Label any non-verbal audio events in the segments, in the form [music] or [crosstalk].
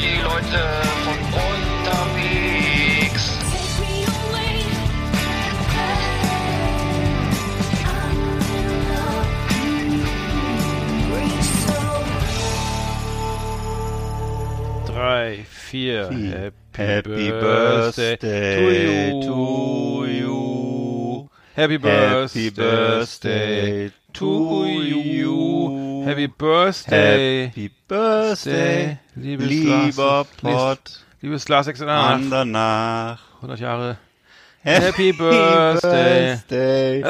Die Leute von unterwegs. Drei, vier. Happy, Happy birthday, birthday to, to you. you. Happy birthday, Happy birthday to you. you. Happy birthday, Happy Birthday, liebes lieber Lars, Pott, liebes Lars Exelanach, Andernach. 100 Jahre. Happy birthday birthday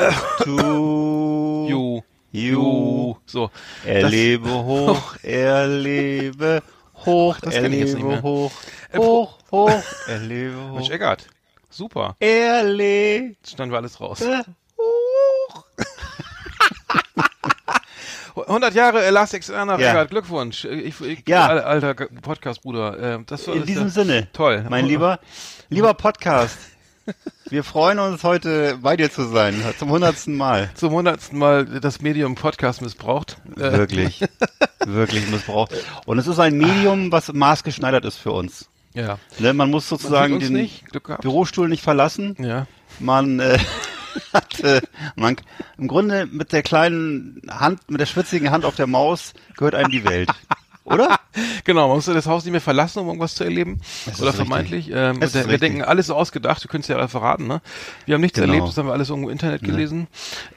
to [laughs] You. you. So. Er Das- lebe hoch, [laughs] er lebe hoch, das er lebe hoch, Äh, hoch, hoch, [laughs] er lebe Mensch, hoch. Eckart. Super. Er lebe Jetzt schneiden wir alles raus. hoch. 100 Jahre äh, Lars Exelanach, Ja. Glückwunsch. Ich, ich, Ja. al- Alter Podcast-Bruder. Äh, das war In diesem ja Sinne, Toll. mein lieber, lieber Podcast. [laughs] Wir freuen uns heute bei dir zu sein, zum hundertsten Mal. Zum hundertsten Mal das Medium Podcast missbraucht. Äh, Wirklich, [laughs] wirklich missbraucht. Und es ist ein Medium, was maßgeschneidert ist für uns. Ja. Ne, man muss Man sozusagen uns den nicht. Bürostuhl nicht verlassen. Ja. Man äh, [laughs] [laughs] hat äh, man, im Grunde mit der kleinen Hand, mit der schwitzigen Hand auf der Maus gehört einem die Welt. Oder? [laughs] Genau, man muss das Haus nicht mehr verlassen, um irgendwas zu erleben. Das Oder vermeintlich. Ähm, wir richtig. denken, alles ist ausgedacht, du könntest ja alle verraten, ne? Wir haben nichts Genau. erlebt, das haben wir alles irgendwo im Internet gelesen.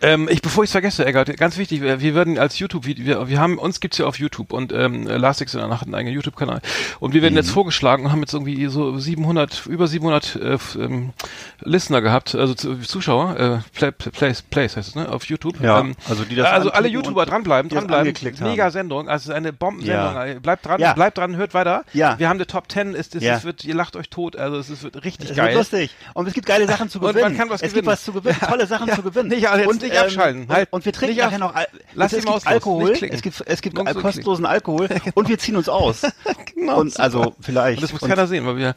Ähm, ich, bevor ich es vergesse, Eggert, ganz wichtig, wir, wir werden als YouTube, wir, wir haben, uns gibt's ja auf YouTube und ähm, Lastix hat einen eigenen YouTube-Kanal. Und wir werden Mhm. jetzt vorgeschlagen und haben jetzt irgendwie so 700, über 700 äh, ähm, Listener gehabt, also zu, Zuschauer, äh, Play, Plays, Plays heißt es, ne? Auf YouTube. Ja, ähm, also die das Also alle YouTuber dranbleiben, dranbleiben. angeklickt haben. Mega Sendung, also eine Bombensendung. Ja. Bleibt dran, Ja. bleibt dran, hört weiter. Ja. Wir haben eine Top 10, es, es, Ja. es wird, ihr lacht euch tot, also es, ist- wird richtig Es geil. wird lustig. Und es gibt geile Sachen zu [laughs] Und gewinnen. man kann was es gewinnen. gibt was zu gewinnen, tolle Sachen zu gewinnen. Nicht jetzt und, nicht abschalten. Und, Halt. und wir trinken nachher noch Al Lass es, es gibt Alkohol, es gibt, es gibt Nirgends al so klicken. kostenlosen Alkohol [laughs] und wir ziehen uns aus. Genau, und also vielleicht. Und das muss und, keiner sehen, weil wir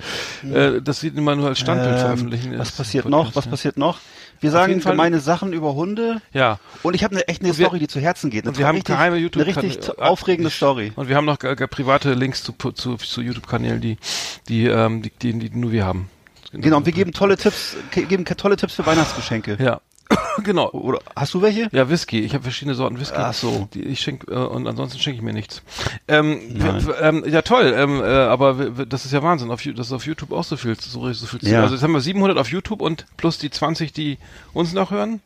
äh, das sieht immer nur als Standbild ähm, veröffentlichen. Was passiert noch? Was passiert noch? Wir sagen gemeine Sachen über Hunde. Ja. Und ich habe eine, echt eine wir- Story, die zu Herzen geht. Eine und wir haben richtig, geheime YouTube- Eine richtig Kanäle- aufregende Story. Und wir haben noch äh, private Links zu, zu, zu YouTube-Kanälen, die, die, ähm, die, die, die nur wir haben. Genau, und wir geben tolle Tipps, ge- geben tolle Tipps für Weihnachtsgeschenke. Ja. [coughs] genau. Oder hast du welche? Ja, Whisky. Ich habe verschiedene Sorten Whisky. Ach so. Die ich schenk, äh, und ansonsten schenke ich mir nichts. Ähm, ähm, ja, toll. Ähm, äh, aber das ist ja Wahnsinn. Auf, dass es auf YouTube auch so viel, so, so viel zu Ja. Also jetzt haben wir 700 auf YouTube und plus die 20, die uns noch hören.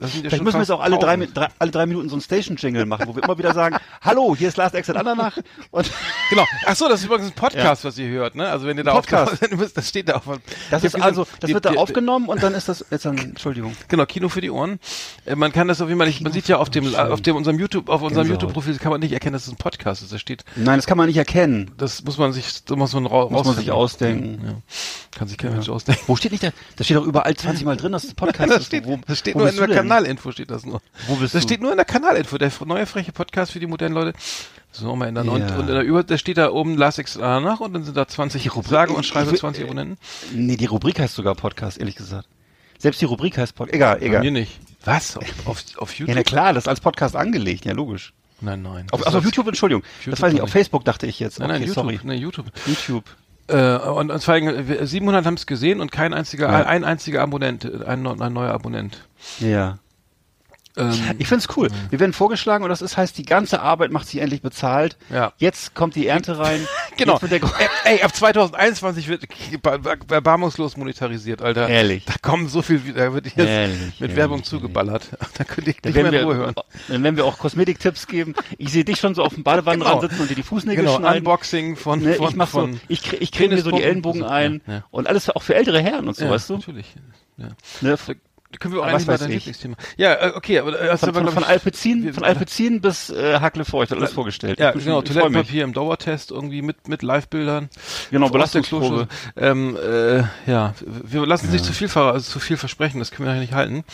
Das sind ja Vielleicht müssen wir jetzt auch alle drei, 1000. Mi- drei, alle drei Minuten so einen Station-Jingle machen, wo wir immer wieder sagen, [laughs] hallo, hier ist Last Exit Andernach. Und Genau. Ach so, das ist übrigens ein [laughs] Podcast, was ihr hört, ne? Also wenn ihr da Podcast. [laughs] müsst- das steht da auf. das ist also, das die- wird da die- aufgenommen und dann ist das, jetzt dann, Entschuldigung. Genau, Kino für die Ohren. Äh, man kann das auf jeden Fall nicht, man sieht ja auf dem, auf dem unserem YouTube, auf unserem. YouTube-Profil kann man nicht erkennen, dass es ein Podcast ist. Da steht, Nein, das kann man nicht erkennen. das muss man sich, da muss man ra Muss man sich ausdenken. Ja. Kann sich kein Mensch ausdenken. Wo steht nicht da? Das steht doch überall 20 Mal drin, dass es ein Podcast Das ist. steht, wo, das steht wo nur in der? Kanalinfo, steht das nur. Wo bist das du? steht nur in der Kanalinfo, der neue freche Podcast für die modernen Leute. Das müssen wir mal ändern. Und, Ja. und in der Über, da steht da oben Last Exit nach und dann sind da 20 Rubrik- Sage und schreibe ich will- 20 Abonnenten. Nee, die Rubrik heißt sogar Podcast, ehrlich gesagt. Selbst die Rubrik heißt Podcast. Egal, Bei egal. mir nicht. Was? Auf, auf, auf YouTube? Ja, na klar, das ist als Podcast angelegt, ja, logisch. Nein, nein. Auf, also auf YouTube, Entschuldigung. YouTube das weiß ich nicht, auf. Facebook dachte ich jetzt. Nein, nein, okay, YouTube. sorry. Nee, YouTube. YouTube. Äh, und, und wir- 700 haben es gesehen und kein einziger, Ja. ein, ein einziger Abonnent, ein, ein neuer Abonnent. Ja. Ähm, Ich find's cool. Wir werden vorgeschlagen und das ist, heißt, die ganze Arbeit macht sich endlich bezahlt. Ja. Jetzt kommt die Ernte rein. [laughs] genau. Ey, ab 2021 wird ba- ba- erbarmungslos monetarisiert, Alter. Ehrlich. Da kommen so viel, da wird jetzt Ehrlich, mit ehrlich, Werbung ehrlich. zugeballert. [laughs] Da könnte ich Dann nicht mehr wir, in Ruhe hören. dann werden wir auch Kosmetiktipps geben. Ich sehe dich schon so auf dem Badewannenrand Genau. sitzen und dir die Fußnägel Genau, schneiden. Unboxing von, Ne, von, ich mach so, von ich, kre- ich creme mir so die. Ellenbogen ein ja, ja. und alles auch für ältere Herren und so, ja, weißt du? Natürlich. Ja. Ne, können wir auch eigentlich mal weiß dein. Lieblingsthema. Ja, äh, okay, aber äh, hast von, aber, von, von ich, Alpezin, wir- von Alpezin bis äh, Hacklefeucht alles vorgestellt. Ja, Ich genau. Toilettenpapier im Dauertest irgendwie mit, mit Live-Bildern. Genau, Belastungsprobe. Ähm, äh, ja, wir lassen sich Ja. zu viel, also zu viel versprechen, das können wir eigentlich nicht halten.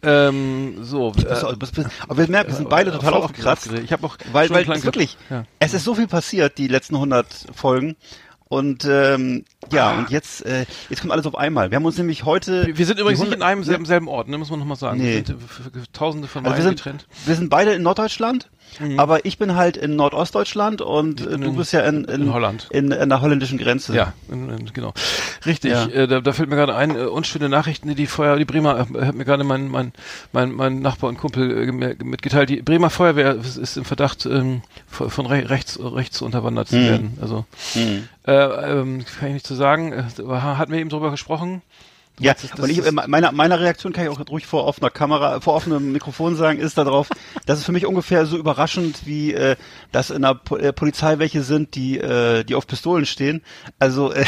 Ähm, so, Bist du- bist- bist- Aber wir merken, wir sind beide total voll aufgekratzt. Ich habe auch Weil, weil wirklich, Ja. es ist so viel passiert, die letzten 100 Folgen. Und ähm, ja, und jetzt, äh, jetzt kommt alles auf einmal. Wir haben uns nämlich heute... Wir- Wir sind übrigens nicht in 100 einem selben, selben Ort, ne, muss man nochmal sagen. Nee. Wir sind tausende von Also Meilen wir sind, getrennt. wir sind beide in Norddeutschland, aber ich bin halt in Nordostdeutschland und äh, bin du in- bist ja in, in, in Holland. In, in der holländischen Grenze. Ja, in, in, genau. Richtig. Ja. Äh, da, da fällt mir gerade ein, äh, unschöne Nachrichten, die Feuer, die Bremer, äh, hat mir gerade mein, mein, mein, mein Nachbar und Kumpel äh, mitgeteilt. Die Bremer Feuerwehr ist, im Verdacht, ähm, von, re rechts, rechts unterwandert zu Mhm. werden. Also Mhm. äh, ähm, kann ich nicht zu sagen. Äh, da hatten wir eben drüber gesprochen. Ja, meinst, das- und ich, das äh, ist- meine, meine Reaktion kann ich auch ruhig vor offener Kamera, vor offenem Mikrofon sagen, ist darauf, [laughs] dass es für mich ungefähr so überraschend wie, äh, dass in der po äh, Polizei welche sind, die, äh, die auf Pistolen stehen. Also, äh,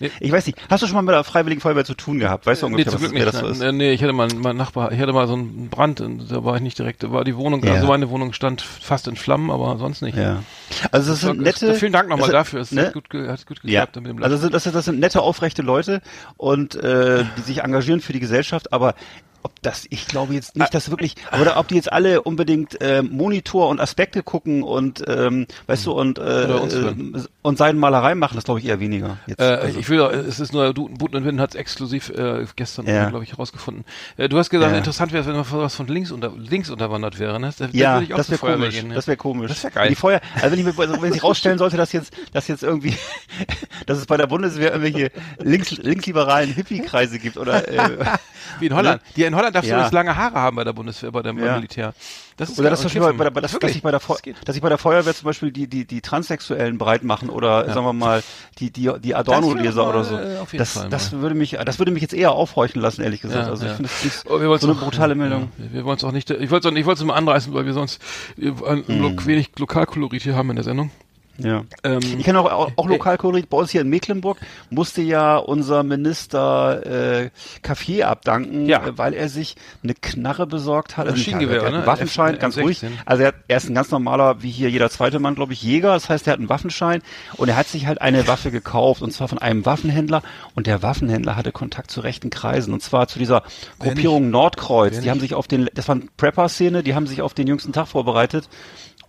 Nee. [laughs] ich weiß nicht, hast du schon mal mit der Freiwilligen Feuerwehr zu tun gehabt? Weißt du Nee, ungefähr, zum was Glück wer nicht. das so ist? Äh, nee, ich hatte mal, mein Nachbar, ich hatte mal so einen Brand, und da war ich nicht direkt, da war die Wohnung, Ja. also meine Wohnung stand fast in Flammen, aber sonst nicht. Ja. Also das Das sind nette. Vielen Dank nochmal das- dafür, es ne? hat gut, hat gut Ja, geklappt mit dem also das das, sind, das sind nette, aufrechte Leute und äh, [laughs] die sich engagieren für die Gesellschaft, aber ob das, ich glaube jetzt Ah. nicht, dass wirklich, oder ob die jetzt alle unbedingt äh, Monitor und Aspekte gucken und, ähm, weißt du, und, äh, äh, und Seidenmalerei machen, das glaube ich eher weniger. Jetzt, Äh, also. Ich will, es ist nur, du, Buten und Wind hat es exklusiv äh, gestern, Ja. glaube ich, herausgefunden. Äh, du hast gesagt, Ja. interessant wäre es, wenn noch was von links, unter, links unterwandert wäre. Ne? Da, da ja, auch das wäre komisch. gehen, ja. Das wäre komisch. Das wär geil. Die Feuer, also wenn ich mir, also wenn sich rausstellen sollte, dass jetzt, dass jetzt irgendwie, [laughs] dass es bei der Bundeswehr irgendwelche links, linksliberalen Hippie-Kreise gibt oder äh, [laughs] Wie in Holland. [laughs] Die in Holland darfst Ja. du übrigens lange Haare haben bei der Bundeswehr, bei dem Ja. Militär. Das ist Oder Beispiel kiffen. bei, bei, dass, dass, ich bei der Feu- Das dass ich bei der Feuerwehr zum Beispiel die, die, die Transsexuellen breit machen oder sagen wir mal die, die, die Adorno-Leser oder so. äh, Das, Fall das mal. würde mich, das würde mich jetzt eher aufhorchen lassen, ehrlich gesagt. Ja, also ja. ich finde das nicht Oh, wir so eine auch- brutale Meldung. Ja, wir wir wollen es auch nicht, ich wollte es mal anreißen, weil wir sonst ein, Hm. lo- wenig Lokalkolorit hier haben in der Sendung. Ja. Ähm, Ich kenne auch, auch, auch Lokalkolorit. Bei uns hier in Mecklenburg musste ja unser Minister äh, Kaffee abdanken, Ja. äh, weil er sich eine Knarre besorgt hat. Also Maschinengewehr, er einen ne? Waffenschein, F- ganz M16. ruhig. Also er, hat, er ist ein ganz normaler, wie hier jeder zweite Mann, glaube ich, Jäger. Das heißt, er hat einen Waffenschein und er hat sich halt eine Waffe gekauft und zwar von einem Waffenhändler und der Waffenhändler hatte Kontakt zu rechten Kreisen und zwar zu dieser Gruppierung Nordkreuz. Die haben sich auf den, das war eine Prepper-Szene, die haben sich auf den jüngsten Tag vorbereitet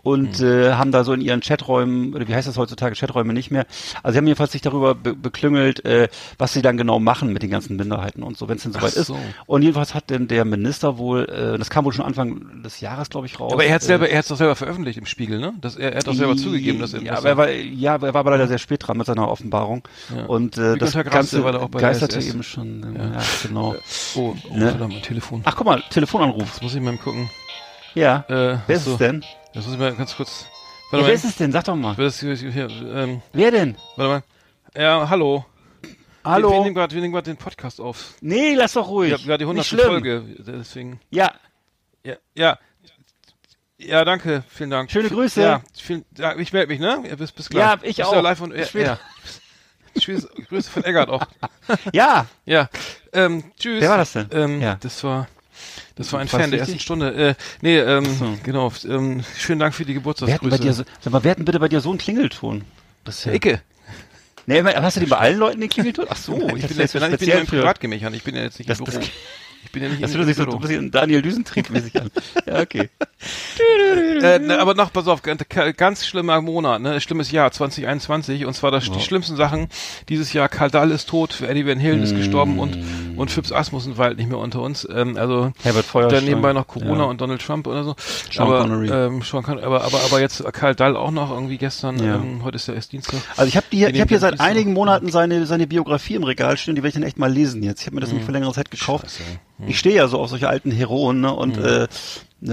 und Hm. äh, haben da so in ihren Chaträumen, oder wie heißt das heutzutage, Chaträume nicht mehr, also sie haben jedenfalls sich darüber be beklüngelt, äh, was sie dann genau machen mit den ganzen Minderheiten und so, wenn es denn soweit so. ist. Und jedenfalls hat denn der Minister wohl, äh, das kam wohl schon Anfang des Jahres, glaube ich, raus. aber er hat äh, selber, er hat es doch selber veröffentlicht im Spiegel, ne? Das, er, er hat doch selber zugegeben, dass er, ja, aber er war, ja, er war aber leider sehr spät dran mit seiner Offenbarung. Ja. Und äh, das Ganze der war da auch bei der geisterte SS. eben schon. äh, Ja. Ja, genau. Oh, oh Ne? verdammt, mein Telefon. Ach, guck mal, Telefonanruf. Jetzt muss ich mal gucken. Ja. Äh, Wer ist achso. es denn? Das muss ich mal ganz kurz. Ja, wer ist es denn? Sag doch mal. Wer ist hier, ähm, Wer denn? warte mal. Ja, hallo. Wir, wir Hallo? nehmen gerade, wir nehmen gerade den Podcast auf. Nee, lass doch ruhig. Wir haben gerade die 100. Nicht schlimm. Folge, deswegen. Ja, Ja, ja. Ja, danke, vielen Dank. Schöne Grüße. Ja, vielen, ja ich melde mich, ne? Ja, bis, bis gleich. Ja, ich Bist auch. Ja live und, ja, Bis später. ja. Tschüss, Grüße von Eggert auch. [laughs] ja. Ja, ähm, tschüss. Wer war das denn? Ähm, Ja. Das war, das war ein das Fan der ersten? Stunde. Äh, nee, ähm, so. genau. Ähm, schönen Dank für die Geburtstagsgrüße. bei dir so, sag mal, wir hatten bitte bei dir so einen Klingelton. Das ja, Icke. nee, aber hast du den bei allen Leuten den Klingelton? Ach so, [laughs] ich, dachte, bin das jetzt, nein, ich bin ja im Privatgemächern. Ich bin ja jetzt nicht Das- im das- Büro. [laughs] ich bin ja nicht Das würde sich so ein bisschen Daniel Düsentrieb mäßig an. Ja, okay. Äh, ne, aber noch, pass auf, ganz, schlimmer Monat, ne, schlimmes Jahr 2021 und zwar das, die schlimmsten Sachen dieses Jahr. Karl Dahl ist tot, Eddie Van Halen ist gestorben und und Phipps Asmussen war halt nicht mehr unter uns. Ähm, also Herbert Feuerstein. dann nebenbei noch Corona Ja. und Donald Trump oder so. Sean aber, Connery. Ähm, Sean Con aber aber aber jetzt Karl Dahl auch noch irgendwie gestern. Ja. Ähm, heute ist ja erst Dienstag. Also ich habe die, Wir ich nehmen hier seit Dienstag. einigen Monaten seine seine Biografie im Regal stehen, die werde ich dann echt mal lesen jetzt. Ich habe mir das nämlich vor längerer Zeit gekauft. Scheiße. Ich stehe ja so auf solche alten Heroen, ne? Und äh, Ne,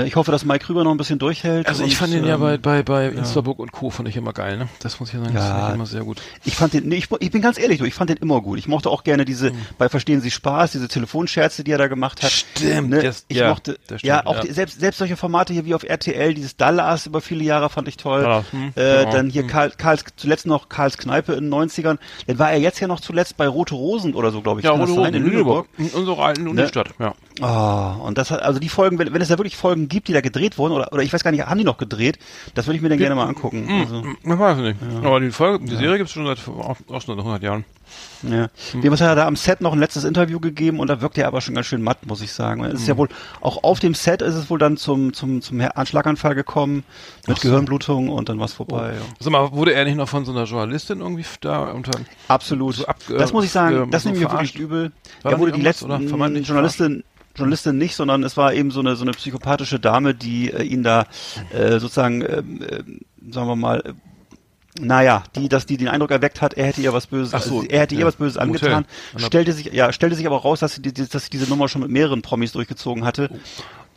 ich hoffe, dass Mike Krüger noch ein bisschen durchhält. Also ich fand den ja ähm, bei, bei, bei Instaburg und Co. fand ich immer geil, ne? Das muss ich sagen, das Ja. fand ich immer sehr gut. Ich fand den, nee, ich, ich bin ganz ehrlich, du, ich fand den immer gut. Ich mochte auch gerne diese, bei Verstehen Sie Spaß, diese Telefonscherze, die er da gemacht hat. Stimmt, Ne? das- ich ja, mochte, das stimmt, ja, auch ja. Die, selbst, selbst solche Formate hier wie auf RTL, dieses Dallas über viele Jahre fand ich toll. Dallas, hm, äh, genau, dann hier hm. Karl, Karls, zuletzt noch Karls Kneipe in den 90ern. Dann war er jetzt ja noch zuletzt bei Rote Rosen oder so, glaube ich. Ja, Kann das Rote? Rosen in Lüneburg. In unserer alten Unistadt, ja. Ah, und das hat, also die Folgen, wenn, wenn es da wirklich Folgen gibt, die da gedreht wurden, oder, oder ich weiß gar nicht, haben die noch gedreht? Das würde ich mir dann gerne mal angucken. Also, Ich weiß nicht. Aber die Folge, die Serie gibt's schon seit auch, auch schon seit 100 Jahren. Ja. Dem hat er da am Set noch ein letztes Interview gegeben und da wirkt er aber schon ganz schön matt, muss ich sagen. Es ist ja wohl, auch auf dem Set ist es wohl dann zum, zum, zum Anschlaganfall gekommen, mit Gehirnblutung und dann war's vorbei. Ja. Sag mal, wurde er nicht noch von so einer Journalistin irgendwie da unter... Absolut. So ab- das muss ich sagen, äh, das so nehme ich mir wirklich übel. War Er da wurde die? Vermeintlich Journalistin, Journalistin nicht, sondern es war eben so eine, so eine psychopathische Dame, die äh, ihn da äh, sozusagen, ähm, äh, sagen wir mal, naja, die, dass die den Eindruck erweckt hat, er hätte ihr was Böses, Ach so, also er hätte ihr ja, was Böses angetan, stellte sich, ja, stellte sich aber raus, dass sie, die- dass sie diese Nummer schon mit mehreren Promis durchgezogen hatte.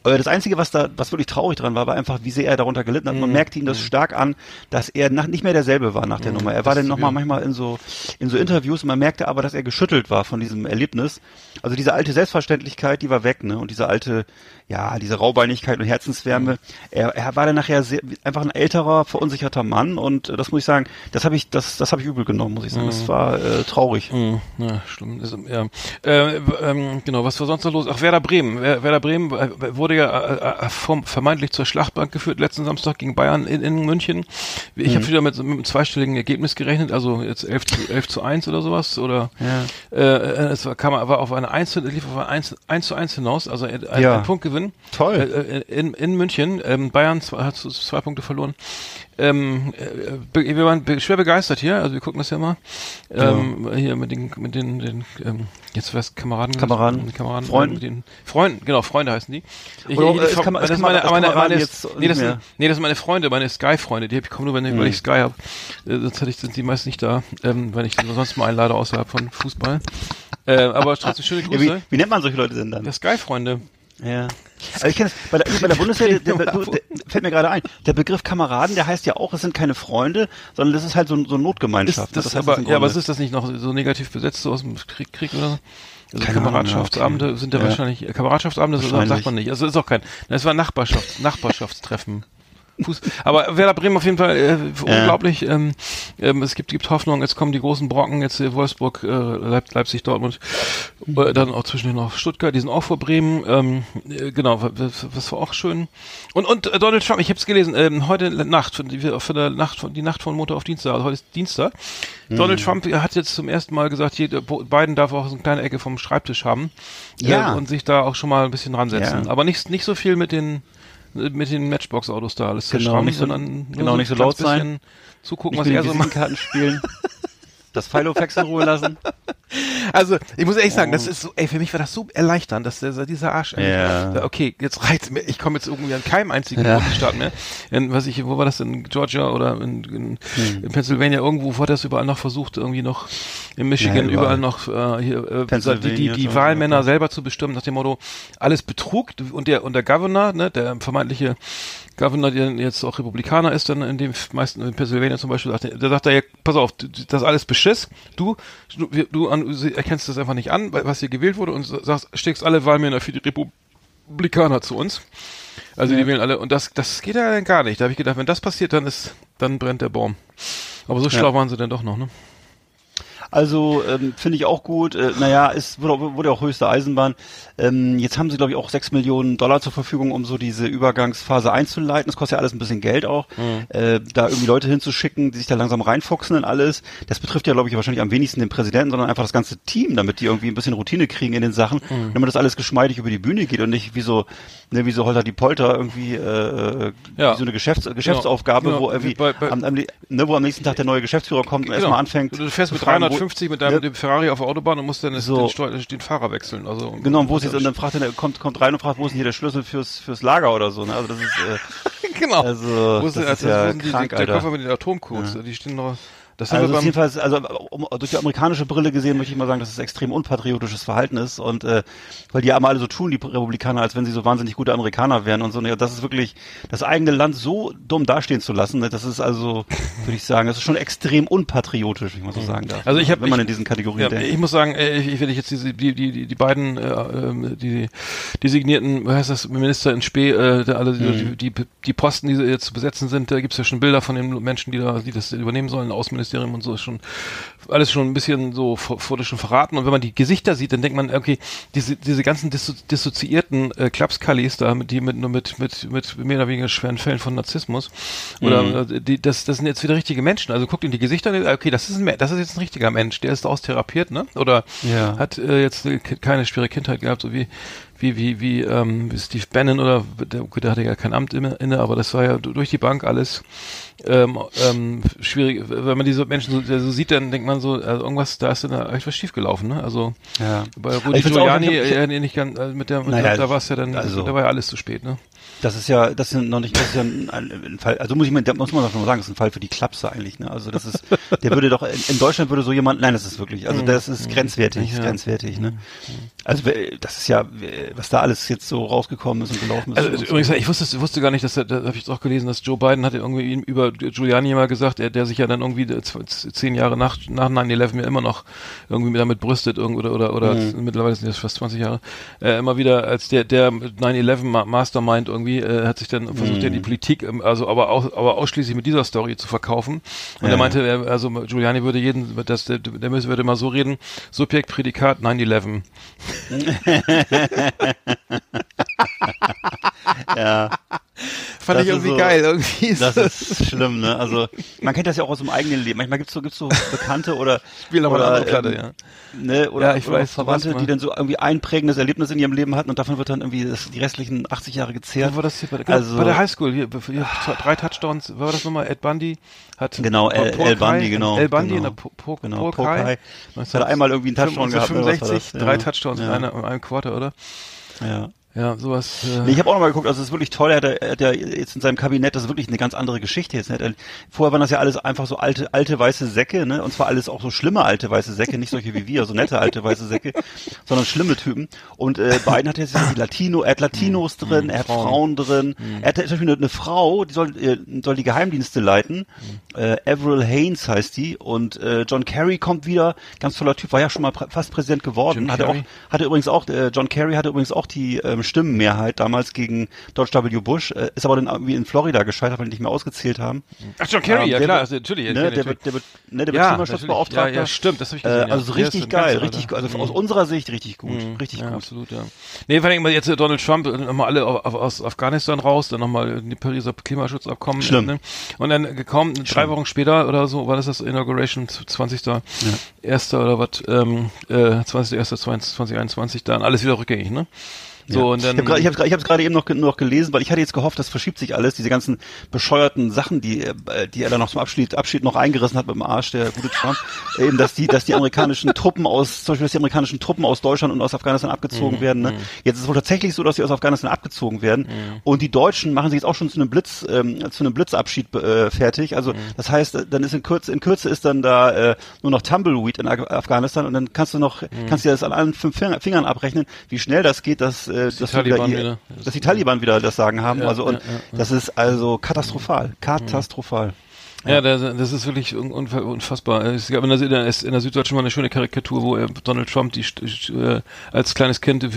Aber das Einzige, was da, was wirklich traurig dran war, war einfach, wie sehr er darunter gelitten hat. Man Mhm. merkte ihm das stark an, dass er nach, nicht mehr derselbe war nach der Nummer. Er war dann nochmal manchmal in so, in so Interviews und man merkte aber, dass er geschüttelt war von diesem Erlebnis. Also diese alte Selbstverständlichkeit, die war weg, ne? Und diese alte, ja, diese Raubeinigkeit und Herzenswärme. Er, er war dann nachher sehr, einfach ein älterer, verunsicherter Mann und äh, das muss ich sagen, das habe ich, das, das habe ich übel genommen, muss ich sagen. Das war äh, traurig. Hm, ja, schlimm. Ist, ja. Äh, ähm, genau, was war sonst noch los? Ach, Werder Bremen. Wer- Werder Bremen äh, wurde ja äh, äh, vom, vermeintlich zur Schlachtbank geführt letzten Samstag gegen Bayern in, in München. Ich Mhm. habe wieder mit, mit einem zweistelligen Ergebnis gerechnet, also jetzt 11 zu, 11 zu 1 oder sowas. Oder Ja. äh, es war, kam aber auf eine 1, lief auf ein 1, 1 zu 1 hinaus, also ein, Ja. ein Punktgewinn. Toll. Äh, äh, in, in München. Ähm, Bayern zwei, hat zwei Punkte verloren. Ähm, äh, be- wir waren be schwer begeistert hier, also wir gucken das ja mal. Ähm, Hier mit den, mit den, den ähm, jetzt was Kameraden, Kameraden. mit Kameraden, Freunden. äh, mit den Freunden, genau, Freunde heißen die. Ich, Oder, ich- äh, ich- Kam- das ist meine, Kamera- meine, das meine, Kameraden jetzt nee, das nicht sind, mehr. nee, das sind meine Freunde, meine Sky-Freunde, die hab ich komme nur, wenn, ich weil ich Sky habe. Äh, sonst hätte ich, sind die meist nicht da, ähm, wenn ich sonst mal einlade außerhalb von Fußball. Äh, aber trotzdem schöne Ja, Grüße. wie, wie nennt man solche Leute denn dann? Sky-Freunde. Ja. Also ich kenne es, bei der, bei der [laughs] Bundeswehr, der, der, der, fällt mir gerade ein, der Begriff Kameraden, der heißt ja auch, es sind keine Freunde, sondern das ist halt so, so eine Ist, Notgemeinschaft. das, heißt aber, ja, aber ist das nicht noch so negativ besetzt, so aus dem Krieg, Krieg oder so? Also Keine Kameradschaftsabende okay. sind ja, Ja. wahrscheinlich, Kameradschaftsabende Wahrscheinlich. sagt man nicht. Also ist auch kein, das war Nachbarschafts, Nachbarschaftstreffen. Fuß, aber Werder Bremen auf jeden Fall äh, unglaublich. Ähm, ähm, es gibt, gibt Hoffnung, jetzt kommen die großen Brocken, jetzt hier Wolfsburg, äh, Leip Leipzig, Dortmund, äh, dann auch zwischendurch noch Stuttgart, die sind auch vor Bremen. Ähm, äh, genau, was, was war auch schön. Und, und äh, Donald Trump, ich habe es gelesen, ähm, heute Nacht, für, die- für der Nacht von, die Nacht von Montag auf Dienstag, also heute ist Dienstag. Donald Trump hat jetzt zum ersten Mal gesagt, jeder, Biden darf auch so eine kleine Ecke vom Schreibtisch haben Ja. äh, und sich da auch schon mal ein bisschen ransetzen. Ja. Aber nicht, nicht so viel mit den mit den Matchbox-Autos da alles Genau, nicht so- sondern genau, nicht so laut sein. Zugucken, Nicht was er so macht. Visitenkarten spielen, [laughs] das Filofax in Ruhe lassen. [laughs] Also, ich muss ehrlich sagen, das ist so, ey, für mich war das so erleichternd, dass der, dieser Arsch, Ja. ja. okay, jetzt reizt mir, ich komme jetzt irgendwie an keinem einzigen Ja. Bundesstaat mehr. In, was ich, wo war das in Georgia oder in, in, Hm. in Pennsylvania, irgendwo wurde das überall noch versucht, irgendwie noch, in Michigan, Ja, überall. überall noch, äh, hier, äh, die, die, die Wahlmänner selber zu bestimmen, nach dem Motto, alles Betrug und der, und der Governor, ne, der vermeintliche Governor, der jetzt auch Republikaner ist, dann in dem meisten, in Pennsylvania zum Beispiel, sagt, er- der sagt er, ja, pass auf, das ist alles Beschiss, du, du, du an, erkennst das einfach nicht an, was hier gewählt wurde und sagst, steckst alle Wahlmänner für die Republikaner zu uns. Also die wählen alle und das, das geht ja dann gar nicht. Da habe ich gedacht, wenn das passiert, dann ist, dann brennt der Baum. Aber so schlau waren sie dann doch noch, ne? Also ähm, finde ich auch gut. Äh, naja, es wurde, wurde auch höchste Eisenbahn. Ähm, jetzt haben sie, glaube ich, auch sechs Millionen Dollar zur Verfügung, um so diese Übergangsphase einzuleiten. Das kostet ja alles ein bisschen Geld auch. Äh, da irgendwie Leute hinzuschicken, die sich da langsam reinfuchsen in alles. Das betrifft ja, glaube ich, wahrscheinlich am wenigsten den Präsidenten, sondern einfach das ganze Team, damit die irgendwie ein bisschen Routine kriegen in den Sachen. Damit das alles geschmeidig über die Bühne geht und nicht wie so, ne, wie so Holter die Polter irgendwie äh, Ja. wie so eine Geschäfts Geschäftsaufgabe, Genau. wo irgendwie Bei- bei- am, am, ne, wo am nächsten Tag der neue Geschäftsführer kommt und Genau. erstmal anfängt. Du fährst mit fragen, wo- 350 mit deinem ne, Ferrari auf der Autobahn und musst dann So. den, den Fahrer wechseln. Also, Genau, wo ist jetzt, und dann fragt er, kommt, kommt rein und fragt, wo ist denn hier der Schlüssel fürs, fürs Lager oder so, ne? Also das ist, äh, [laughs] genau. Also, wo ist, das denn- ist also, ja wo sind die, krank, der Alter. Koffer mit den Atomcodes? Die stehen noch Das haben Also wir es jedenfalls, also um, durch die amerikanische Brille gesehen, möchte ich mal sagen, dass es extrem unpatriotisches Verhalten ist und äh, weil die ja immer alle so tun, die Republikaner, als wenn sie so wahnsinnig gute Amerikaner wären und so. Ja, das ist wirklich, das eigene Land so dumm dastehen zu lassen, ne, das ist also, würde ich sagen, das ist schon extrem unpatriotisch, wie man so sagen darf. Also ich hab- wenn man ich- in diesen Kategorien Ja, denkt. ich muss sagen, äh, ich, wenn ich jetzt die, die, die, die beiden, äh, ähm, die designierten, wie heißt das, Minister in Spee, äh, alle, Mhm. die, die, die Posten, die jetzt zu besetzen sind, da gibt's ja schon Bilder von den Menschen, die da, die das übernehmen sollen, Außenministerium und so, ist schon alles schon ein bisschen so vor- wurde schon verraten. Und wenn man die Gesichter sieht, dann denkt man, okay, diese, diese ganzen disso dissoziierten äh, Klapskallis da, mit, die mit, nur mit, mit, mit mehr oder weniger schweren Fällen von Narzissmus, oder äh, die, das, das sind jetzt wieder richtige Menschen. Also guckt in die Gesichter, und, okay, das ist ein, das ist jetzt ein richtiger Mensch, der ist austherapiert, ne? Oder Ja. hat äh, jetzt ke- keine schwere Kindheit gehabt, so wie wie wie wie ähm, wie Steve Bannon oder der, der hatte ja kein Amt inne, inne, aber das war ja du- durch die Bank alles ähm, ähm, schwierig. Wenn man diese Menschen so, so sieht, dann denkt man so, also irgendwas, da ist da echt was schiefgelaufen, ne? Also Ja. bei Rudi find's auch- Giuliani, ich äh, nicht ganz, äh, mit der, mit Naja, der da war es ja dann, also- da war ja alles zu spät, ne? Das ist ja, das ist ja noch nicht, das ist ja ein, ein, Fall, also muss ich mal, muss man doch schon mal sagen, das ist ein Fall für die Klapse eigentlich, ne? Also das ist, der würde doch, in, Deutschland würde so jemand, nein, das ist wirklich, also das ist grenzwertig, ist grenzwertig, ne? Also wer- das ist ja, äh, was da alles jetzt so rausgekommen ist und gelaufen ist. Also übrigens, ich wusste, ich wusste gar nicht, dass da habe ich jetzt auch gelesen, dass Joe Biden hatte irgendwie über Giuliani mal gesagt, er, der sich ja dann irgendwie zehn Jahre nach, nach 9-11 ja immer noch irgendwie damit brüstet oder oder, oder Mhm. mittlerweile sind das fast 20 Jahre, äh, immer wieder als der der mit 9-11 Ma- Mastermind irgendwie äh, hat sich dann versucht, Mhm. ja die Politik, ähm, also aber auch aber ausschließlich mit dieser Story zu verkaufen. Und Ja. er meinte, er, also Giuliani würde jeden, das, der, der würde mal so reden, Subjekt, Prädikat 9-11. [laughs] [laughs] ja. Fand Das ich irgendwie so- geil, irgendwie. Das ist schlimm, ne? Also man kennt das ja auch aus dem eigenen Leben. Manchmal gibt's so, gibt's so Bekannte oder Spiel mal eine andere Platte, ähm, ja. Ne, oder, Ja, ich oder weiß, Verwandte, die dann so irgendwie einprägendes Erlebnis in ihrem Leben hatten und davon wird dann irgendwie das, die restlichen 80 Jahre gezehrt. Wo war das hier bei der, genau, Also- bei der Highschool? Hier, hier drei Touchdowns. War das nochmal? Ed Bundy hat Genau, El- El Bundy, genau, El Bundy genau. in der Po- Po- Genau. Hat einmal irgendwie einen Touchdown gehabt, oder was war 65, das? drei Ja. Touchdowns in, Ja. einer, in einem Quarter, oder? Ja. Ja, sowas. Äh, Nee, ich habe auch noch mal geguckt, also es ist wirklich toll, er hat, er hat ja jetzt in seinem Kabinett, das ist wirklich eine ganz andere Geschichte jetzt. Ne? Er- Vorher waren das ja alles einfach so alte, alte weiße Säcke, ne? Und zwar alles auch so schlimme alte weiße Säcke, nicht solche wie wir, so nette alte weiße Säcke, [laughs] sondern schlimme Typen. Und äh, Biden hat jetzt die Latino, er hat Latinos drin, er hat Frauen, drin, er hat zum Beispiel eine, eine Frau, die soll, äh, soll die Geheimdienste leiten. Äh, Avril Haines heißt die und äh, John Kerry kommt wieder, ganz toller Typ, war ja schon mal prä fast Präsident geworden, Jim hatte auch, hatte übrigens auch, äh, John Kerry hatte übrigens auch die ähm, Stimmenmehrheit damals gegen George W. Bush, äh, ist aber dann irgendwie in Florida gescheitert, weil die nicht mehr ausgezählt haben. Ach, John Kerry, Ähm, ja klar, also, natürlich. Ne, natürlich. der wird, der wird, ne, der wird ja, Klimaschutzbeauftragter. Ja, ja, stimmt, das habe ich Äh, gesehen. ja. also ist richtig geil, richtig, also Mhm. aus unserer Sicht richtig gut, richtig ja, gut. absolut, ja. Nee, vor allem jetzt äh, Donald Trump, äh, nochmal alle au- au- aus Afghanistan raus, dann nochmal die Pariser Klimaschutzabkommen. Schlimm. Ne? Und dann gekommen, drei Wochen später oder so, war das das Inauguration, 20. Erster oder was, ähm, äh, 20. 1. 2021, dann alles wieder rückgängig, ne? So, Ja. und dann. ich habe ich hab's gerade eben noch, noch gelesen, weil ich hatte jetzt gehofft, das verschiebt sich alles, diese ganzen bescheuerten Sachen, die, äh, die er dann noch zum Abschied, Abschied noch eingerissen hat mit dem Arsch, der gute Trump, [laughs] eben, dass die, dass die amerikanischen Truppen aus, zum Beispiel, dass die amerikanischen Truppen aus Deutschland und aus Afghanistan Mhm, abgezogen werden. Ne? Jetzt ist es wohl tatsächlich so, dass sie aus Afghanistan abgezogen werden Mhm. und die Deutschen machen sich jetzt auch schon zu einem Blitz, ähm, zu einem Blitzabschied äh, fertig. Also Mhm. das heißt, äh, dann ist in Kürze, in Kürze ist dann da äh, nur noch Tumbleweed in Af- Afghanistan und dann kannst du noch, Mhm. kannst du dir das an allen fünf Finger- Fingern abrechnen, wie schnell das geht, dass, äh, dass, du Taliban ihr- wieder- dass die Taliban wieder das Sagen haben. Ja, also und ja, ja, ja. das ist also katastrophal, katastrophal. Ja, das, das ist wirklich un unfa- unfassbar. Es gab in der, in der, Süddeutschen mal eine schöne Karikatur, wo er Donald Trump die äh, als kleines Kind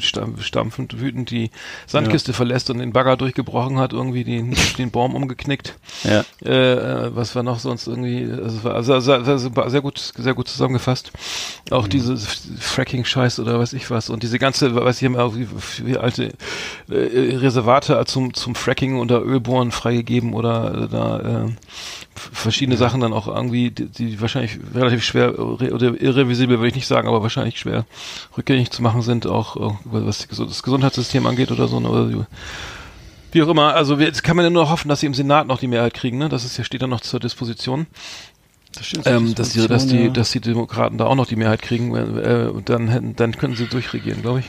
stampfend wütend die Sandkiste verlässt und den Bagger durchgebrochen hat, irgendwie den, [laughs] den Baum umgeknickt. Ja. Äh, äh, was war noch sonst irgendwie? Also, war also, also, also, war sehr gut, sehr gut zusammengefasst. Auch Mhm. diese Fracking-Scheiß oder weiß ich was und diese ganze, weiß ich immer wie, alte äh, Reservate zum zum Fracking oder Ölbohren freigegeben oder äh, da äh, verschiedene Sachen dann auch irgendwie, die, die wahrscheinlich relativ schwer oder irrevisibel würde ich nicht sagen, aber wahrscheinlich schwer rückgängig zu machen sind, auch äh, was das Gesundheitssystem angeht oder so. ne, Oder wie auch immer, also jetzt kann man ja nur hoffen, dass sie im Senat noch die Mehrheit kriegen, ne? Das ist ja steht dann noch zur Disposition, Das stimmt. ähm, dass die, dass die, ja. dass die Demokraten da auch noch die Mehrheit kriegen, äh, dann hätten, dann könnten sie durchregieren, glaube ich.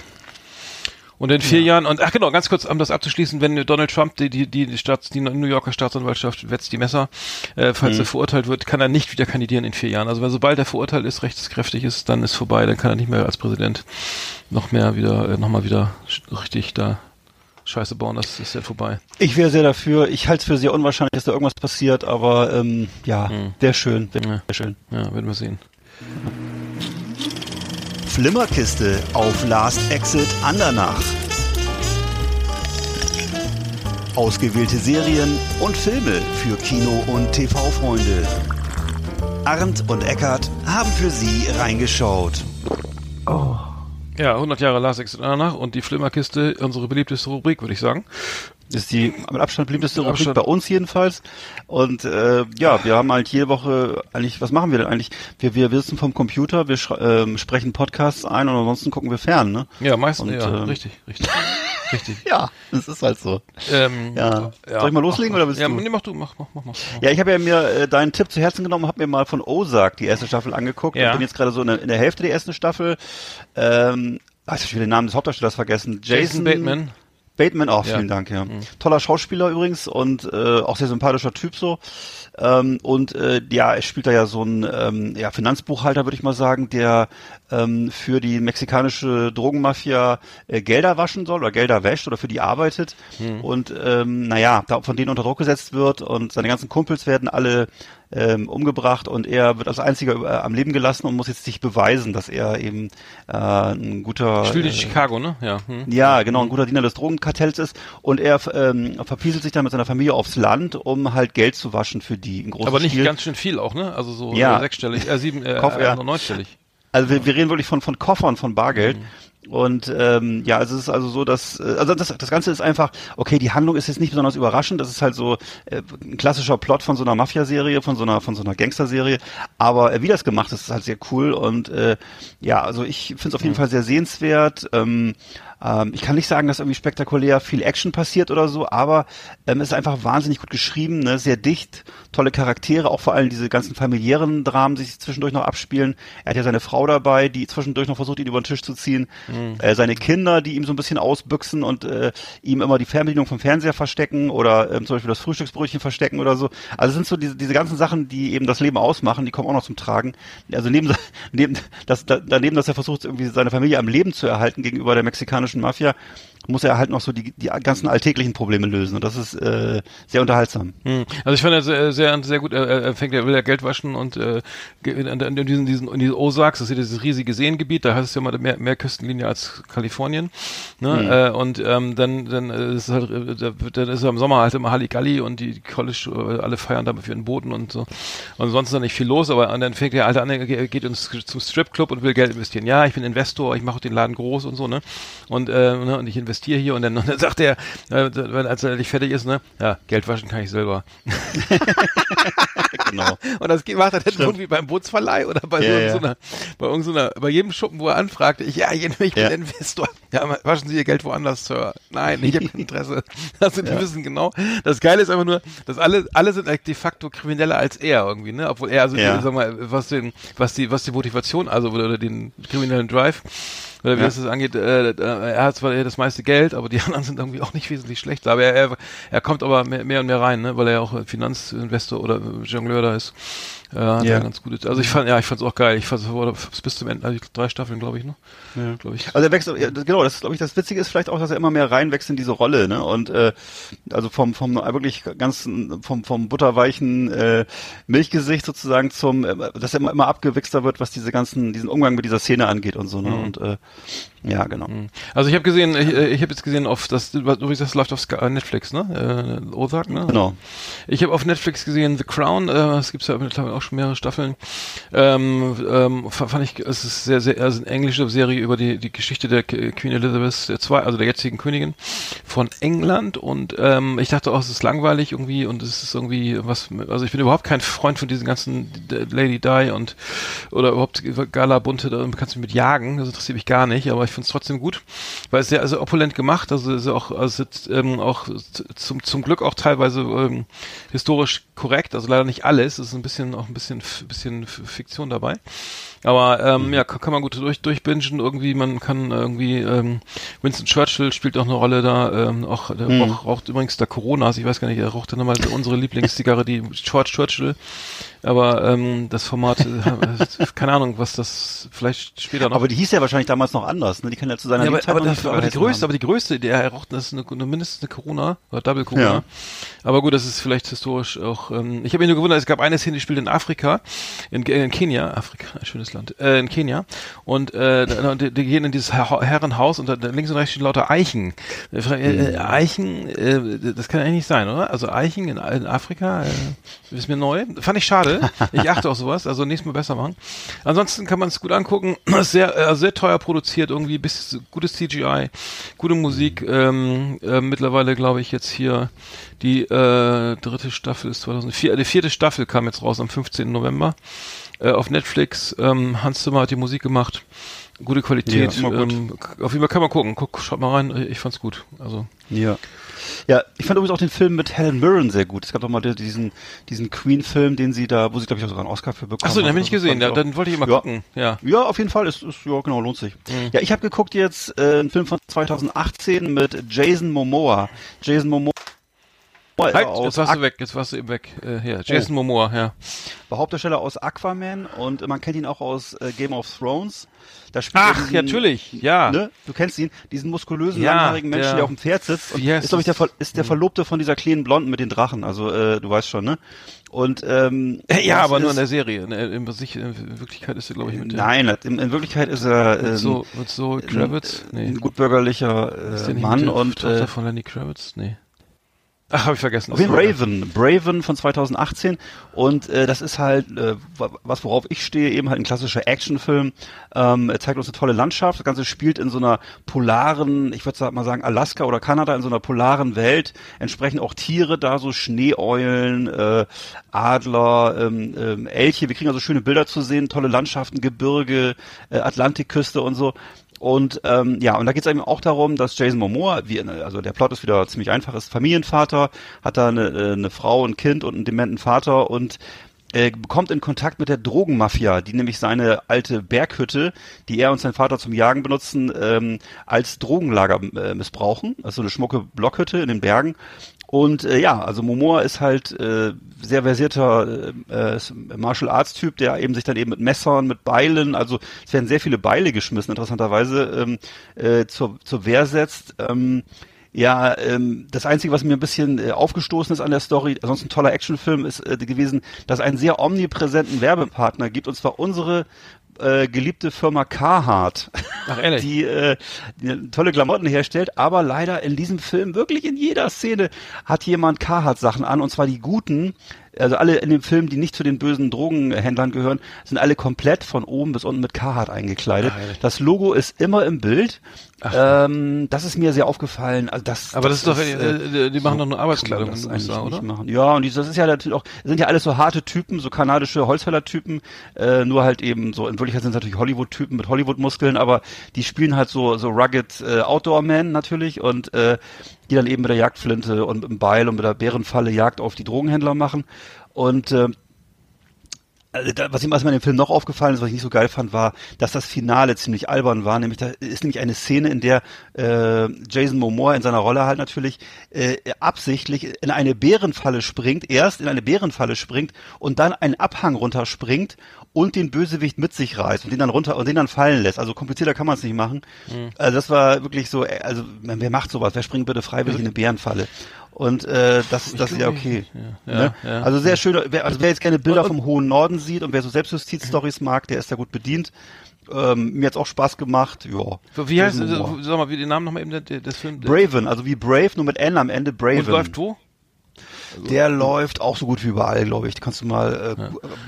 Und in vier Jahren, und ach genau, ganz kurz, um das abzuschließen, wenn Donald Trump die, die, die, Staats, die New Yorker Staatsanwaltschaft wetzt die Messer, äh, falls Mhm. er verurteilt wird, kann er nicht wieder kandidieren in vier Jahren. Also weil sobald er verurteilt ist, rechtskräftig ist, dann ist vorbei, dann kann er nicht mehr als Präsident noch mehr wieder, äh, nochmal wieder richtig da Scheiße bauen, das ist ja vorbei. Ich wäre sehr dafür. Ich halte es für sehr unwahrscheinlich, dass da irgendwas passiert, aber ähm, ja, wäre schön, wäre Ja. wär schön. Ja, werden wir sehen. Flimmerkiste auf Last Exit Andernach. Ausgewählte Serien und Filme für Kino- und TV-Freunde. Arndt und Eckart haben für Sie reingeschaut. Ja, 100 Jahre Last Exit danach und die Flimmerkiste, unsere beliebteste Rubrik, würde ich sagen. Ist die mit Abstand beliebteste Rubrik bei uns jedenfalls. Und äh, ja, wir haben halt jede Woche eigentlich, was machen wir denn eigentlich? Wir, wir sitzen vom Computer, wir ähm, sprechen Podcasts ein und ansonsten gucken wir fern, ne? Ja, meistens, Und, ja, ähm, richtig, richtig. [laughs] richtig. Ja, das ist halt so. Ähm, Ja. Soll ich mal loslegen oder willst ja, du? Nee, mach du, mach, mach, mach, mach. Ja, ich habe ja mir äh, deinen Tipp zu Herzen genommen, habe mir mal von Ozark die erste Staffel angeguckt. Ja. Ich bin jetzt gerade so in der, in der Hälfte der ersten Staffel. Ähm, ach, ich habe den Namen des Hauptdarstellers vergessen. Jason Bateman. Bateman, auch Ja. vielen Dank, ja. Toller Schauspieler übrigens und äh, auch sehr sympathischer Typ so. Ähm, und äh, ja, er spielt da ja so ein ähm, ja, Finanzbuchhalter, würde ich mal sagen, der ähm, für die mexikanische Drogenmafia äh, Gelder waschen soll oder Gelder wäscht oder für die arbeitet. Und ähm, naja, da von denen unter Druck gesetzt wird und seine ganzen Kumpels werden alle ähm, umgebracht und er wird als einziger äh, am Leben gelassen und muss jetzt sich beweisen, dass er eben äh, ein guter Spielt in äh, Chicago, ne? Ja. Hm. ja, genau, ein guter Diener des Drogenkartells ist und er ähm, verpieselt sich dann mit seiner Familie aufs Land, um halt Geld zu waschen für die Aber nicht Stil. ganz schön viel auch, ne? Also so Ja. äh, sechsstellig, äh, sieben, äh, Kauf- ja. neunstellig. Also wir, wir reden wirklich von von Koffern von Bargeld. Mhm. Und ähm, ja, also es ist also so, dass äh, also das, das Ganze ist einfach okay. Die Handlung ist jetzt nicht besonders überraschend. Das ist halt so äh, ein klassischer Plot von so einer Mafia-Serie, von so einer von so einer Gangster-Serie. Aber äh, wie das gemacht ist, ist halt sehr cool. Und äh, ja, also ich finde es auf Mhm. jeden Fall sehr sehenswert. Ähm, ähm, ich kann nicht sagen, dass irgendwie spektakulär viel Action passiert oder so, aber ähm, es ist einfach wahnsinnig gut geschrieben, ne? sehr dicht, tolle Charaktere, auch vor allem diese ganzen familiären Dramen, die sich zwischendurch noch abspielen. Er hat ja seine Frau dabei, die zwischendurch noch versucht, ihn über den Tisch zu ziehen. Äh, seine Kinder, die ihm so ein bisschen ausbüchsen und äh, ihm immer die Fernbedienung vom Fernseher verstecken oder ähm, zum Beispiel das Frühstücksbrötchen verstecken oder so. Also es sind so diese, diese ganzen Sachen, die eben das Leben ausmachen, die kommen auch noch zum Tragen. Also neben, [laughs] neben das, da, daneben, dass er versucht, irgendwie seine Familie am Leben zu erhalten gegenüber der mexikanischen Mafia, muss er halt noch so die, die ganzen alltäglichen Probleme lösen. Und das ist äh, sehr unterhaltsam. Hm. Also ich fand er sehr, sehr, sehr gut. Er, fängt, er will ja Geld waschen und äh, in, in, diesen, diesen, in diesen Ozarks, das ist dieses riesige Seengebiet, da heißt es ja mal mehr, mehr Küstenlinie als Kalifornien. Ne? Äh, und ähm, dann, dann ist es halt, äh, dann ist er im Sommer halt immer Halligalli und die College, äh, alle feiern da für ihren Booten und so. Und sonst ist da nicht viel los, aber dann fängt der Alte an, ge- geht ins, zum Stripclub und will Geld investieren. Ja, ich bin Investor, ich mache den Laden groß und so, ne? Und, äh, ne, und ich investiere hier und dann, [laughs] und dann sagt er, äh, als er nicht fertig ist, ne, ja, Geld waschen kann ich selber. [laughs] Genau. Und das macht er dann irgendwie beim Bootsverleih oder bei, Ja, so, ja. bei irgendeiner, bei jedem Schuppen, wo er anfragt, ich, ja, ich, ich bin Ja. Investor. Ja, waschen Sie Ihr Geld woanders, Sir. Nein, ich habe kein [laughs] Interesse. Also, die wissen genau. Das Geile ist einfach nur, dass alle, alle sind de facto krimineller als er irgendwie, ne? Obwohl er, also, die, sag mal, was den, was die, was die Motivation, also, oder den kriminellen Drive, oder wie Ja. das angeht, äh, äh, er hat zwar das meiste Geld, aber die [laughs] anderen sind irgendwie auch nicht wesentlich schlechter. Aber er, er, er kommt aber mehr, mehr und mehr rein, ne? weil er ja auch Finanzinvestor oder Jongleur da ist. Äh, hat Ja. ganz gut. Also ich fand, ja, ich fand's auch geil. Ich fand es bis zum Ende, also drei Staffeln, glaube ich, ne? Ja. Glaube ich. Also er wächst, ja, das- genau, das glaube ich, das Witzige ist vielleicht auch, dass er immer mehr reinwächst in diese Rolle, ne? Und äh, also vom vom wirklich ganz vom vom butterweichen äh, Milchgesicht sozusagen zum, äh, dass er immer, immer abgewichster wird, was diese ganzen diesen Umgang mit dieser Szene angeht und so, ne? Und äh, ja, genau. Also ich habe gesehen, ich, äh, ich habe jetzt gesehen auf das, übrigens das läuft auf äh, Netflix, ne? Äh, Ozark, ne? Genau. Ich habe auf Netflix gesehen The Crown, äh, es gibt ja mittlerweile auch schon mehrere Staffeln. Ähm, ähm, fa- fand ich, es ist sehr, sehr, also eine englische Serie über die, die Geschichte der Queen Elizabeth II, also der jetzigen Königin von England. Und ähm, ich dachte auch, es ist langweilig irgendwie und es ist irgendwie was, also ich bin überhaupt kein Freund von diesen ganzen Lady Di und oder überhaupt Gala Bunte, da kannst du mich mit jagen, das interessiert mich gar nicht, aber ich finde es trotzdem gut, weil es sehr also opulent gemacht, also ist auch, also ähm, auch zum, zum Glück auch teilweise ähm, historisch korrekt, also leider nicht alles, es ist ein bisschen auch ein bisschen bisschen Fiktion dabei. Aber ähm, ja, kann, kann man gut durch durchbingen. Irgendwie, man kann irgendwie ähm, Winston Churchill spielt auch eine Rolle da. Ähm, auch der Mhm. raucht, raucht übrigens der Coronas. Ich weiß gar nicht, er rauchte nochmal unsere Lieblingszigarre, die George Churchill. Aber ähm, das Format, äh, [laughs] keine Ahnung, was das vielleicht später noch. Aber die hieß ja wahrscheinlich damals noch anders, ne? Die kann ja zu seiner Ja, aber, Lebzeit aber, das, aber die größte, haben. aber die größte, der er raucht, das ist eine, eine mindestens eine Corona oder Double Corona. Ja. Aber gut, das ist vielleicht historisch auch. Ähm, ich habe mich nur gewundert, es gab eine Szene, die spielt in Afrika, in, in Kenia, Afrika, ein schönes Land, äh, in Kenia. Und äh, die, die gehen in dieses Herr- Herrenhaus und da, links und rechts stehen lauter Eichen. Ich frage, äh, äh, Eichen, äh, das kann eigentlich nicht sein, oder? Also Eichen in, in Afrika, äh, ist mir neu. Fand ich schade. Ich achte auf sowas, also nächstes Mal besser machen. Ansonsten kann man es gut angucken. [clears throat] Sehr, äh, sehr teuer produziert, irgendwie bis gutes CGI, gute Musik. Ähm, äh, mittlerweile glaube ich jetzt hier die äh, dritte Staffel ist 2004, äh, die vierte Staffel kam jetzt raus am 15. November äh, auf Netflix. Ähm, Hans Zimmer hat die Musik gemacht. Gute Qualität. Ja, gut. ähm, auf jeden Fall kann man gucken. Guck, schaut mal rein. Ich fand's gut. Also Ja. Ja, ich fand übrigens auch den Film mit Helen Mirren sehr gut. Es gab doch mal diesen, diesen Queen-Film, den sie da, wo sie, glaube ich, auch sogar einen Oscar für bekommen Achso, den hat. habe ich nicht gesehen. Da, dann wollte ich mal Ja. gucken. Ja. Ja, auf jeden Fall. Ist, ist ja genau, lohnt sich. Ja, ich habe geguckt jetzt äh, einen Film von 2018 mit Jason Momoa. Jason Momoa ist Halt, aus jetzt warst du weg. Jetzt warst du eben weg. Äh, hier, Jason Momoa, ja. war Hauptdarsteller aus Aquaman und man kennt ihn auch aus äh, Game of Thrones. Da spielt Ach, diesen, ja, natürlich. Ja. Ne? Du kennst ihn, diesen muskulösen, Ja, langhaarigen Menschen, der- der, auf dem Pferd sitzt. Und heißt ist, glaube ich, der? Ver ist der Verlobte von dieser kleinen Blonden mit den Drachen. Also, äh, du weißt schon, ne? Und, ähm, Ja, das aber nur in der Serie. In, in, in, in Wirklichkeit ist er, glaube ich, mit der- Nein, in, in Wirklichkeit ist er ähm, so, so Kravitz. Nee. ein gutbürgerlicher äh, der Mann der und Tochter äh, von Lenny Kravitz? Nee. [laughs] Ach, habe ich vergessen. Auf jeden Das Fall war- Raven, Braven von 2018 und äh, das ist halt äh, wa- was worauf ich stehe, eben halt ein klassischer Actionfilm. Ähm, er zeigt uns eine tolle Landschaft. Das Ganze spielt in so einer polaren, ich würde mal sagen Alaska oder Kanada in so einer polaren Welt. Entsprechend auch Tiere da, so Schneeeulen, äh, Adler, ähm, ähm, Elche. Wir kriegen also schöne Bilder zu sehen, tolle Landschaften, Gebirge, äh, Atlantikküste und so. Und ähm, ja, und da geht es eben auch darum, dass Jason Momoa, wie, also der Plot ist wieder ziemlich einfach, ist Familienvater, hat da eine, äh, eine Frau, ein Kind und einen dementen Vater und äh, bekommt in Kontakt mit der Drogenmafia, die nämlich seine alte Berghütte, die er und sein Vater zum Jagen benutzen, ähm, als Drogenlager äh, missbrauchen. Also eine schmucke Blockhütte in den Bergen. Und äh, ja, also Momoa ist halt äh, sehr versierter äh, äh, Martial Arts Typ, der eben sich dann eben mit Messern, mit Beilen, also es werden sehr viele Beile geschmissen, interessanterweise ähm, äh, zur, zur Wehr setzt. Ähm, ja, ähm, das Einzige, was mir ein bisschen äh, aufgestoßen ist an der Story, sonst ein toller Actionfilm, ist äh, gewesen, dass es einen sehr omnipräsenten Werbepartner gibt, und zwar unsere äh, geliebte Firma Carhartt, Ach, ehrlich. die, äh, die tolle Klamotten herstellt, aber leider in diesem Film, wirklich in jeder Szene, hat jemand Carhartt-Sachen an, und zwar die guten, also alle in dem Film, die nicht zu den bösen Drogenhändlern gehören, sind alle komplett von oben bis unten mit Carhartt eingekleidet. Ehrlich. das Logo ist immer im Bild. Ähm, das ist mir sehr aufgefallen. Also das, Aber das, ist doch, äh, äh, die machen doch nur Arbeitskleidung das eigentlich USA, nicht oder? Machen. Ja, und das ist ja natürlich auch, sind ja alles so harte Typen, so kanadische Holzfäller-Typen, äh, nur halt eben so, in Wirklichkeit sind es natürlich Hollywood-Typen mit Hollywood-Muskeln, aber die spielen halt so, so rugged äh, Outdoor-Men natürlich und äh, die dann eben mit der Jagdflinte und mit dem Beil und mit der Bärenfalle Jagd auf die Drogenhändler machen. Und äh, also da, was, ihm, was mir in dem Film noch aufgefallen ist, was ich nicht so geil fand, war, dass das Finale ziemlich albern war. Nämlich da ist nämlich eine Szene, in der äh, Jason Momoa in seiner Rolle halt natürlich äh, absichtlich in eine Bärenfalle springt, erst in eine Bärenfalle springt und dann einen Abhang runterspringt und den Bösewicht mit sich reißt und den dann runter und den dann fallen lässt. Also komplizierter kann man es nicht machen. Also das war wirklich so, äh, also wer macht sowas? Wer springt bitte freiwillig in eine Bärenfalle? Und äh, das, das ist ja okay. Ja, ne? ja. Also sehr schön. Wer, also wer jetzt gerne Bilder vom hohen Norden sieht und wer so Selbstjustiz-Stories mag, der ist da gut bedient. Ähm, mir hat's auch Spaß gemacht. Ja. Wie heißt, sag mal, wie den Namen nochmal eben des Films? Braven, also wie Brave, nur mit N am Ende Braven. Und läuft wo? Der läuft auch so gut wie überall, glaube ich. Kannst du mal,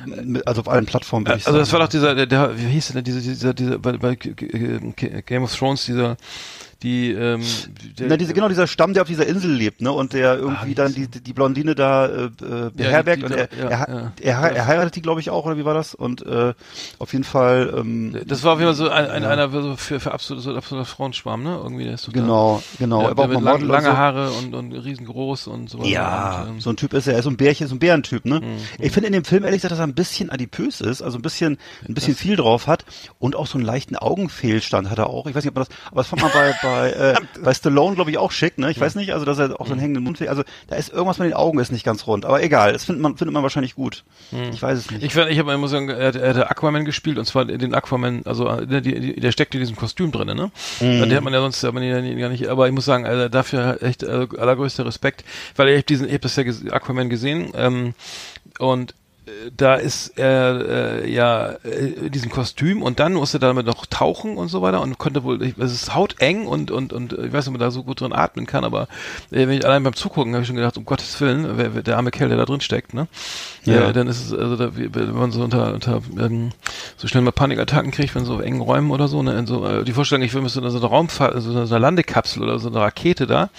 äh, mit- also auf allen Plattformen. Also das war sagen. doch dieser, der, der wie hieß denn dieser, dieser, dieser bei, bei Game of Thrones, dieser die, ähm, der, Na, diese, genau dieser Stamm, der auf dieser Insel lebt, ne, und der irgendwie Ah, dann die, die Blondine da äh, äh, beherbergt die und da- er, ja, er, ja. er, he- er heiratet die, glaube ich, auch, oder wie war das? Und äh, auf jeden Fall, ähm, das war auf jeden Fall so ein, ein, einer so für, für absolut, so absoluter Frauenschwarm, ne? Irgendwie, der ist total, genau, genau. Ja, er war auch mit lang, und lange so. Haare und, und riesengroß und so weiter. Ja, und, ähm, so ein Typ ist er, er ist so ein Bärchen, so ein Bärentyp, ne? Mhm. Ich finde in dem Film ehrlich gesagt, dass er ein bisschen adipös ist, also ein bisschen, ein bisschen viel drauf hat und auch so einen leichten Augenfehlstand hat er auch. Ich weiß nicht, ob man das, aber das fand man bei, bei, [laughs] äh, bei Stallone, glaube ich, auch schick, ne? Ich weiß nicht, also dass er Mhm. auch so einen hängenden Mund, also da ist irgendwas mit den Augen ist nicht ganz rund, aber egal, das findet man, findet man wahrscheinlich gut. Ich weiß es nicht. Mhm. Ich, find- ich habe, muss sagen, er, hat- er hat Aquaman gespielt und zwar den Aquaman, also äh, der, der steckt in diesem Kostüm drin, ne? Mhm. Den hat man ja sonst hat man ihn gar nicht, aber ich muss sagen, also dafür echt äh, allergrößter Respekt, weil ich hab diesen, ich habe das ja Aquaman gesehen ähm, und da ist er äh, ja äh, in diesem Kostüm und dann musste er damit noch tauchen und so weiter und konnte wohl, ich- es ist hauteng und und und ich weiß nicht, ob man da so gut drin atmen kann, aber äh, wenn ich allein beim Zugucken habe ich schon gedacht, um Gottes Willen, wer, wer, der arme Kerl, der da drin steckt, ne? Ja. Ja, dann ist es, also da, wenn man so unter, unter ähm, so schnell mal Panikattacken kriegt, wenn so engen Räumen oder so, ne, in so äh, die Vorstellung, ich will müsste in so eine Raumfahrt, so eine, so eine Landekapsel oder so eine Rakete da,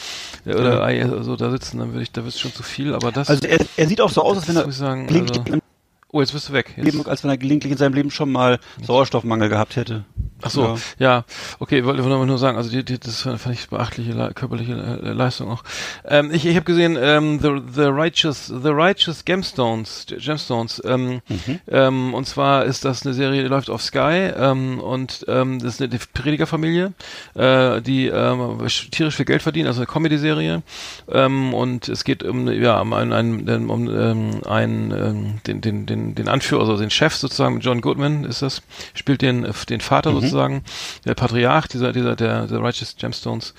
äh, oder äh, so da sitzen, dann würde ich, da wird schon zu viel, aber das, Also er, er sieht auch so aus, als wenn er sagen, gelegentlich also, oh, jetzt bist du weg. Jetzt, als wenn er gelegentlich in seinem Leben schon mal Sauerstoffmangel gehabt hätte. Ach so, Ja. ja, okay, ich wollte nur, nur sagen, also die, die, das fand ich beachtliche le körperliche äh, Leistung auch. Ähm, ich ich habe gesehen, ähm, the, the Righteous, The Righteous Gemstones, Gemstones, ähm, Mhm. ähm, und zwar ist das eine Serie, die läuft auf Sky ähm, und ähm, das ist eine Predigerfamilie, äh, die ähm, tierisch viel Geld verdienen, also eine Comedy-Serie ähm, und es geht um ja um einen, einen um ähm, einen ähm, den den den den Anführer, also den Chef sozusagen, John Goodman ist das, spielt den den Vater sozusagen, der Patriarch dieser dieser der, der Righteous Gemstones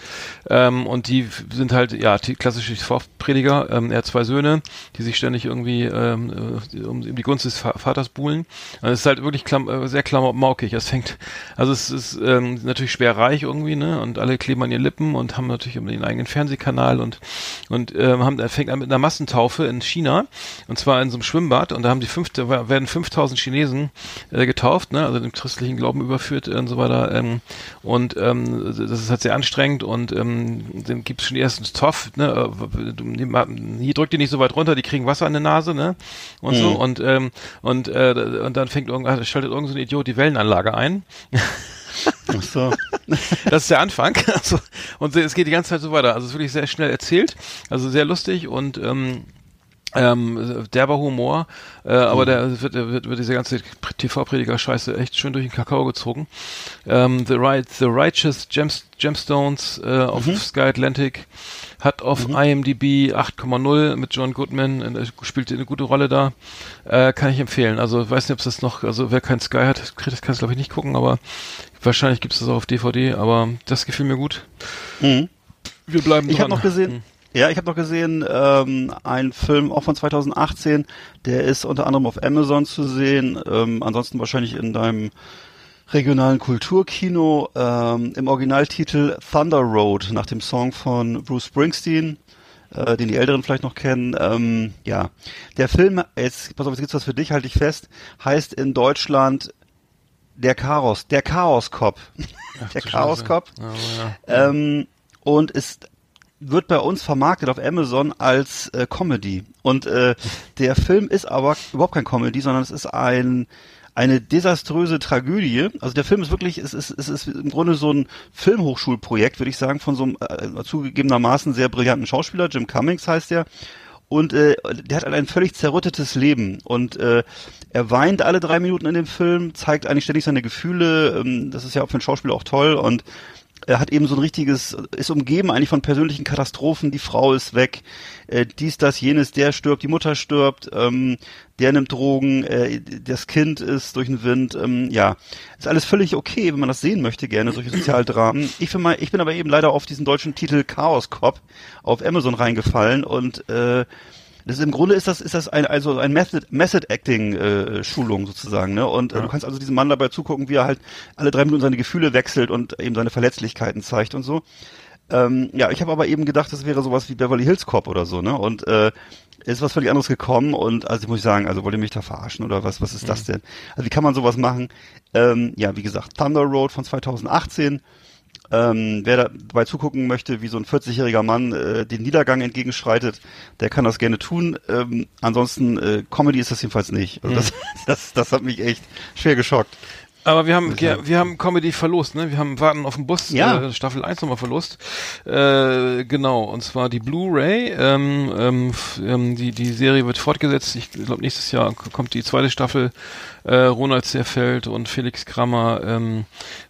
ähm, und die sind halt ja klassische Vorprediger. Ähm, er hat zwei Söhne, die sich ständig irgendwie ähm, äh, um, die Gunst des Va- Vaters buhlen. Also es ist halt wirklich klam äh, sehr klamaukig. Es fängt, also es ist ähm, natürlich schwer reich irgendwie, ne? Und alle kleben an ihren Lippen und haben natürlich ihren eigenen Fernsehkanal und und ähm, haben, fängt an mit einer Massentaufe in China und zwar in so einem Schwimmbad und da haben die fünf, werden 5000 Chinesen äh, getauft, ne? Also dem christlichen Glauben überführt und so weiter. Ähm, und ähm, das ist halt sehr anstrengend und ähm, dann gibt es schon die ersten Zoff, ne? äh, Hier drückt die nicht so weit runter, die kriegen Wasser an der Nase, ne? Und so und ähm, und äh, und dann fängt irgend, schaltet irgend so ein Idiot die Wellenanlage ein. Ach so. [laughs] Das ist der Anfang. Also, und es geht die ganze Zeit so weiter. Also es ist wirklich sehr schnell erzählt, also sehr lustig und ähm, ähm, derber Humor, äh, aber der wird, wird, wird diese ganze TV-Prediger-Scheiße echt schön durch den Kakao gezogen. Ähm, The, right, The Righteous Gems, Gemstones äh, auf Sky Atlantic hat auf IMDb 8,0 mit John Goodman, äh, spielt eine gute Rolle da. Äh, kann ich empfehlen. Also ich weiß nicht, ob es das noch, also wer kein Sky hat, kriegt das kann es glaube ich nicht gucken, aber wahrscheinlich gibt es das auch auf DVD, aber das gefiel mir gut. Mhm. Wir bleiben Ich dran. habe noch gesehen, ja, ich habe noch gesehen, ähm, einen Film auch von 2018, der ist unter anderem auf Amazon zu sehen, ähm, ansonsten wahrscheinlich in deinem regionalen Kulturkino, ähm, im Originaltitel Thunder Road, nach dem Song von Bruce Springsteen, äh, den die Älteren vielleicht noch kennen. Ähm, ja, der Film, jetzt, pass auf, jetzt gibt's was für dich, halte ich fest, heißt in Deutschland der Chaos, der Chaos Cop. der Chaos. Cop. Aber ja. Ähm, und ist wird bei uns vermarktet auf Amazon als äh, Comedy. Und äh, der Film ist aber überhaupt kein Comedy, sondern es ist ein eine desaströse Tragödie. Also der Film ist wirklich, es ist, es ist im Grunde so ein Filmhochschulprojekt, würde ich sagen, von so einem äh, zugegebenermaßen sehr brillanten Schauspieler, Jim Cummings heißt der. Und äh, der hat ein völlig zerrüttetes Leben und äh, er weint alle drei Minuten in dem Film, zeigt eigentlich ständig seine Gefühle. Ähm, das ist ja auch für einen Schauspieler auch toll und er hat eben so ein richtiges, ist umgeben eigentlich von persönlichen Katastrophen. Die Frau ist weg, äh, dies, das, jenes, der stirbt, die Mutter stirbt, ähm, der nimmt Drogen, äh, das Kind ist durch den Wind. Ähm, ja, ist alles völlig okay, wenn man das sehen möchte, gerne solche Sozialdramen. Ich, bin mal, ich bin aber eben leider auf diesen deutschen Titel Chaos Cop auf Amazon reingefallen und äh, das ist, im Grunde ist das ist das ein also ein Method Method Acting äh, Schulung sozusagen ne? Und äh, du kannst also diesem Mann dabei zugucken wie er halt alle drei Minuten seine Gefühle wechselt und eben seine Verletzlichkeiten zeigt und so. Ähm, ja ich habe aber eben gedacht das wäre sowas wie Beverly Hills Cop oder so ne? Und äh, ist was völlig anderes gekommen und also muss ich sagen also wollt ihr mich da verarschen oder was was ist das denn? Also wie kann man sowas machen? Ähm, ja wie gesagt Thunder Road von 2018 Ähm, wer dabei zugucken möchte, wie so ein 40-jähriger Mann äh, den Niedergang entgegenschreitet, der kann das gerne tun. Ähm, ansonsten äh, Comedy ist das jedenfalls nicht. Also das, [laughs] das, das hat mich echt schwer geschockt. Aber wir haben, ja, wir haben Comedy verlost, ne? Wir haben Warten auf den Bus, Ja. äh, Staffel 1 nochmal verlost. Äh, genau, und zwar die Blu-ray. Ähm, ähm, ähm, die, die Serie wird fortgesetzt. Ich glaube, nächstes Jahr kommt die zweite Staffel. Äh, Ronald Zerfeld und Felix Krammer ähm,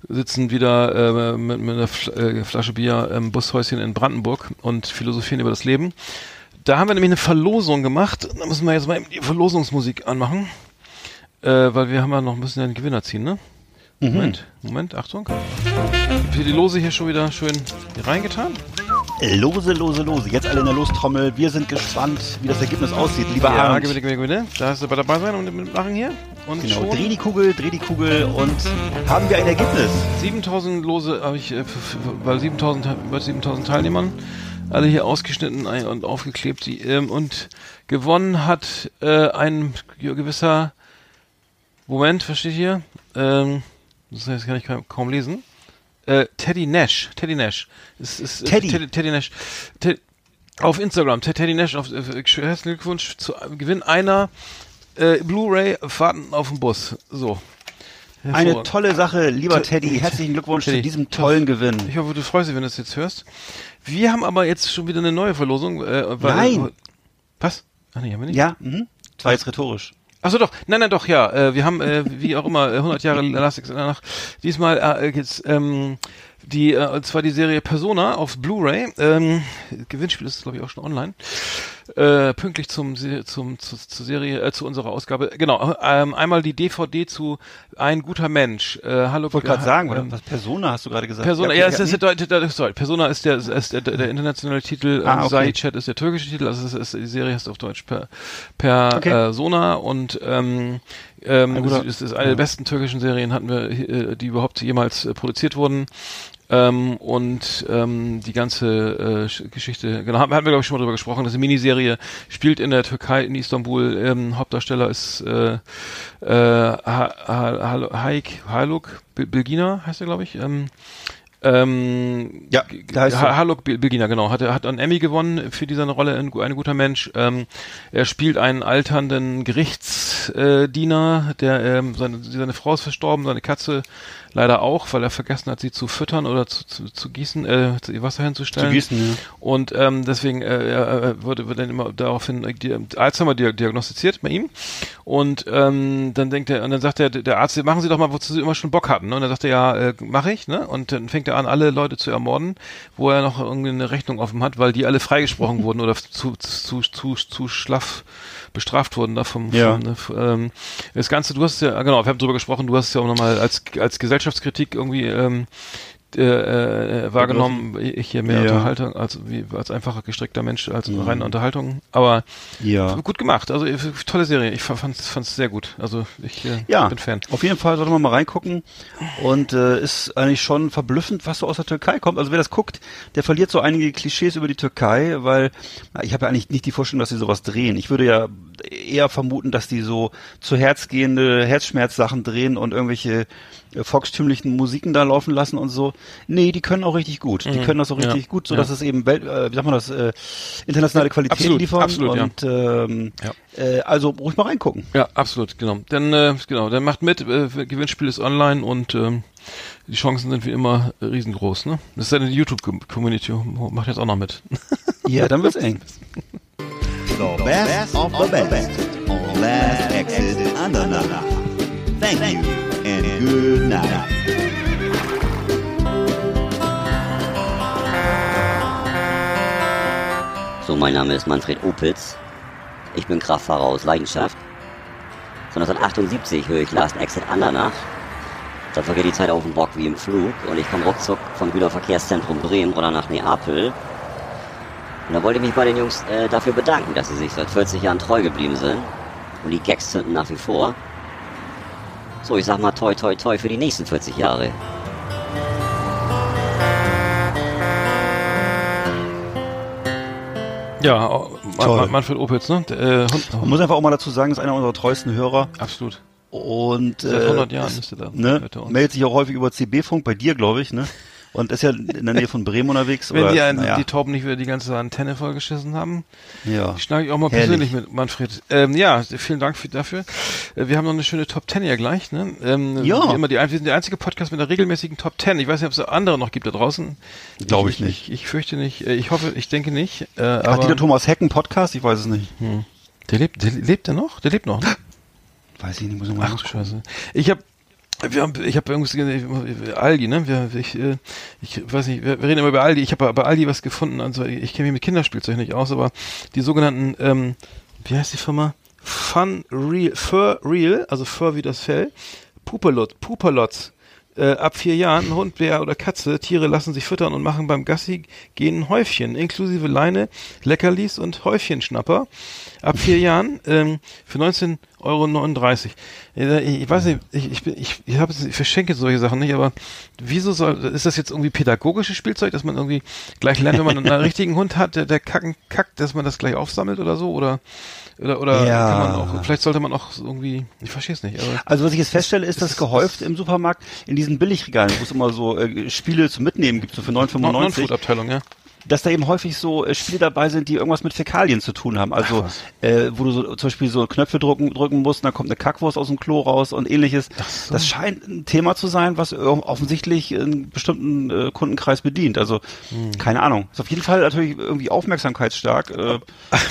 sitzen wieder äh, mit, mit einer Fl äh, Flasche Bier im Bushäuschen in Brandenburg und philosophieren über das Leben. Da haben wir nämlich eine Verlosung gemacht. Da müssen wir jetzt mal eben die Verlosungsmusik anmachen. Äh, weil wir haben ja noch ein bisschen einen Gewinner ziehen, ne? Moment, Moment, Achtung. Für die Lose hier schon wieder schön reingetan. Lose, lose, lose. Jetzt alle in der Lostrommel. Wir sind gespannt, wie das Ergebnis aussieht. Lieber Ja, Arndt. gewinne, gewinne, gewinne. Da hast du bei dabei sein und mitmachen hier. Und Genau, schon dreh die Kugel, dreh die Kugel und haben wir ein Ergebnis. 7000 Lose habe ich, äh, bei 7000, te- bei 7000 Teilnehmern, alle hier ausgeschnitten und aufgeklebt. Die, ähm, und gewonnen hat äh, ein gewisser, Moment, was steht hier? Ähm, das kann ich kaum, lesen. Äh, Teddy Nash, Teddy Nash. Ist, ist, äh, Teddy. Teddy, Teddy Nash. Te auf Instagram, Ted- Teddy Nash, auf, äh, herzlichen Glückwunsch zu Gewinn einer äh, Blu-ray Fahrten auf dem Bus. So. Eine tolle Sache, lieber Te- Teddy. Herzlichen Glückwunsch Teddy, zu diesem toll. tollen Gewinn. Ich hoffe, du freust dich, wenn du es jetzt hörst. Wir haben aber jetzt schon wieder eine neue Verlosung. Äh, Nein. Was? Ach nee, haben wir nicht. Ja, mhm. Das war jetzt rhetorisch. Achso doch, nein, nein, doch, ja. Äh, wir haben, äh, wie auch immer, äh, 100 Jahre Elastics danach. Diesmal äh, jetzt ähm, die, äh, und zwar die Serie Persona auf Blu-ray. Ähm, Gewinnspiel ist, glaube ich, auch schon online. Äh, pünktlich zum, zum zu, zur Serie, äh, zu unserer Ausgabe. Genau, ähm, einmal die DVD zu Ein guter Mensch. Äh, hallo, Ich wollte gerade sagen, ähm, was Persona hast du gerade gesagt? Persona, ja, es ist, der, der, sorry, Persona ist der, ist der, der, internationale Titel, Ah, okay. Sai Chat ist der türkische Titel, also es ist, die Serie heißt auf Deutsch per, per Okay. äh, Sona und ähm, ähm, es ist, eine der besten türkischen Serien, hatten wir, äh, die überhaupt jemals äh, produziert wurden. Ähm, und ähm, die ganze äh, Sch- Geschichte, genau, haben, haben wir glaube ich schon mal drüber gesprochen, das ist eine Miniserie, spielt in der Türkei, in Istanbul, ähm, Hauptdarsteller ist äh, äh, ha ha Haluk Bil- Bilgina, heißt er glaube ich. Ähm, ähm, Ja, da heißt Ha-. Haluk Bil- Bilgina, genau, hat, er- hat einen Emmy gewonnen für diese Rolle in Gu- Ein guter Mensch. Ähm, er spielt einen alternden Gerichtsdiener, der ähm, seine, seine Frau ist verstorben, seine Katze leider auch, weil er vergessen hat, sie zu füttern oder zu, zu, zu gießen, äh, zu ihr Wasser hinzustellen. Zu gießen, ja. Und ähm, deswegen äh, er, wurde, wird dann immer daraufhin äh, die, Alzheimer dia- diagnostiziert bei ihm. Und ähm, dann denkt er, und dann sagt er, der Arzt, machen Sie doch mal, wozu Sie immer schon Bock hatten. Ne? Und dann sagt er, ja, äh, mache ich, ne? Und dann fängt er an, alle Leute zu ermorden, wo er noch irgendwie eine Rechnung offen hat, weil die alle freigesprochen wurden oder zu, zu, zu, zu schlaff bestraft wurden da vom, Ja. vom ne, ähm, das Ganze, du hast ja, genau, wir haben drüber gesprochen, du hast es ja auch nochmal als, als Gesellschaftskritik irgendwie ähm, äh, äh, wahrgenommen, ich hier mehr Ja. Unterhaltung, als wie als einfacher gestrickter Mensch, als reine Unterhaltung. Aber Ja. gut gemacht, also tolle Serie, ich fand es sehr gut. Also ich äh, Ja, bin Fan. auf jeden Fall sollte man mal reingucken und äh, ist eigentlich schon verblüffend, was so aus der Türkei kommt. Also wer das guckt, der verliert so einige Klischees über die Türkei, weil na, ich habe ja eigentlich nicht die Vorstellung, dass sie sowas drehen. Ich würde ja eher vermuten, dass die so zu Herz gehende Herzschmerzsachen drehen und irgendwelche volkstümlichen Musiken da laufen lassen und so. Nee, die können auch richtig gut. Die können das auch Mhm. Ja. richtig gut, so Ja. dass es eben Welt, äh, wie sagt man das, äh, internationale Qualität Absolut, liefern absolut, ja. und ähm, Ja. äh, also ruhig mal reingucken. Ja, absolut, genau. Dann äh, genau, dann macht mit, äh, Gewinnspiel ist online und ähm, die Chancen sind wie immer riesengroß, ne? Das ist ja eine YouTube-Community, macht jetzt auch noch mit. Ja, dann wird's eng. The best of the best on Last Exit Andernach. Thank you and good night. So, mein Name ist Manfred Opitz. Ich bin Kraftfahrer aus Leidenschaft. Von 1978 höre ich Last Exit Andernach. Da vergeht die Zeit auf dem Bock wie im Flug und ich komme ruckzuck vom Güterverkehrszentrum Bremen oder nach Neapel. Und da wollte ich mich bei den Jungs äh, dafür bedanken, dass sie sich seit 40 Jahren treu geblieben sind. Und die Gags zünden nach wie vor. So, ich sag mal toi toi toi für die nächsten 40 Jahre. Ja, Toll. Ma- Manfred Opitz, ne? Der, Äh, Man muss einfach auch mal dazu sagen, ist einer unserer treuesten Hörer absolut. und Seit äh, 100 Jahren ist er da. ne, meldet sich auch häufig über CB-Funk, bei dir, glaube ich, ne? Und ist ja in der Nähe von Bremen unterwegs. Wenn oder, die, einen, naja, die Tauben nicht wieder die ganze Antenne vollgeschissen haben, ja. schneide ich auch mal Herrlich. persönlich mit Manfred. Ähm, ja, vielen Dank für, dafür. Äh, wir haben noch eine schöne Top Ten ja gleich. Ne? Ähm, Ja. Immer die, wir sind der einzige Podcast mit einer regelmäßigen Top Ten. Ich weiß nicht, ob es andere noch gibt da draußen. Glaube ich nicht. Ich, ich fürchte nicht. Äh, Ich hoffe, ich denke nicht. Äh, Hat aber die der Thomas Hecken Podcast? Ich weiß es nicht. der lebt, der lebt der noch? Der lebt noch. Ne? Weiß ich nicht, muss ich mal Ach. Scheiße. Ich habe wir haben, ich habe irgendwas Aldi, ne? Wir, ich, äh, ich weiß nicht, wir, reden immer über Aldi. Ich habe bei Aldi was gefunden. Also ich kenne mich mit Kinderspielzeug nicht aus, aber die sogenannten, ähm, wie heißt die Firma? Fun Real, Fur Real, also Fur wie das Fell, Pupalot, Pupalots. Äh, ab vier Jahren, Hund, Bär oder Katze, Tiere lassen sich füttern und machen beim Gassi gehen Häufchen, inklusive Leine, Leckerlis und Häufchenschnapper. Ab vier Jahren ähm, für 19,39 Euro. Ich weiß nicht, ich, ich, ich, ich, hab, ich verschenke solche Sachen nicht, aber wieso soll, ist das jetzt irgendwie pädagogisches Spielzeug, dass man irgendwie gleich lernt, wenn man einen [laughs] richtigen Hund hat, der, der kacken kackt, dass man das gleich aufsammelt oder so? Oder, oder, oder Ja. kann man auch, vielleicht sollte man auch irgendwie, ich verstehe es nicht, aber Also was ich jetzt feststelle, ist, dass gehäuft im Supermarkt in diesen Billigregalen, wo es immer so äh, Spiele zum Mitnehmen gibt, so für 9,95, Non-Food-Abteilung, ja. Dass da eben häufig so äh, Spiele dabei sind, die irgendwas mit Fäkalien zu tun haben. Also äh, wo du so, zum Beispiel so Knöpfe drücken, drücken musst, und dann kommt eine Kackwurst aus dem Klo raus und ähnliches. Das scheint ein Thema zu sein, was offensichtlich einen bestimmten äh, Kundenkreis bedient. Also Hm. keine Ahnung. Ist auf jeden Fall natürlich irgendwie aufmerksamkeitsstark. Äh,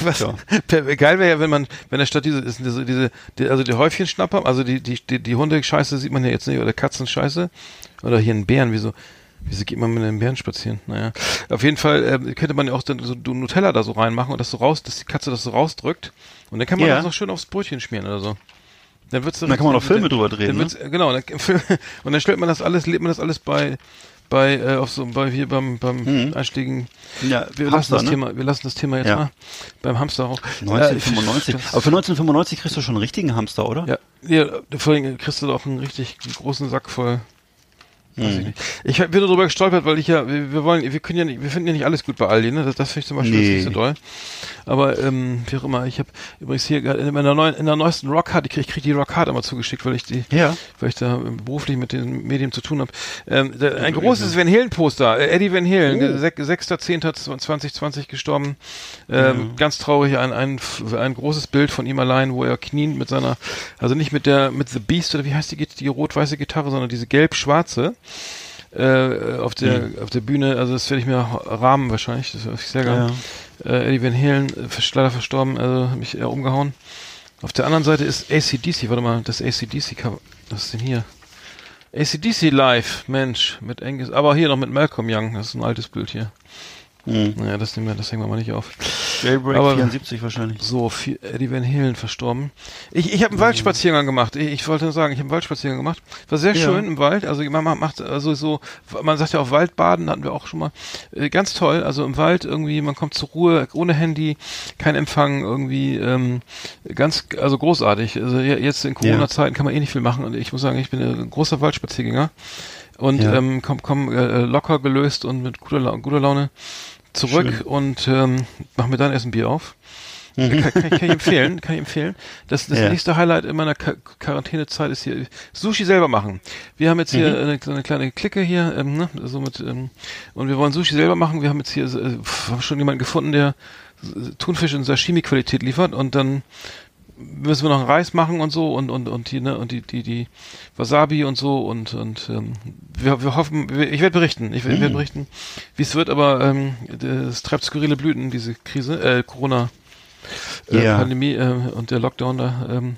Was? Ja. [laughs] Geil wäre ja, wenn man, wenn der statt diese, diese, diese die, also die Häufchenschnapper, also die, die, die, die Hundescheiße sieht man ja jetzt nicht, oder Katzenscheiße, oder hier ein Bären, wieso, wieso geht man mit einem Bären spazieren? Naja, auf jeden Fall ähm, könnte man ja auch dann so du Nutella da so reinmachen und das so raus, dass die Katze das so rausdrückt und dann kann man Ja. das noch schön aufs Brötchen schmieren oder so. Dann wird's so Dann kann man noch Filme drüber drehen, Dann ne? wird's, Genau, dann, [laughs] und dann stellt man das alles, lädt man das alles bei bei äh, auf so bei hier beim beim Einstiegen ja, wir Hamster, lassen das ne? Thema, wir lassen das Thema jetzt Ja. mal beim Hamster auch. 1995. Äh, Aber für 1995 kriegst du schon einen richtigen Hamster, oder? ja, ja, vor allem kriegst du auch einen richtig großen Sack voll. Weiß Hm. ich nicht. Ich bin nur drüber gestolpert, weil ich ja, wir, wir wollen, wir können ja nicht, wir finden ja nicht alles gut bei Aldi, ne? Das, das finde ich zum Beispiel Nee. nicht so doll. Aber ähm, wie auch immer, ich habe übrigens hier in der neuen, in der neuesten Rockcard, ich krieg, ich krieg die Rockcard immer zugeschickt, weil ich die, Ja. weil ich da ähm, beruflich mit den Medien zu tun habe. Ähm, da, ein großes Van Halen Poster, äh, Eddie Van Halen, Oh. sech- 6.10.2020 gestorben. Ähm, Ganz traurig, ein, ein, ein großes Bild von ihm allein, wo er kniend mit seiner, also nicht mit der, mit The Beast oder wie heißt die, die rot-weiße Gitarre, sondern diese gelb-schwarze. Äh, auf der auf der Bühne, also das werde ich mir rahmen wahrscheinlich, das ich sehr gerne. Äh, Eddie Van Halen, äh, leider verstorben, also hat mich eher umgehauen. Auf der anderen Seite ist ACDC, warte mal, das ACDC Cover. Was ist denn hier? ACDC Live, Mensch, mit Angus, aber hier noch mit Malcolm Young, das ist ein altes Bild hier. Mhm. Naja, das nehmen wir, das hängen wir mal nicht auf. Jailbreak Aber- 74 wahrscheinlich. So, viel, Eddie Van Halen verstorben. Ich, ich habe einen Waldspaziergang gemacht. Ich, ich wollte nur sagen, ich habe einen Waldspaziergang gemacht. War sehr Ja. schön im Wald. Also man ma- macht also so, man sagt ja auch Waldbaden, hatten wir auch schon mal. Äh, ganz toll. Also im Wald irgendwie, man kommt zur Ruhe, ohne Handy, kein Empfang, irgendwie ähm, ganz, also großartig. Also je- jetzt in Corona-Zeiten kann man eh nicht viel machen. Und ich muss sagen, ich bin ein großer Waldspaziergänger und Ja. ähm, komm, komm äh, locker gelöst und mit guter, La guter Laune zurück und ähm, mach mir dann erst ein Bier auf. Kann, kann, kann ich [laughs] empfehlen, kann ich empfehlen. Das, das Ja. nächste Highlight in meiner Ka Quarantänezeit ist hier Sushi selber machen. Wir haben jetzt hier Mhm. eine, so eine kleine Clique hier, ähm, ne, so mit, ähm, und wir wollen Sushi selber machen. Wir haben jetzt hier äh, pf, haben schon jemanden gefunden, der äh, Thunfisch in Sashimi-Qualität liefert und dann müssen wir noch einen Reis machen und so und und und die ne und die die die Wasabi und so und und ähm, wir, wir hoffen wir, ich werde berichten ich werde Mm. berichten wie es wird aber ähm, es treibt skurrile Blüten diese Krise äh, Corona äh, Ja. Pandemie äh, und der Lockdown da ähm,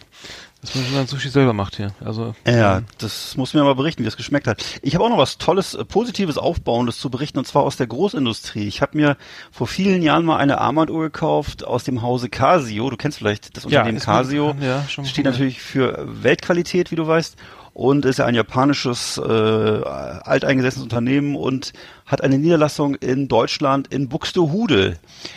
dass man dann Sushi selber macht hier also Ja, ähm, das muss mir mal berichten, wie das geschmeckt hat. Ich habe auch noch was Tolles, äh, Positives, Aufbauendes zu berichten, und zwar aus der Großindustrie. Ich habe mir vor vielen Jahren mal eine Armbanduhr gekauft aus dem Hause Casio. Du kennst vielleicht das Ja, Unternehmen mir Casio. bekannt, ja, schon steht natürlich für Weltqualität, wie du weißt. Und ist ja ein japanisches, äh, alteingesessenes Unternehmen und hat eine Niederlassung in Deutschland in Buxtehude.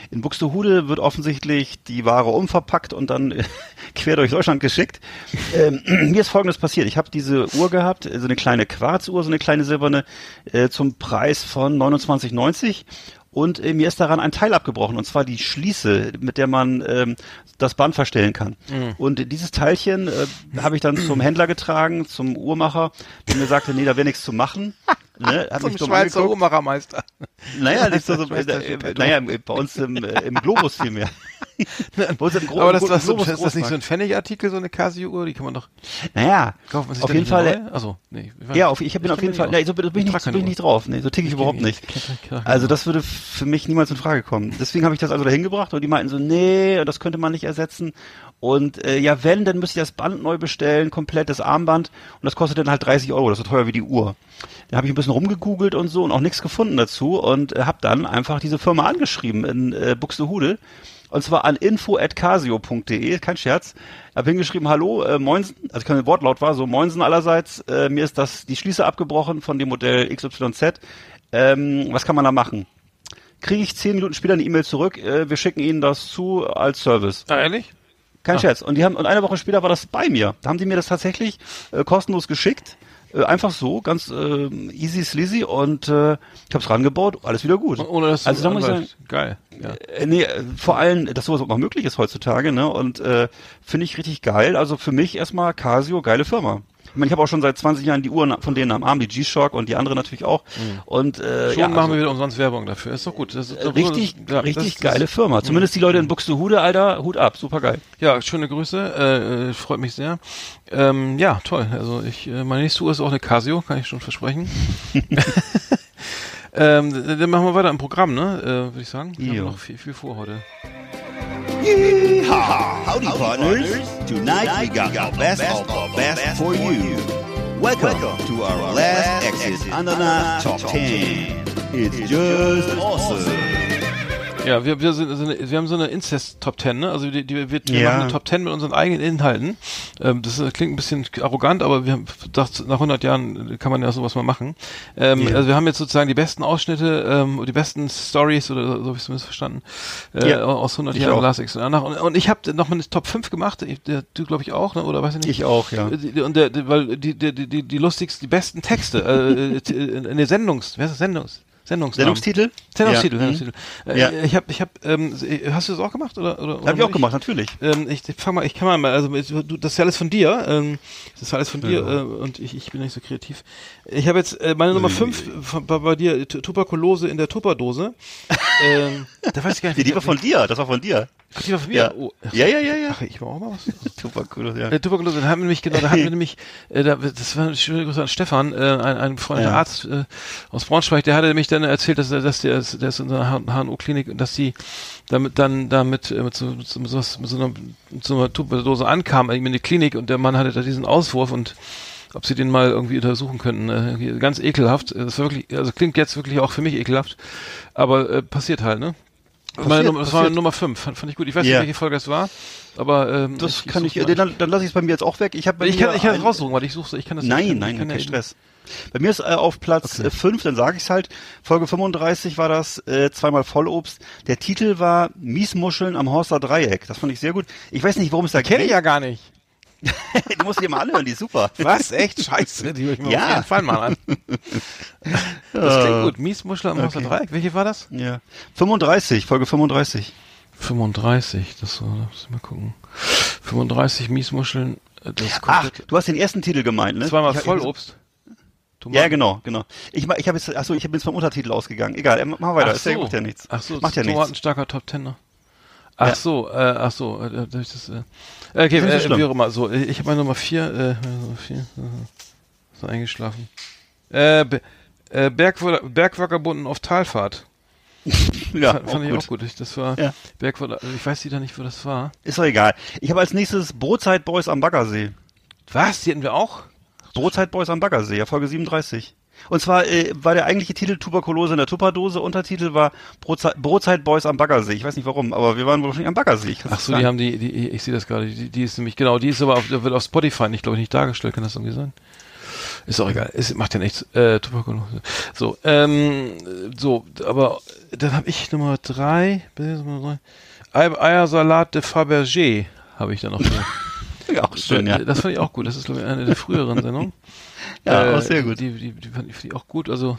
In Buxtehude wird offensichtlich die Ware umverpackt und dann [laughs] quer durch Deutschland geschickt. Ähm, [clears throat] mir ist Folgendes passiert. Ich habe diese Uhr gehabt, so eine kleine Quarzuhr, so eine kleine silberne, äh, zum Preis von 29,90 und äh, mir ist daran ein Teil abgebrochen, und zwar die Schließe, mit der man ähm, das Band verstellen kann. Und äh, dieses Teilchen äh, habe ich dann zum Händler getragen, zum Uhrmacher, der mir sagte, nee, da wäre nichts zu machen. [laughs] Ne, hat So mich dumm Schweizer angeguckt. Uhrmachermeister. Naja, nicht so, so [laughs] äh, naja, bei uns im, äh, im Globus vielmehr. [laughs] Aber das, das, Globus ist das nicht so ein. Pfennigartikel, so eine Casio-Uhr? Die kann man doch, Naja, kauft man sich auf jeden nicht Fall? Achso, nee. ich ja, nicht. auf, ich bin auf kenn jeden Fall, nee, so bin, ich nicht, bin ich nicht drauf. Nee, so tick ich, überhaupt nicht. ich ich trage Also das würde für mich niemals in Frage kommen. Deswegen habe ich das also dahin gebracht und die meinten so, nee, das könnte man nicht ersetzen. Und äh, ja, wenn, dann müsste ich das Band neu bestellen, komplett das Armband und das kostet dann halt 30 Euro, das ist so teuer wie die Uhr. Da habe ich ein bisschen rumgegoogelt und so und auch nichts gefunden dazu und äh, habe dann einfach diese Firma angeschrieben in äh, Buxtehude und zwar an info@casio.de, kein Scherz. Habe hingeschrieben, hallo, äh, Moinsen, also kein Wortlaut war so, Moinsen allerseits, äh, mir ist das die Schließe abgebrochen von dem Modell XYZ. Ähm, was kann man da machen? Kriege ich zehn Minuten später eine E-Mail zurück, äh, wir schicken Ihnen das zu als Service. Ah, ehrlich? Kein Scherz. Und die haben und eine Woche später war das bei mir. Da haben die mir das tatsächlich äh, kostenlos geschickt. Äh, einfach so, ganz äh, easy sleazy und äh, ich habe es rangebaut, alles wieder gut. Ohne dass also da muss ich sagen. Geil. Ja. äh, nee, äh, vor allem, dass sowas auch noch möglich ist heutzutage, ne? Und äh, finde ich richtig geil. Also für mich erstmal Casio, geile Firma. Ich meine, ich habe auch schon seit 20 Jahren die Uhren von denen am Arm, die G-Shock und die andere natürlich auch. Und äh, Schon ja, machen also, wir wieder umsonst Werbung dafür. Ist doch gut. Das ist richtig, ja, richtig das- geile Firma. Zumindest die Leute in Buxtehude, Alter, Hut ab, super geil. Ja, schöne Grüße. Äh, äh, freut mich sehr. Ähm, ja, toll. Also ich, äh, meine nächste Uhr ist auch eine Casio, kann ich schon versprechen. [laughs] [laughs] ähm, dann machen wir weiter im Programm, ne? Äh, Würde ich sagen. Wir haben noch viel, viel vor heute. Yeehaw! Howdy, partners. Tonight we got our best of our best for you. Welcome to our last Exit Andana Top 10. It's just awesome. Ja, wir, wir, sind, sind, wir haben so eine Incest-Top 10, ne? Also die, die, wir, wir Ja. machen eine Top 10 mit unseren eigenen Inhalten. Ähm, das äh, klingt ein bisschen arrogant, aber wir haben nach 100 Jahren kann man ja sowas mal machen. Ähm, Ja. Also wir haben jetzt sozusagen die besten Ausschnitte, ähm, die besten Stories oder so habe ich zumindest verstanden, äh, Ja. aus 100 Ich Jahren. Last Exit Danach. Und, und ich habe noch mal eine Top 5 gemacht, ich, der, du glaube ich auch, ne? oder weiß ich nicht? Ich auch, ja. Die- Und der, die, weil die, die, die, die, lustigsten, die besten Texte, äh, [laughs] äh, in der Sendungs, wer ist das? Sendungs, Sendungsnamen. Sendungstitel? Sendungstitel, Ja. Sendungstitel. Äh, Ja. Ich habe, ich habe, ähm, hast du das auch gemacht oder? oder Hab ich auch gemacht, natürlich. Ähm, ich fang mal, ich kann mal, also du, das ist ja alles von dir. Ähm, das ist alles von dir äh, und ich, ich bin nicht so kreativ. Ich habe jetzt äh, meine Nummer 5 bei, bei dir Tu- Tuberkulose in der Tupperdose. [laughs] ähm, da weiß ich gar nicht. Nee, die war von dir, das war von dir. Ach, die war von mir. Ja. Oh, Ja, ja, ja, ja. Ach, ich war auch mal was. [laughs] Tuberkulose, ja. Äh, Tuberkulose, da haben wir nämlich, genau, da hatten [laughs] wir nämlich, äh, da, das war eine schöne Grüße an Stefan, äh, ein, ein befreundeter Ja. Arzt äh, aus Braunschweig, der hatte nämlich dann erzählt, dass, er- dass der, ist- der ist in einer HNO-Klinik, dass die damit dann damit äh, mit so, mit so, mit so einer, mit so einer Tuberkulose ankam, in die Klinik und der Mann hatte da diesen Auswurf und ob sie den mal irgendwie untersuchen könnten. Äh, ganz ekelhaft. Das war wirklich, also klingt jetzt wirklich auch für mich ekelhaft, aber äh, passiert halt, ne? Meine das war. Nummer 5, fand, fand ich gut. Ich weiß Ja. nicht, welche Folge es war, aber ähm, Das kann ich, äh, dann, dann lasse ich es bei mir jetzt auch weg. Ich, hab bei Ich mir kann, ich kann das raussuchen, weil ich suche, ich kann das Nein, ich nein, ich kein ja- Stress. Bei mir ist äh, auf Platz 5, dann sage ich halt, Folge 35 war das, äh, zweimal Vollobst. Der Titel war Miesmuscheln am Horster Dreieck. Das fand ich sehr gut. Ich weiß nicht, worum es da Kenne ich geht. ja gar nicht. [laughs] Die musst du dir mal anhören, die ist super. Was? Echt? Scheiße. Die höre ich mir Ja. auf jeden Fall mal an. Das klingt gut. Miesmuschel am Haus der Dreieck. Welche war das? Ja. 35, Folge 35. 35. Das war, muss ich mal gucken. 35 Miesmuscheln. äh, Das Ach, du hast den ersten Titel gemeint, ne? zweimal Ich Vollobst. Ja, genau, genau. Ich, ich habe jetzt, achso, ich bin jetzt vom Untertitel ausgegangen. Egal, äh, mach weiter. Ach Ist ja so. macht ja nichts. Ach so, macht ja nichts. ein starker Top Ten. Ach Ja. so, äh, ach so, äh, das, äh, okay, Das ist nicht äh, wie auch immer, so, äh, ich habe meine Nummer vier, äh, Nummer vier, äh, so eingeschlafen. Äh, äh, Bergwa- Bergvagabunden auf Talfahrt. [laughs] Ja, fand, fand auch ich gut. auch gut. Ich, das war Ja. Bergwa- also ich weiß wieder nicht, wo das war. Ist doch egal. Ich habe als nächstes Brotzeit Boys am Baggersee. Was? Die hatten wir auch? Brotzeit Boys am Baggersee, ja, Folge 37. Und zwar äh, war der eigentliche Titel Tuberkulose in der Tupperdose, Untertitel war Brotzeit, Brotzeit Boys am Baggersee. Ich weiß nicht warum, aber wir waren wahrscheinlich am Baggersee. Ach so, die haben die, die ich sehe das gerade, die, die ist nämlich, genau, die ist aber auf, wird auf Spotify nicht, glaube ich, nicht dargestellt, kann das irgendwie sein? Ist auch egal, es macht ja nichts. Äh, Tuberkulose. So, ähm, so, aber dann habe ich Nummer drei, Ei- Eiersalat de Fabergé habe ich da noch. hier. [laughs] ja, auch schön, ja. Das fand ich auch gut. Das ist, glaube ich, eine der früheren [laughs] Sendungen. Ja, Äh, auch sehr gut. Die, die, die fand ich auch gut. Also,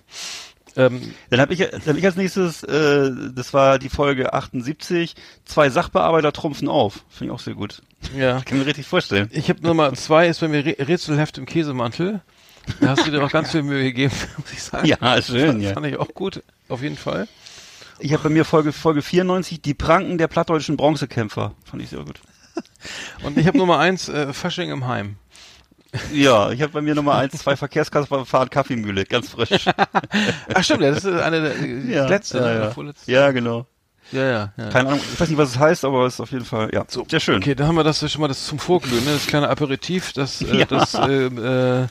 ähm, Dann habe ich, dann hab ich als nächstes, äh, das war die Folge 78, zwei Sachbearbeiter trumpfen auf. Finde ich auch sehr gut. ja. [laughs] Kann mir richtig vorstellen. Ich habe Nummer zwei, ist bei mir Rä- Rätselheft im Käsemantel. Da hast du dir auch ganz viel Mühe gegeben, [laughs] muss ich sagen. Ja, schön, fand, ja. Fand ich auch gut, auf jeden Fall. Ich habe bei mir Folge, Folge 94, die Pranken der plattdeutschen Bronzekämpfer. Fand ich sehr gut. [laughs] Und ich habe Nummer eins, äh, Fasching im Heim. Ja, ich habe bei mir Nummer eins, zwei Verkehrskassen fahren Kaffeemühle, ganz frisch. [laughs] Ach stimmt, ja, das ist eine der Ja, letzte, ja, ne, ja. vorletzte. Ja, genau. Ja, ja, ja. Keine Ahnung, ich weiß nicht, was es heißt, aber es ist auf jeden Fall, ja, So, sehr schön. Okay, dann haben wir das schon mal das zum Vorglühen, ne? das kleine Aperitif, das, äh, Ja. das, äh, äh,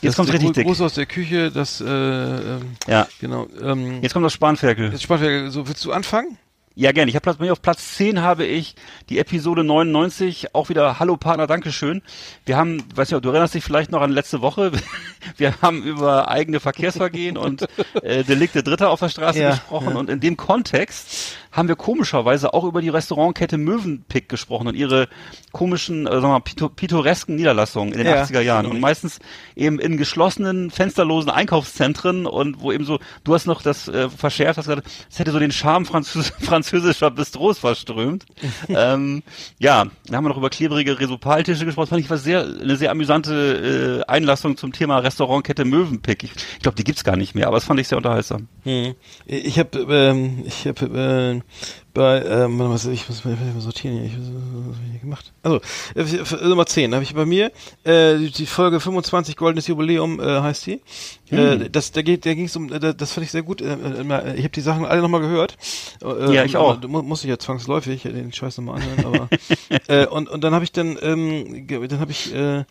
Jetzt das der richtig dick. Gruß aus der Küche, das, äh, ähm, Ja. genau, ähm, Jetzt kommt das Spanferkel. jetzt Spanferkel, so, willst du anfangen? Ja, gerne. Ich habe Platz bei mir auf Platz 10 habe ich die Episode 99, auch wieder Hallo Partner, Dankeschön. Wir haben, weiß nicht, du erinnerst dich vielleicht noch an letzte Woche, [laughs] wir haben über eigene Verkehrsvergehen und äh, Delikte Dritter auf der Straße Ja, gesprochen ja. und in dem Kontext haben wir komischerweise auch über die Restaurantkette Mövenpick gesprochen und ihre komischen, äh, sagen wir mal, pito- pittoresken Niederlassungen in den Ja. 80er Jahren und meistens eben in geschlossenen, fensterlosen Einkaufszentren und wo eben so, du hast noch das äh, verschärft, hast gesagt, es hätte so den Charme französ [laughs] französischer Bistros verströmt. [laughs] ähm, ja, da haben wir noch über klebrige Resopaltische gesprochen, fand ich was sehr, eine sehr amüsante äh, Einlassung zum Thema Restaurantkette Mövenpick. Ich, ich glaube, die gibt's gar nicht mehr, aber das fand ich sehr unterhaltsam. Hm. Ich habe, ähm, ich habe äh, bei, ähm, warte mal, ich muss mal sortieren hier. Ich, was ich hier gemacht? Also äh, Nummer 10 habe ich bei mir äh, die- Folge 25 Goldenes Jubiläum äh, heißt die. Äh, das, da geht, da ging es um, äh, das fand ich sehr gut. Äh, äh, ich habe die Sachen alle nochmal gehört. Äh, Ja, ich auch. und- mu- Muss ich ja zwangsläufig äh, den Scheiß nochmal anhören. Aber [laughs] äh, und und dann habe ich dann, ähm, dann habe ich äh,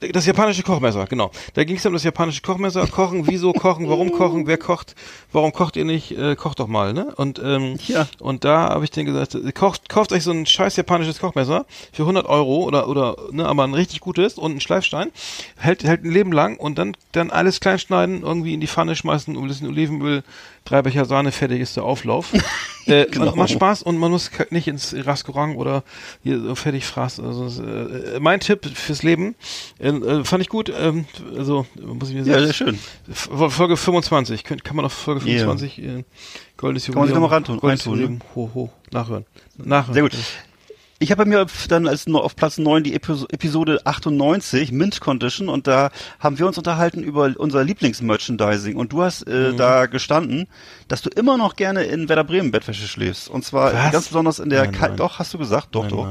das japanische Kochmesser, genau. Da ging es um das japanische Kochmesser. Kochen, wieso kochen, warum kochen, wer kocht, warum kocht ihr nicht, äh, kocht doch mal, ne? Und, ähm, Ja. und da habe ich dann gesagt, kocht, kauft euch so ein scheiß japanisches Kochmesser für 100 Euro oder, oder, ne, aber ein richtig gutes und ein Schleifstein. Hält, hält ein Leben lang und dann, dann alles klein schneiden, irgendwie in die Pfanne schmeißen, ein bisschen Olivenöl, drei Becher Sahne, fertig ist der Auflauf. [laughs] äh, Genau. macht Spaß und man muss nicht ins Restaurant oder hier so fertig fraß. Also, äh, mein Tipp fürs Leben, äh, äh, fand ich gut, ähm, also, muss ich mir Ja, sagen. sehr schön. Folge 25, könnt, kann man auf Folge Ja. 25 äh, Goldenes Kann man sich Jubiläum. noch mal reintun- Goldenes reintun, ne? Jubiläum, ho, ho, nachhören. Nachhören. Sehr gut. Ich habe bei mir dann als auf Platz 9 die Epi- Episode 98, Mint Condition, und da haben wir uns unterhalten über unser Lieblingsmerchandising. Und du hast äh, da gestanden, dass du immer noch gerne in Werder Bremen Bettwäsche schläfst. Und zwar Was? ganz besonders in der Nein, nein. doch, hast du gesagt, doch, Nein, doch.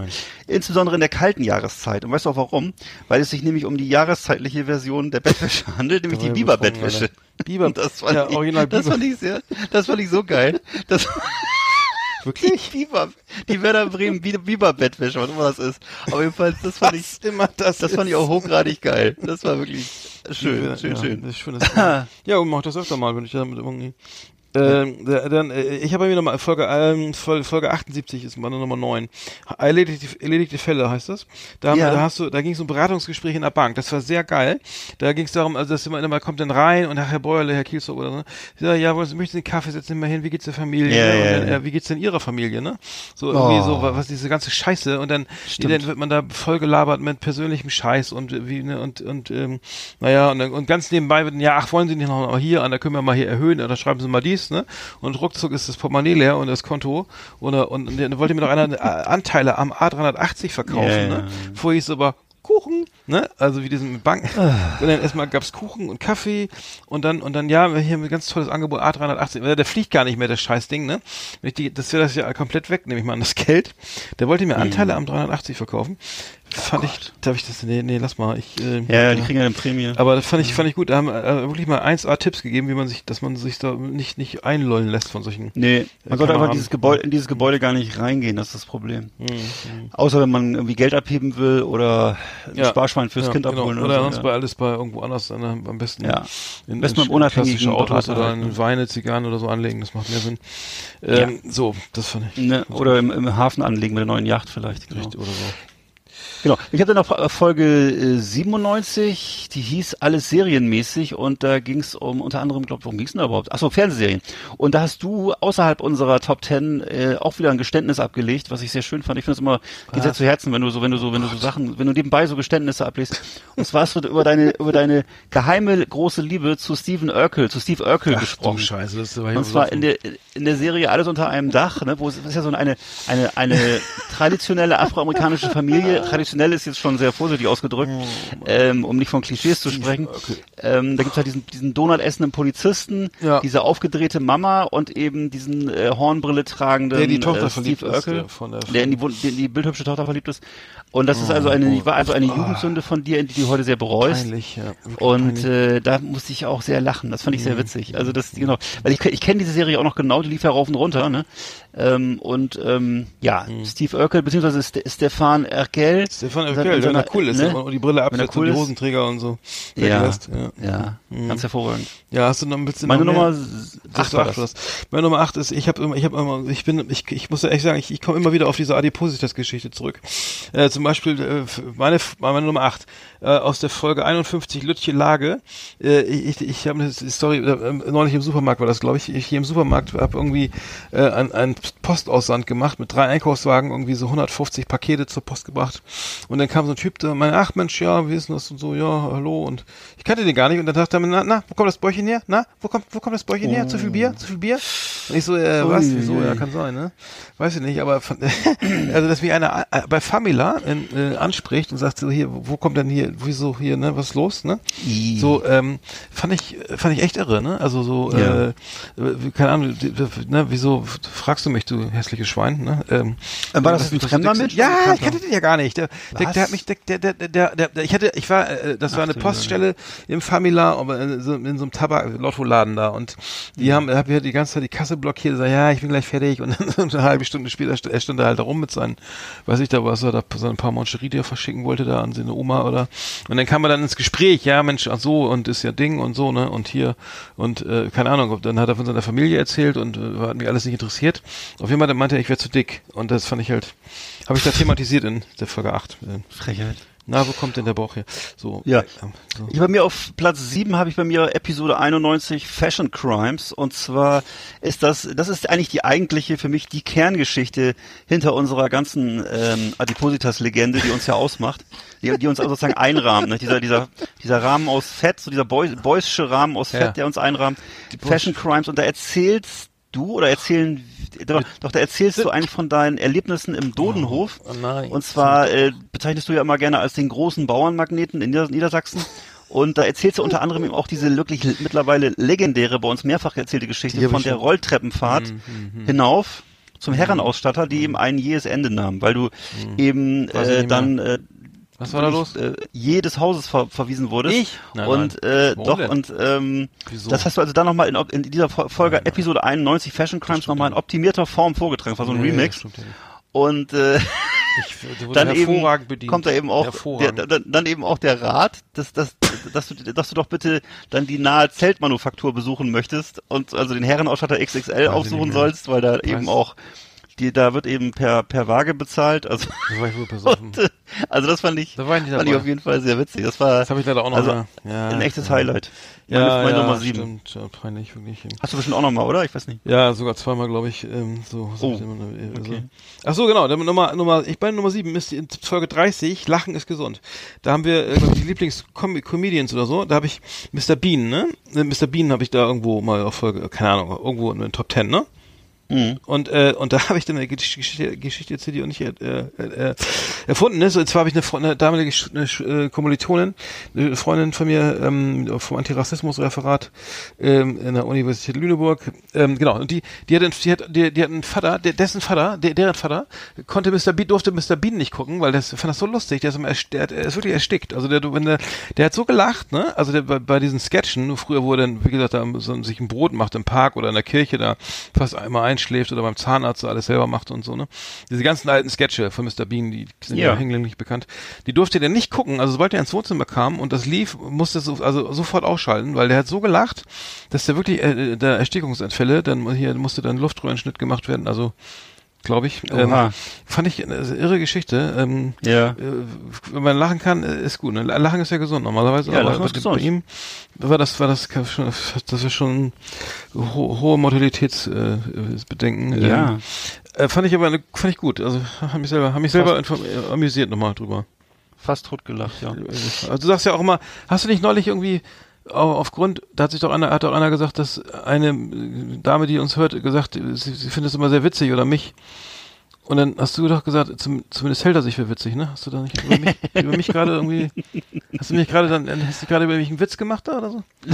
Insbesondere in der kalten Jahreszeit. Und weißt du auch warum? Weil es sich nämlich um die jahreszeitliche Version der Bettwäsche [laughs] handelt, nämlich die Biber-Bettwäsche. betrunken, Alter. Biber- [laughs] das fand, ja, ich, original das Biber. fand ich sehr, das fand ich so geil. Das, [laughs] Wirklich? die [laughs] Biber, die Werder Bremen Bi- Biber-Bettwäsche, was immer das ist. Aber jedenfalls, das fand ich, Was immer das das fand ich auch hochgradig geil. Das war wirklich schön, schön, ja, schön. Das ist schön das [laughs] ja, und mach das öfter mal, wenn ich damit irgendwie. Ähm, da- dann, äh, ich habe mir nochmal Folge, ähm, Folge, Folge 78 ist meine Nummer 9. Erledigte, erledigte Fälle heißt das. Da, haben, Ja. da hast du, da ging es um Beratungsgespräche in der Bank. Das war sehr geil. Da ging es darum, also dass immer, immer kommt dann rein und Herr Bäuerle, Herr Kielstock oder so. Ja, ja, wollen Sie möchten Sie einen Kaffee setzen immer hin? Wie geht's der Familie? Ja, ne? ja, und dann, ja. äh, wie geht's denn Ihrer Familie, ne? So irgendwie Oh. so, wa- was diese ganze Scheiße und dann, dann wird man da voll gelabert mit persönlichem Scheiß und äh, wie, ne, und, und, ähm, naja, und, und ganz nebenbei wird, ja, ach, wollen Sie nicht noch mal hier, an, da können wir mal hier erhöhen, oder schreiben Sie mal dies, ne? Und ruckzuck ist das Portemonnaie leer und das Konto, oder, und, und dann wollte mir doch einer äh, Anteile am A380 verkaufen, ja. ne? Vorher hieß es aber, Kuchen, ne? Also wie diesen Bank. Und dann erstmal gab's Kuchen und Kaffee und dann und dann ja, wir hier ein ganz tolles Angebot A380. Der, fliegt gar nicht mehr das Scheißding, ne? Wenn ich die, das wäre das ja komplett weg, nehme ich mal an das Geld. Der wollte mir Anteile am 380 verkaufen. Fand ich, darf ich das nee, nee, lass mal, ich äh, Ja, ja, die kriegen ja eine Prämie. aber das fand ich, fand ich gut. Da haben äh, wirklich mal 1A-Tipps gegeben, wie man sich, dass man sich da nicht, nicht einlullen lässt von solchen. Nee, man kann sollte einfach dieses Gebäude, in dieses Gebäude gar nicht reingehen, das ist das Problem. Mhm. Außer wenn man irgendwie Geld abheben will oder ein Sparschwein fürs ja, Kind genau. abholen Oder, oder, sonst so. bei alles bei irgendwo anders, äh, am besten. Ja. In, Am besten in beim unabhängigen klassische Autos Berater oder halt, in ne? Weine, Zigarren oder so anlegen, das macht mehr Sinn. Ähm, So, das fand ich. ja. ne, oder im, im Hafen anlegen mit der neuen Yacht vielleicht. Genau. Richtig, oder so. Genau. Ich habe dann noch äh, Folge äh, 97, die hieß alles serienmäßig und da ging es um unter anderem, glaube worum ging es denn überhaupt? Achso, Fernsehserien. Und da hast du außerhalb unserer Top Ten äh, auch wieder ein Geständnis abgelegt, was ich sehr schön fand. Ich finde es immer, geht sehr zu Herzen, wenn du so, wenn du so, wenn du so Sachen, wenn du nebenbei so Geständnisse ablegst. Und zwar hast du über deine, über deine geheime große Liebe zu Stephen Urkel, zu Steve Urkel Ach du gesprochen. Scheiße, das war Und zwar in der, in der Serie Alles unter einem Dach, ne, wo es ist ja so eine, eine, eine [laughs] traditionelle afroamerikanische Familie, traditionell sensationell ist jetzt schon sehr vorsichtig ausgedrückt, ähm, um nicht von Klischees zu sprechen. Ähm, da gibt's halt diesen, diesen Donut essenden Polizisten, Ja. diese aufgedrehte Mama und eben diesen äh, Hornbrille tragenden Der die Tochter äh, verliebt Steve ist, Urkel, der von der- der in die, in die bildhübsche Tochter verliebt ist. Und das ist also eine, war also eine Jugendsünde von dir, die du heute sehr bereust. Peinlich, ja. Und äh, da musste ich auch sehr lachen. Das fand ich sehr Mhm. witzig. Also das genau, weil ich, ich kenne diese Serie auch noch genau. Die lief ja rauf und runter. Ne? Ähm, und ähm, ja, Mhm. Steve Urkel beziehungsweise Ste Stefan Erkel. Stefan in Urkel, wenn er cool ist ne? und die Brille absetzt cool und die ist. Hosenträger und so. Ja, ja. ja, Mhm. ganz hervorragend. Ja, hast du noch ein bisschen Meine? Nummer Ach, acht war acht das. Meine Nummer 8 ist, ich habe immer, ich habe immer, ich bin, ich, ich muss ja echt sagen, ich, ich komme immer wieder auf diese Adipositas-Geschichte zurück. Äh, zum Beispiel äh, meine, meine Nummer 8 äh, aus der Folge 51 Lütje Lage. Äh, ich ich, habe eine Story äh, neulich im Supermarkt war das, glaube ich. Ich hier im Supermarkt habe irgendwie äh, ein, ein Postaussand gemacht mit drei Einkaufswagen, irgendwie so 150 Pakete zur Post gebracht. Und dann kam so ein Typ, der meinte, ach Mensch, ja, wie ist denn das und so, ja, hallo. Und ich kannte den gar nicht. Und dann dachte er mir, na, na, wo kommt das Bäuchchen her? Na, wo kommt, wo kommt das Bäuchchen her? Zu viel Bier? Zu viel Bier? Und ich so, äh, was? Ui, Wieso? ui. Ja, kann sein, ne? Weiß ich nicht, aber von, [laughs] also dass mich einer äh, bei Famila in, äh, anspricht und sagt so hier, wo kommt denn hier, wieso hier, ne, was ist los, ne? I. So, ähm, fand ich, fand ich echt irre, ne? Also so, Ja. äh, keine Ahnung, ne, wieso fragst du mich, du hässliches Schwein, ne? Ähm, Äh, war das was ein fremder Mensch? Ja, ich kannte den ja gar nicht. Der, der, Was? der hat mich, der, der, der, der, der, ich hatte, ich war, äh, das war eine Poststelle im Famila, aber in so, in so einem Tabak-Lottoladen da und die haben, hab hier die ganze Zeit die Kasse blockiert, sag, ja, ich bin gleich fertig und dann [laughs] so eine halbe Stunde später, er stand da halt da rum mit seinen, weiß ich da, was er da, so ein paar Moncherie, die er verschicken wollte da an seine Oma oder, und dann kam er dann ins Gespräch, ja, Mensch, ach so, und ist ja Ding und so, ne, und hier, und, äh, keine Ahnung, dann hat er von seiner Familie erzählt und äh, hat mich alles nicht interessiert. Auf jeden Fall dann meinte er, ich wäre zu dick und das fand ich halt, habe ich da thematisiert in der Folge 8. Äh, Frechheit. Na, wo kommt denn der Bauch her? So. Ja. äh, so. Ich bei mir auf Platz 7 habe ich bei mir Episode 91 Fashion Crimes und zwar ist das das ist eigentlich die eigentliche für mich die Kerngeschichte hinter unserer ganzen ähm, Adipositas Legende, die uns ja ausmacht, die, die uns also sozusagen [laughs] einrahmt, ne? dieser dieser dieser Rahmen aus Fett, so dieser Boy, Boysche Rahmen aus Fett, Ja. der uns einrahmt. Fashion Crimes und da erzählst du oder erzählen doch, doch da erzählst du eigentlich von deinen Erlebnissen im Dodenhof. Oh nein. Und zwar äh, bezeichnest du ja immer gerne als den großen Bauernmagneten in Nieder Niedersachsen. Und da erzählst du unter anderem eben auch diese wirklich mittlerweile legendäre, bei uns mehrfach erzählte Geschichte von der Rolltreppenfahrt hinauf zum Herrenausstatter, die eben ein jähes Ende nahm, weil du eben Weiß ich äh, dann äh, Was war da los? äh, jedes Hauses ver verwiesen wurdest. Ich? Nein, und nein. äh, Warum doch und ähm, Wieso? das hast du also dann nochmal in, in dieser Fo- Folge Episode 91 Fashion Crimes nochmal in optimierter Form vorgetragen. Das war so ein Nee, Remix. ja. Und äh, [laughs] Ich wurde dann eben bedient. kommt da eben auch der, dann, dann eben auch der Rat, dass, dass, dass, du, dass du doch bitte dann die nahe Zeltmanufaktur besuchen möchtest und also den Herrenausstatter XXL ich aufsuchen sollst, weil da eben Weiß. auch die, da wird eben per, per Waage bezahlt. Also, Da war ich wohl besoffen. [laughs] und, äh, also das fand ich, Da war ich fand ich auf jeden Fall sehr witzig. Das war Das habe ich leider auch noch also mal. Ja, ein echtes ja. Highlight. Meine, Ja, meine ja, Nummer sieben. Stimmt, ja, peinlich, wirklich. Hast du bestimmt auch nochmal, oder? Ich weiß nicht. Ja, sogar zweimal, glaube ich. Ähm, so, so Oh, äh, okay. so. Ach so, genau. Nummer, Nummer, ich bei Nummer sieben ist die in Folge 30. Lachen ist gesund. Da haben wir äh, die Lieblings-Comedians oder so. Da habe ich Mr. Bean, ne? Mr. Bean habe ich da irgendwo mal auf Folge, keine Ahnung, irgendwo in den Top 10, ne? Mhm. Und, äh, und da [laughs] habe ich dann eine Gesch- Geschichte, Geschichte erzählt, die auch nicht äh, äh, erfunden ist. Und zwar habe ich eine, Fre- eine damalige eine, äh, Kommilitonin, eine Freundin von mir ähm, vom Antirassismusreferat ähm, in der Universität Lüneburg. Ähm, genau, und die, die hat, einen, die hat, die, die hat einen Vater, der, dessen Vater, der, deren Vater, konnte Mr. Bean, durfte Mr. Bean nicht gucken, weil das fand das so lustig. Der ist, immer der, der ist wirklich erstickt. Also der, wenn der, der hat so gelacht, ne? Also der, bei, bei diesen Sketchen, früher er dann, wie gesagt, da so, sich ein Brot macht im Park oder in der Kirche, da fast einmal einschläft oder beim Zahnarzt alles selber macht und so, ne? Diese ganzen alten Sketche von Mr. Bean, die sind ja, Ja. hinlänglich bekannt. Die durfte der nicht gucken. Also sobald er ins Wohnzimmer kam und das lief, musste so, also sofort ausschalten, weil der hat so gelacht, dass der wirklich, äh, der Erstickungsanfälle, dann hier musste dann Luftröhrenschnitt gemacht werden, also glaube ich. Ähm, fand ich eine irre Geschichte. Ähm, Ja. äh, wenn man lachen kann, äh, ist gut. Ne? Lachen ist ja gesund normalerweise. Ja, aber bei, bei ihm war das, war das schon, das ist schon ho hohe Mortalitätsbedenken. Äh. Ja. Ähm, äh, fand ich aber eine, fand ich gut. Also haben mich selber, haben mich selber äh, amüsiert nochmal drüber. Fast totgelacht, ja. Also du sagst ja auch immer, hast du nicht neulich irgendwie aufgrund, da hat sich doch einer, hat doch einer gesagt, dass eine Dame, die uns hört, gesagt, sie, sie findet es immer sehr witzig oder mich. Und dann hast du doch gesagt, zum, zumindest hält er sich für witzig, ne? Hast du da nicht über mich, [laughs] über mich gerade irgendwie, hast du mich gerade dann, hast du gerade über mich einen Witz gemacht da oder so? [laughs]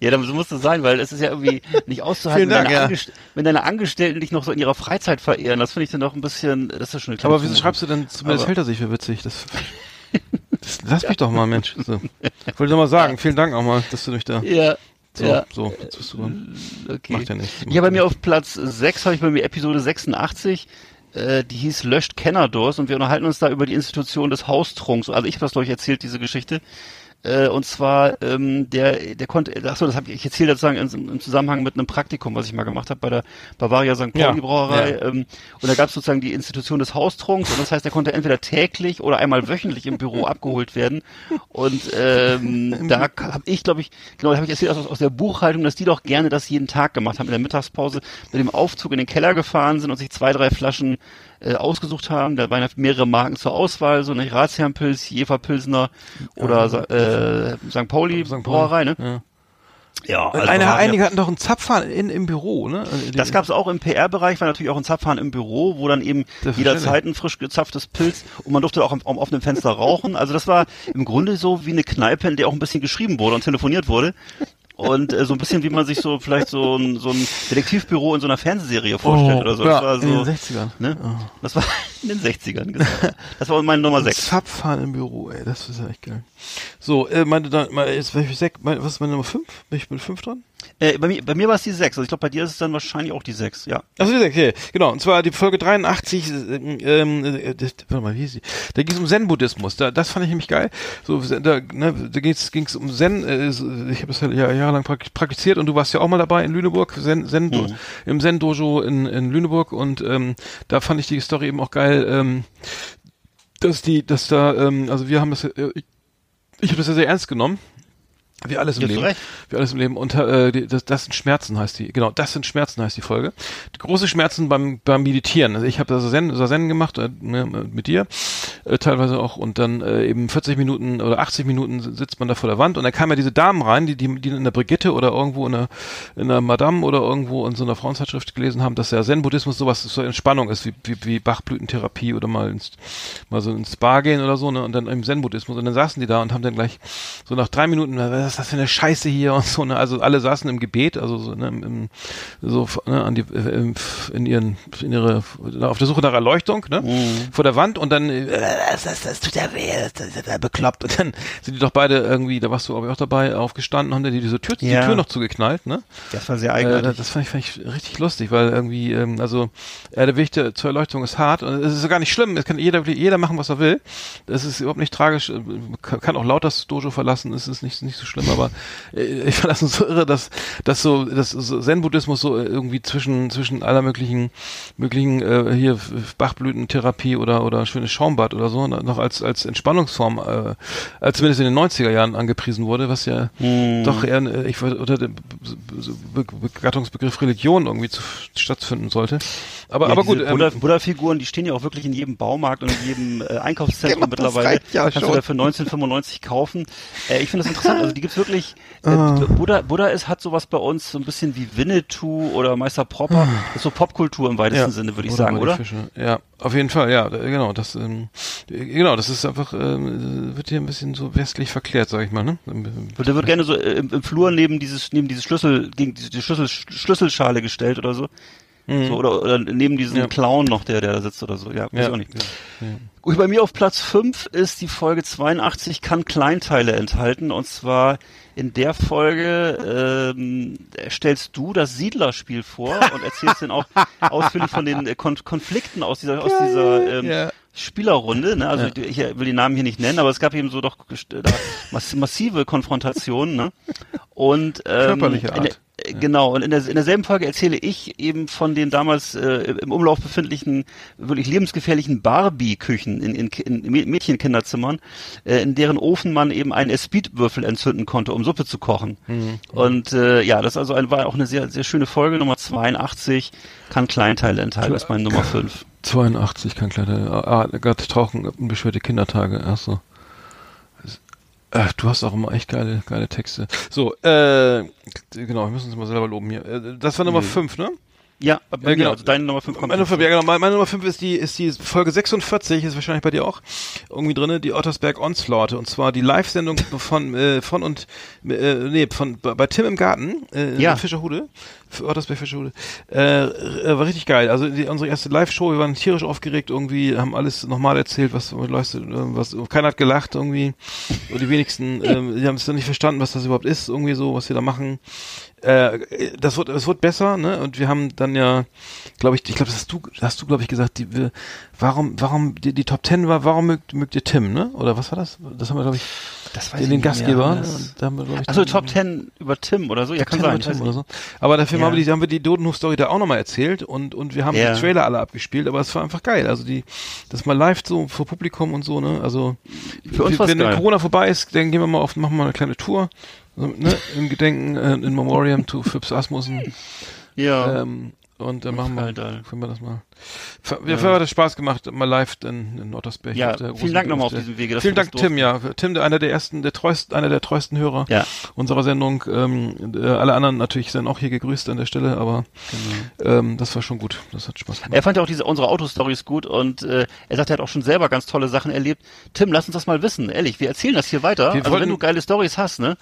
Ja, dann muss es sein, weil es ist ja irgendwie nicht auszuhalten, Dank, wenn, deine ja. Angest- wenn deine Angestellten dich noch so in ihrer Freizeit verehren. Das finde ich dann doch ein bisschen, das ist schon eine Aber wieso schreibst du denn, zumindest Aber- hält er sich für witzig? Das, [laughs] das lass mich doch mal, Mensch. So. Ich wollte doch mal sagen, vielen Dank auch mal, dass du mich da, Ja, so, ja. so, jetzt bist du dran. Okay. Macht ja nichts. Ja, bei mir auf Platz 6 habe ich bei mir Episode 86, äh, die hieß Löscht Kennerdors und wir unterhalten uns da über die Institution des Haustrunks. Also ich habe das, glaube ich, erzählt, diese Geschichte. Äh, und zwar, ähm, der, der konnte, achso, das habe ich, ich erzählt sozusagen im, im Zusammenhang mit einem Praktikum, was ich mal gemacht habe bei der Bavaria St. Pauli Ja, Brauerei. ja. Ähm, und da gab es sozusagen die Institution des Haustrunks und das heißt, er konnte entweder täglich oder einmal wöchentlich im Büro abgeholt werden. Und ähm, [laughs] da habe ich, glaube ich, genau, da habe ich erzählt aus, aus der Buchhaltung, dass die doch gerne das jeden Tag gemacht haben, in der Mittagspause mit dem Aufzug in den Keller gefahren sind und sich zwei, drei Flaschen äh, ausgesucht haben. Da waren ja mehrere Marken zur Auswahl, so eine Ratsherrenpilz, Jever-Pilsner oder äh, St. Pauli St. Pauli, Brauerei, ne? Ja. Ja, Und eine, einige hatten doch einen Zapfhahn in, im Büro, ne? Also das gab es auch im PR-Bereich, war natürlich auch ein Zapfhahn im Büro, wo dann eben jederzeit ein frisch gezapftes Pilz und man durfte auch am, am offenen Fenster rauchen. Also das war im Grunde so wie eine Kneipe, in der auch ein bisschen geschrieben wurde und telefoniert wurde. Und äh, so ein bisschen wie man sich so vielleicht so ein, so ein Detektivbüro in so einer Fernsehserie vorstellt oder so. Oh, ja, das war so, [laughs] in den 60ern. Ne? Das war in den 60ern, genau. Das war meine Nummer 6. Zapfhahn im Büro, ey, das ist ja echt geil. So, äh, meine, da, meine, jetzt, welche sech, meine, was ist meine Nummer 5? Bin ich mit 5 dran? Äh, bei mir, bei mir war es die 6. Also ich glaube, bei dir ist es dann wahrscheinlich auch die 6, ja. Achso, die sechs, okay. Genau, und zwar die Folge 83, äh, ähm, äh, das, warte mal, wie hieß die? Da ging es um Zen-Buddhismus. Da, das fand ich nämlich geil. So, da, ne, da ging es um Zen, äh, ich habe das ja Jahr- jahrelang prak- praktiziert und du warst ja auch mal dabei in Lüneburg, Zen, Zen, Mhm. im Zen-Dojo in, in Lüneburg und ähm, da fand ich die Story eben auch geil, ähm, dass die, dass da, ähm, also wir haben das, äh, ich, ich habe das ja sehr ernst genommen. Wie alles im Leben. Recht. Wie alles im Leben. Und äh, das, das sind Schmerzen heißt die. Genau, das sind Schmerzen heißt die Folge. Die große Schmerzen beim beim Meditieren. Also ich habe da Zen, so Zen gemacht äh, ne, mit dir äh, teilweise auch und dann äh, eben 40 Minuten oder 80 Minuten sitzt man da vor der Wand und dann kamen ja diese Damen rein, die die, die in der Brigitte oder irgendwo in der in der Madame oder irgendwo in so einer Frauenzeitschrift gelesen haben, dass der Zen-Buddhismus sowas so Entspannung ist wie wie, wie Bachblütentherapie oder mal ins, mal so ins Spa gehen oder so ne und dann im Zen-Buddhismus und dann saßen die da und haben dann gleich so nach drei Minuten was ist das für eine Scheiße hier und so ne also alle saßen im Gebet also so ne, im, so ne, an die äh, im- in ihren in ihre auf der Suche nach Erleuchtung ne vor der Wand und dann äh, das, das, das tut ja weh das, ist ja bekloppt und dann sind die doch beide irgendwie da warst du aber auch dabei aufgestanden haben die diese Tür Ja. die Tür noch zugeknallt ne Das war sehr äh, eigenartig. das fand ich, fand ich richtig lustig, weil irgendwie, ähm, also äh, der Weg der, zur Erleuchtung ist hart und es ist gar nicht schlimm. Es kann jeder, jeder machen, was er will. Das ist überhaupt nicht tragisch. äh, Kann, kann auch laut das Dojo verlassen, es ist nicht, nicht so schlimm, aber äh, ich fand das so irre, dass, dass so, dass Zen-Buddhismus so irgendwie zwischen, zwischen aller möglichen, möglichen, äh, hier Bachblütentherapie oder, oder schönes Schaumbad oder so, noch als, als Entspannungsform, äh, als zumindest in den 90er Jahren angepriesen wurde, was ja doch eher, ich unter dem Be Be Gattungsbegriff Religion irgendwie zu, stattfinden sollte. Aber, Ja, aber gut, ähm, Buddha-Figuren, die stehen ja auch wirklich in jedem Baumarkt und in jedem äh, Einkaufszentrum Genau, mittlerweile. ja Kannst schon. du da für 1995 kaufen. Äh, ich finde das interessant. Also die gibt's wirklich. Äh, Ah. Buddha, Buddha ist hat sowas bei uns so ein bisschen wie Winnetou oder Meister Propper. Das ist so Popkultur im weitesten Sinne, würde ich sagen, oder? Fische. Ja, auf jeden Fall, ja, genau, das, ähm, äh, genau, das ist einfach, ähm, wird hier ein bisschen so westlich verklärt, sag ich mal, ne? Und Der wird gerne so äh, im, im Flur neben dieses neben diese Schlüssel gegen diese, die Schlüssel, Schlüsselschale gestellt oder so. So, oder, oder neben diesem Mhm. Ja. Clown noch, der, der da sitzt oder so. Ja, weiß Ja. ich auch nicht. Gut, bei mir auf Platz 5 ist die Folge 82, kann Kleinteile enthalten. Und zwar in der Folge ähm, stellst du das Siedlerspiel vor und erzählst dann auch [laughs] ausführlich von den äh, Kon Konflikten aus dieser, aus dieser ähm, Ja. Spielerrunde. Ne? Also Ja. ich will die Namen hier nicht nennen, aber es gab eben so doch da mass massive Konfrontationen. Ne? Und ähm, Körperliche Art. Genau, und in, der, in derselben Folge erzähle ich eben von den damals äh, im Umlauf befindlichen, wirklich lebensgefährlichen Barbie-Küchen in, in, in Mä- Mädchenkinderzimmern, äh, in deren Ofen man eben einen Espeed-Würfel entzünden konnte, um Suppe zu kochen. Und äh, ja, das also ein, war auch eine sehr, sehr schöne Folge, Nummer 82, kann Kleinteile enthalten, ist meine Nummer 5. 82 kann kleiner, ah, Gott, Tauchen, unbeschwerte Kindertage, ach so. Ach, du hast auch immer echt geile, geile Texte. So, äh, genau, wir müssen uns mal selber loben hier. Äh, Das war Nummer 5, ne? Ja, bei Ja, mir, genau. also deine Nummer 5 kommt. Meine Nummer 5, ja, genau. Meine, Nummer 5 ist die, ist die Folge 46, ist wahrscheinlich bei dir auch irgendwie drinne, die Ottersberg Onslaught. Und zwar die Live-Sendung [laughs] von, äh, von und, äh, nee, von, bei, Tim im Garten, äh, Ja. in Fischerhude. Für Ottersberg Fischerhude. Äh, äh, war richtig geil. Also die, unsere erste Live-Show, wir waren tierisch aufgeregt irgendwie, haben alles nochmal erzählt, was, was, was, keiner hat gelacht irgendwie. Und die wenigsten, [laughs] ähm, die haben es dann nicht verstanden, was das überhaupt ist, irgendwie so, was wir da machen äh, das wird, es wird besser, ne? Und wir haben dann ja, glaube ich, ich glaube, das hast du, hast du, glaube ich, gesagt, die, wir, warum, warum die, die Top Ten war, warum mögt, mögt ihr Tim, ne? Oder was war das? Das haben wir, glaube ich, Das den, den Gastgeber. Glaub ich, Achso, Top 10 über Tim oder so? Ja, kann 10 sein. Tim weiß oder so. Aber dafür Ja. haben wir die, haben wir die Dodenhof-Story da auch nochmal erzählt und, und wir haben Ja. die Trailer alle abgespielt, aber es war einfach geil. Also die, das mal live so vor Publikum und so, ne? Also, Für uns wenn geil. Corona vorbei ist, dann gehen wir mal auf, machen wir mal eine kleine Tour. So, ne, Im Gedenken, äh, in Memoriam to Phipps Asmussen. Ja. Ähm, und dann machen wir, Alter. können wir das mal. Ver- Ja, ja. hat es Spaß gemacht, mal live in, in Ottersberg. Ja, vielen Dank nochmal auf diesem Wege, Vielen wir Dank, Tim, ja. Tim, der, einer der ersten, der treuesten, einer der treuesten Hörer Ja. unserer Sendung. Ähm, äh, alle anderen natürlich sind auch hier gegrüßt an der Stelle, aber Genau. ähm, das war schon gut. Das hat Spaß gemacht. Er fand ja auch diese unsere Autostories gut und äh, er sagt, er hat auch schon selber ganz tolle Sachen erlebt. Tim, lass uns das mal wissen, ehrlich. Wir erzählen das hier weiter. Wir also wollten- wenn du geile Stories hast, ne,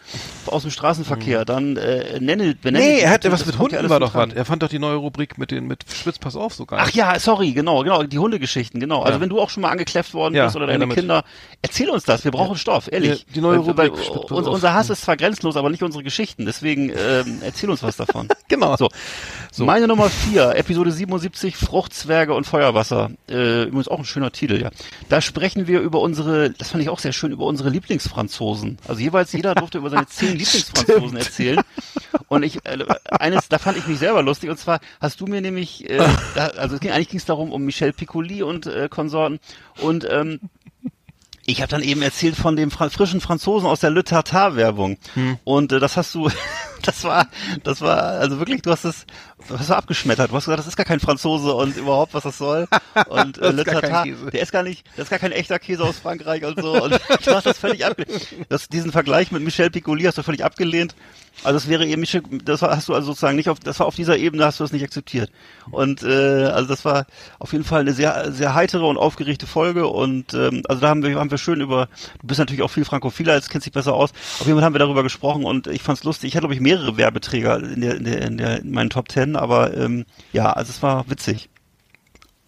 aus dem Straßenverkehr, dann äh, nenne, benenne. Nee, er bitte, was mit Hunden war doch was. Er fand doch die neue Rubrik mit den mit Spitz Pass auf so geil. Ach ja, sorry, genau, genau, die Hundegeschichten, genau. Also Ja. wenn du auch schon mal angekläfft worden Ja, bist oder ja, deine. Kinder, erzähl uns das. Wir brauchen Stoff, ehrlich. Ja, die neue weil, weil, Rubrik, uns, auf. unser Hass ist zwar grenzlos, aber nicht unsere Geschichten. Deswegen ähm, erzähl uns was davon. [laughs] Genau. So. Meine Nummer vier, Episode 77, Fruchtzwerge und Feuerwasser. Äh, übrigens auch ein schöner Titel, ja. Da sprechen wir über unsere, das fand ich auch sehr schön, über unsere Lieblingsfranzosen. Also jeweils jeder durfte über seine zehn [laughs] Lieblingsfranzosen erzählen. Und ich, äh, eines, da fand ich mich selber lustig. Und zwar hast du mir nämlich, äh, da, also es ging, eigentlich ging es darum um Michel Piccoli und äh, Konsorten. Und ähm, ich habe dann eben erzählt von dem Fra frischen Franzosen aus der Le Tartar-Werbung. Hm. Und äh, das hast du, [laughs] das war, das war, also wirklich, du hast es, du hast es abgeschmettert. Du hast gesagt, das ist gar kein Franzose und überhaupt, was das soll. Und [laughs] äh, Das Le Tartar, der ist gar nicht, das ist gar kein echter Käse aus Frankreich und so. Und [laughs] du hast das völlig abgelehnt. Das, diesen Vergleich mit Michel Piccoli hast du völlig abgelehnt. Also das wäre eben Michel, das hast du also sozusagen nicht auf, das war auf dieser Ebene hast du das nicht akzeptiert. Und äh, also das war auf jeden Fall eine sehr, sehr heitere und aufgeregte Folge und ähm, also da haben wir, haben wir schön über, du bist natürlich auch viel Frankophiler, jetzt kennst dich besser aus. Auf jeden Fall haben wir darüber gesprochen und ich fand's lustig. Ich hatte glaube ich mehrere Werbeträger in der, in der, in der, in meinen Top Ten, aber ähm, ja, also es war witzig.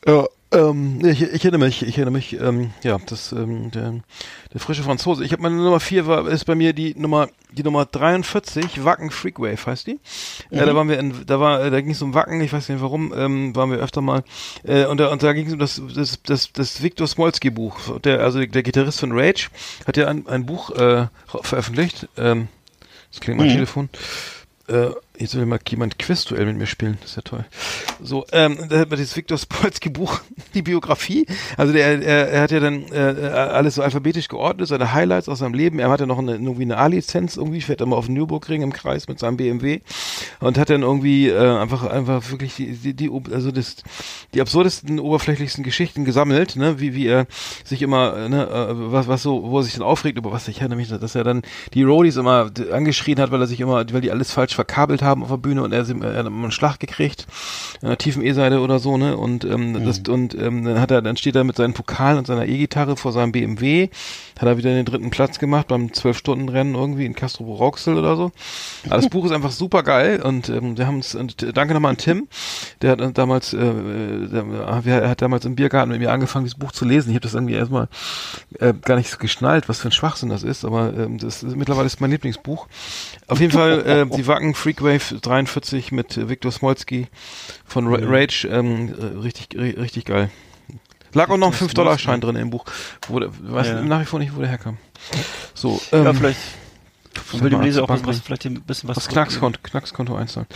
Ja, ähm, ich, ich erinnere mich, ich erinnere mich, ähm, ja, das, ähm, der, der frische Franzose. Ich habe meine Nummer 4 war, ist bei mir die Nummer, die Nummer 43, Wacken Freakwave heißt die. Äh, da waren wir in, da war, äh, da ging es um Wacken, ich weiß nicht warum, ähm, waren wir öfter mal, äh, und da, und da ging es um das, das, das, das Viktor Smolski Buch, der, also der Gitarrist von Rage, hat ja ein, ein Buch, äh, veröffentlicht, ähm, das klingt mein Mhm. Telefon. Jetzt will mal jemand Quizduell mit mir spielen, das ist ja toll. So, ähm, da hat man dieses Viktor Spolsky Buch, [laughs] die Biografie. Also der, er, er hat ja dann äh, alles so alphabetisch geordnet, seine Highlights aus seinem Leben. Er hat ja noch eine, irgendwie eine A-Lizenz irgendwie, fährt immer auf den Nürburgring im Kreis mit seinem BMW und hat dann irgendwie äh, einfach einfach wirklich die, die, die also das die absurdesten, oberflächlichsten Geschichten gesammelt, ne, wie wie er sich immer, äh, ne, äh, was was so, wo er sich dann aufregt über was ich erinnere mich, dass er dann die Roadies immer angeschrien hat, weil er sich immer, weil die alles falsch verkabelt haben auf der Bühne und er, er hat einen Schlag gekriegt, in einer tiefen E-Seite oder so, ne, und ähm, das und ähm, dann hat er, dann steht er mit seinen Pokalen und seiner E-Gitarre vor seinem BMW, hat er wieder den dritten Platz gemacht beim zwölf Stunden Rennen irgendwie in Castro Rauxel oder so. Aber das [laughs] Buch ist einfach super geil und ähm, wir haben uns und äh, danke nochmal an Tim, der hat äh, damals äh, der, er hat damals im Biergarten mit mir angefangen dieses Buch zu lesen. Ich habe das irgendwie erstmal äh, gar nicht so geschnallt, was für ein Schwachsinn das ist, aber ähm, das ist, mittlerweile ist mein Lieblingsbuch. Auf jeden Fall äh, [laughs] die Wacken Freakwave 43 mit äh, Viktor Smolski von Ra Rage ähm, äh, richtig ri- richtig geil. Lag auch noch ein 5-Dollar-Schein drin im Buch, wo der, weiß Ja. nach wie vor nicht, wo der herkam. So, ähm, ja, vielleicht sag will dem Leser auch was- vielleicht ein bisschen was das Knackskonto, Knackskonto einzahlen.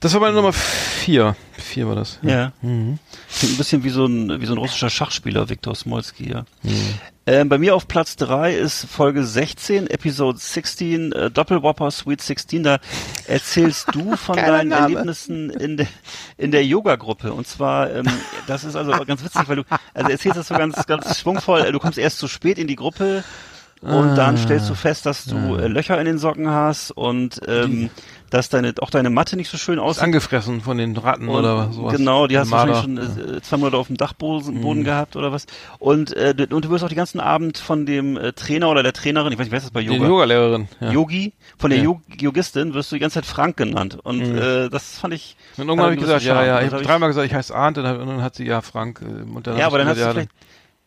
Das war meine Nummer 4. 4 war das. Ja. Mhm. Klingt ein bisschen wie so ein, wie so ein russischer Schachspieler, Viktor Smolski, ja. Ähm, bei mir auf Platz 3 ist Folge 16, Episode 16, äh, Doppelwhopper Sweet 16. Da erzählst du [laughs] von deinen Name. Erlebnissen in der, in der Yoga-Gruppe. Und zwar, ähm, das ist also ganz witzig, weil du, also erzählst das so ganz, ganz schwungvoll. Du kommst erst zu spät in die Gruppe und dann stellst du fest, dass du äh, Löcher in den Socken hast und ähm, dass deine, auch deine Matte nicht so schön Ist aussieht. angefressen von den Ratten Und oder sowas. Genau, die hast du wahrscheinlich schon äh, zwei Monate auf dem Dachboden Mhm. Gehabt oder was. Und, äh, du- und du wirst auch den ganzen Abend von dem äh, Trainer oder der Trainerin, ich weiß nicht, wer ist das bei Die Yoga? Yoga-Lehrerin. Ja. Yogi, von der Ja. Yog Yogistin wirst du die ganze Zeit Frank genannt. Und äh, das fand ich. Und irgendwann habe ich gesagt, einen ja, ja, Charme. ich habe hab dreimal gesagt, ich heiße Arndt, und dann, hat sie ja Frank. äh, Und dann Ja, hab aber dann hast du vielleicht,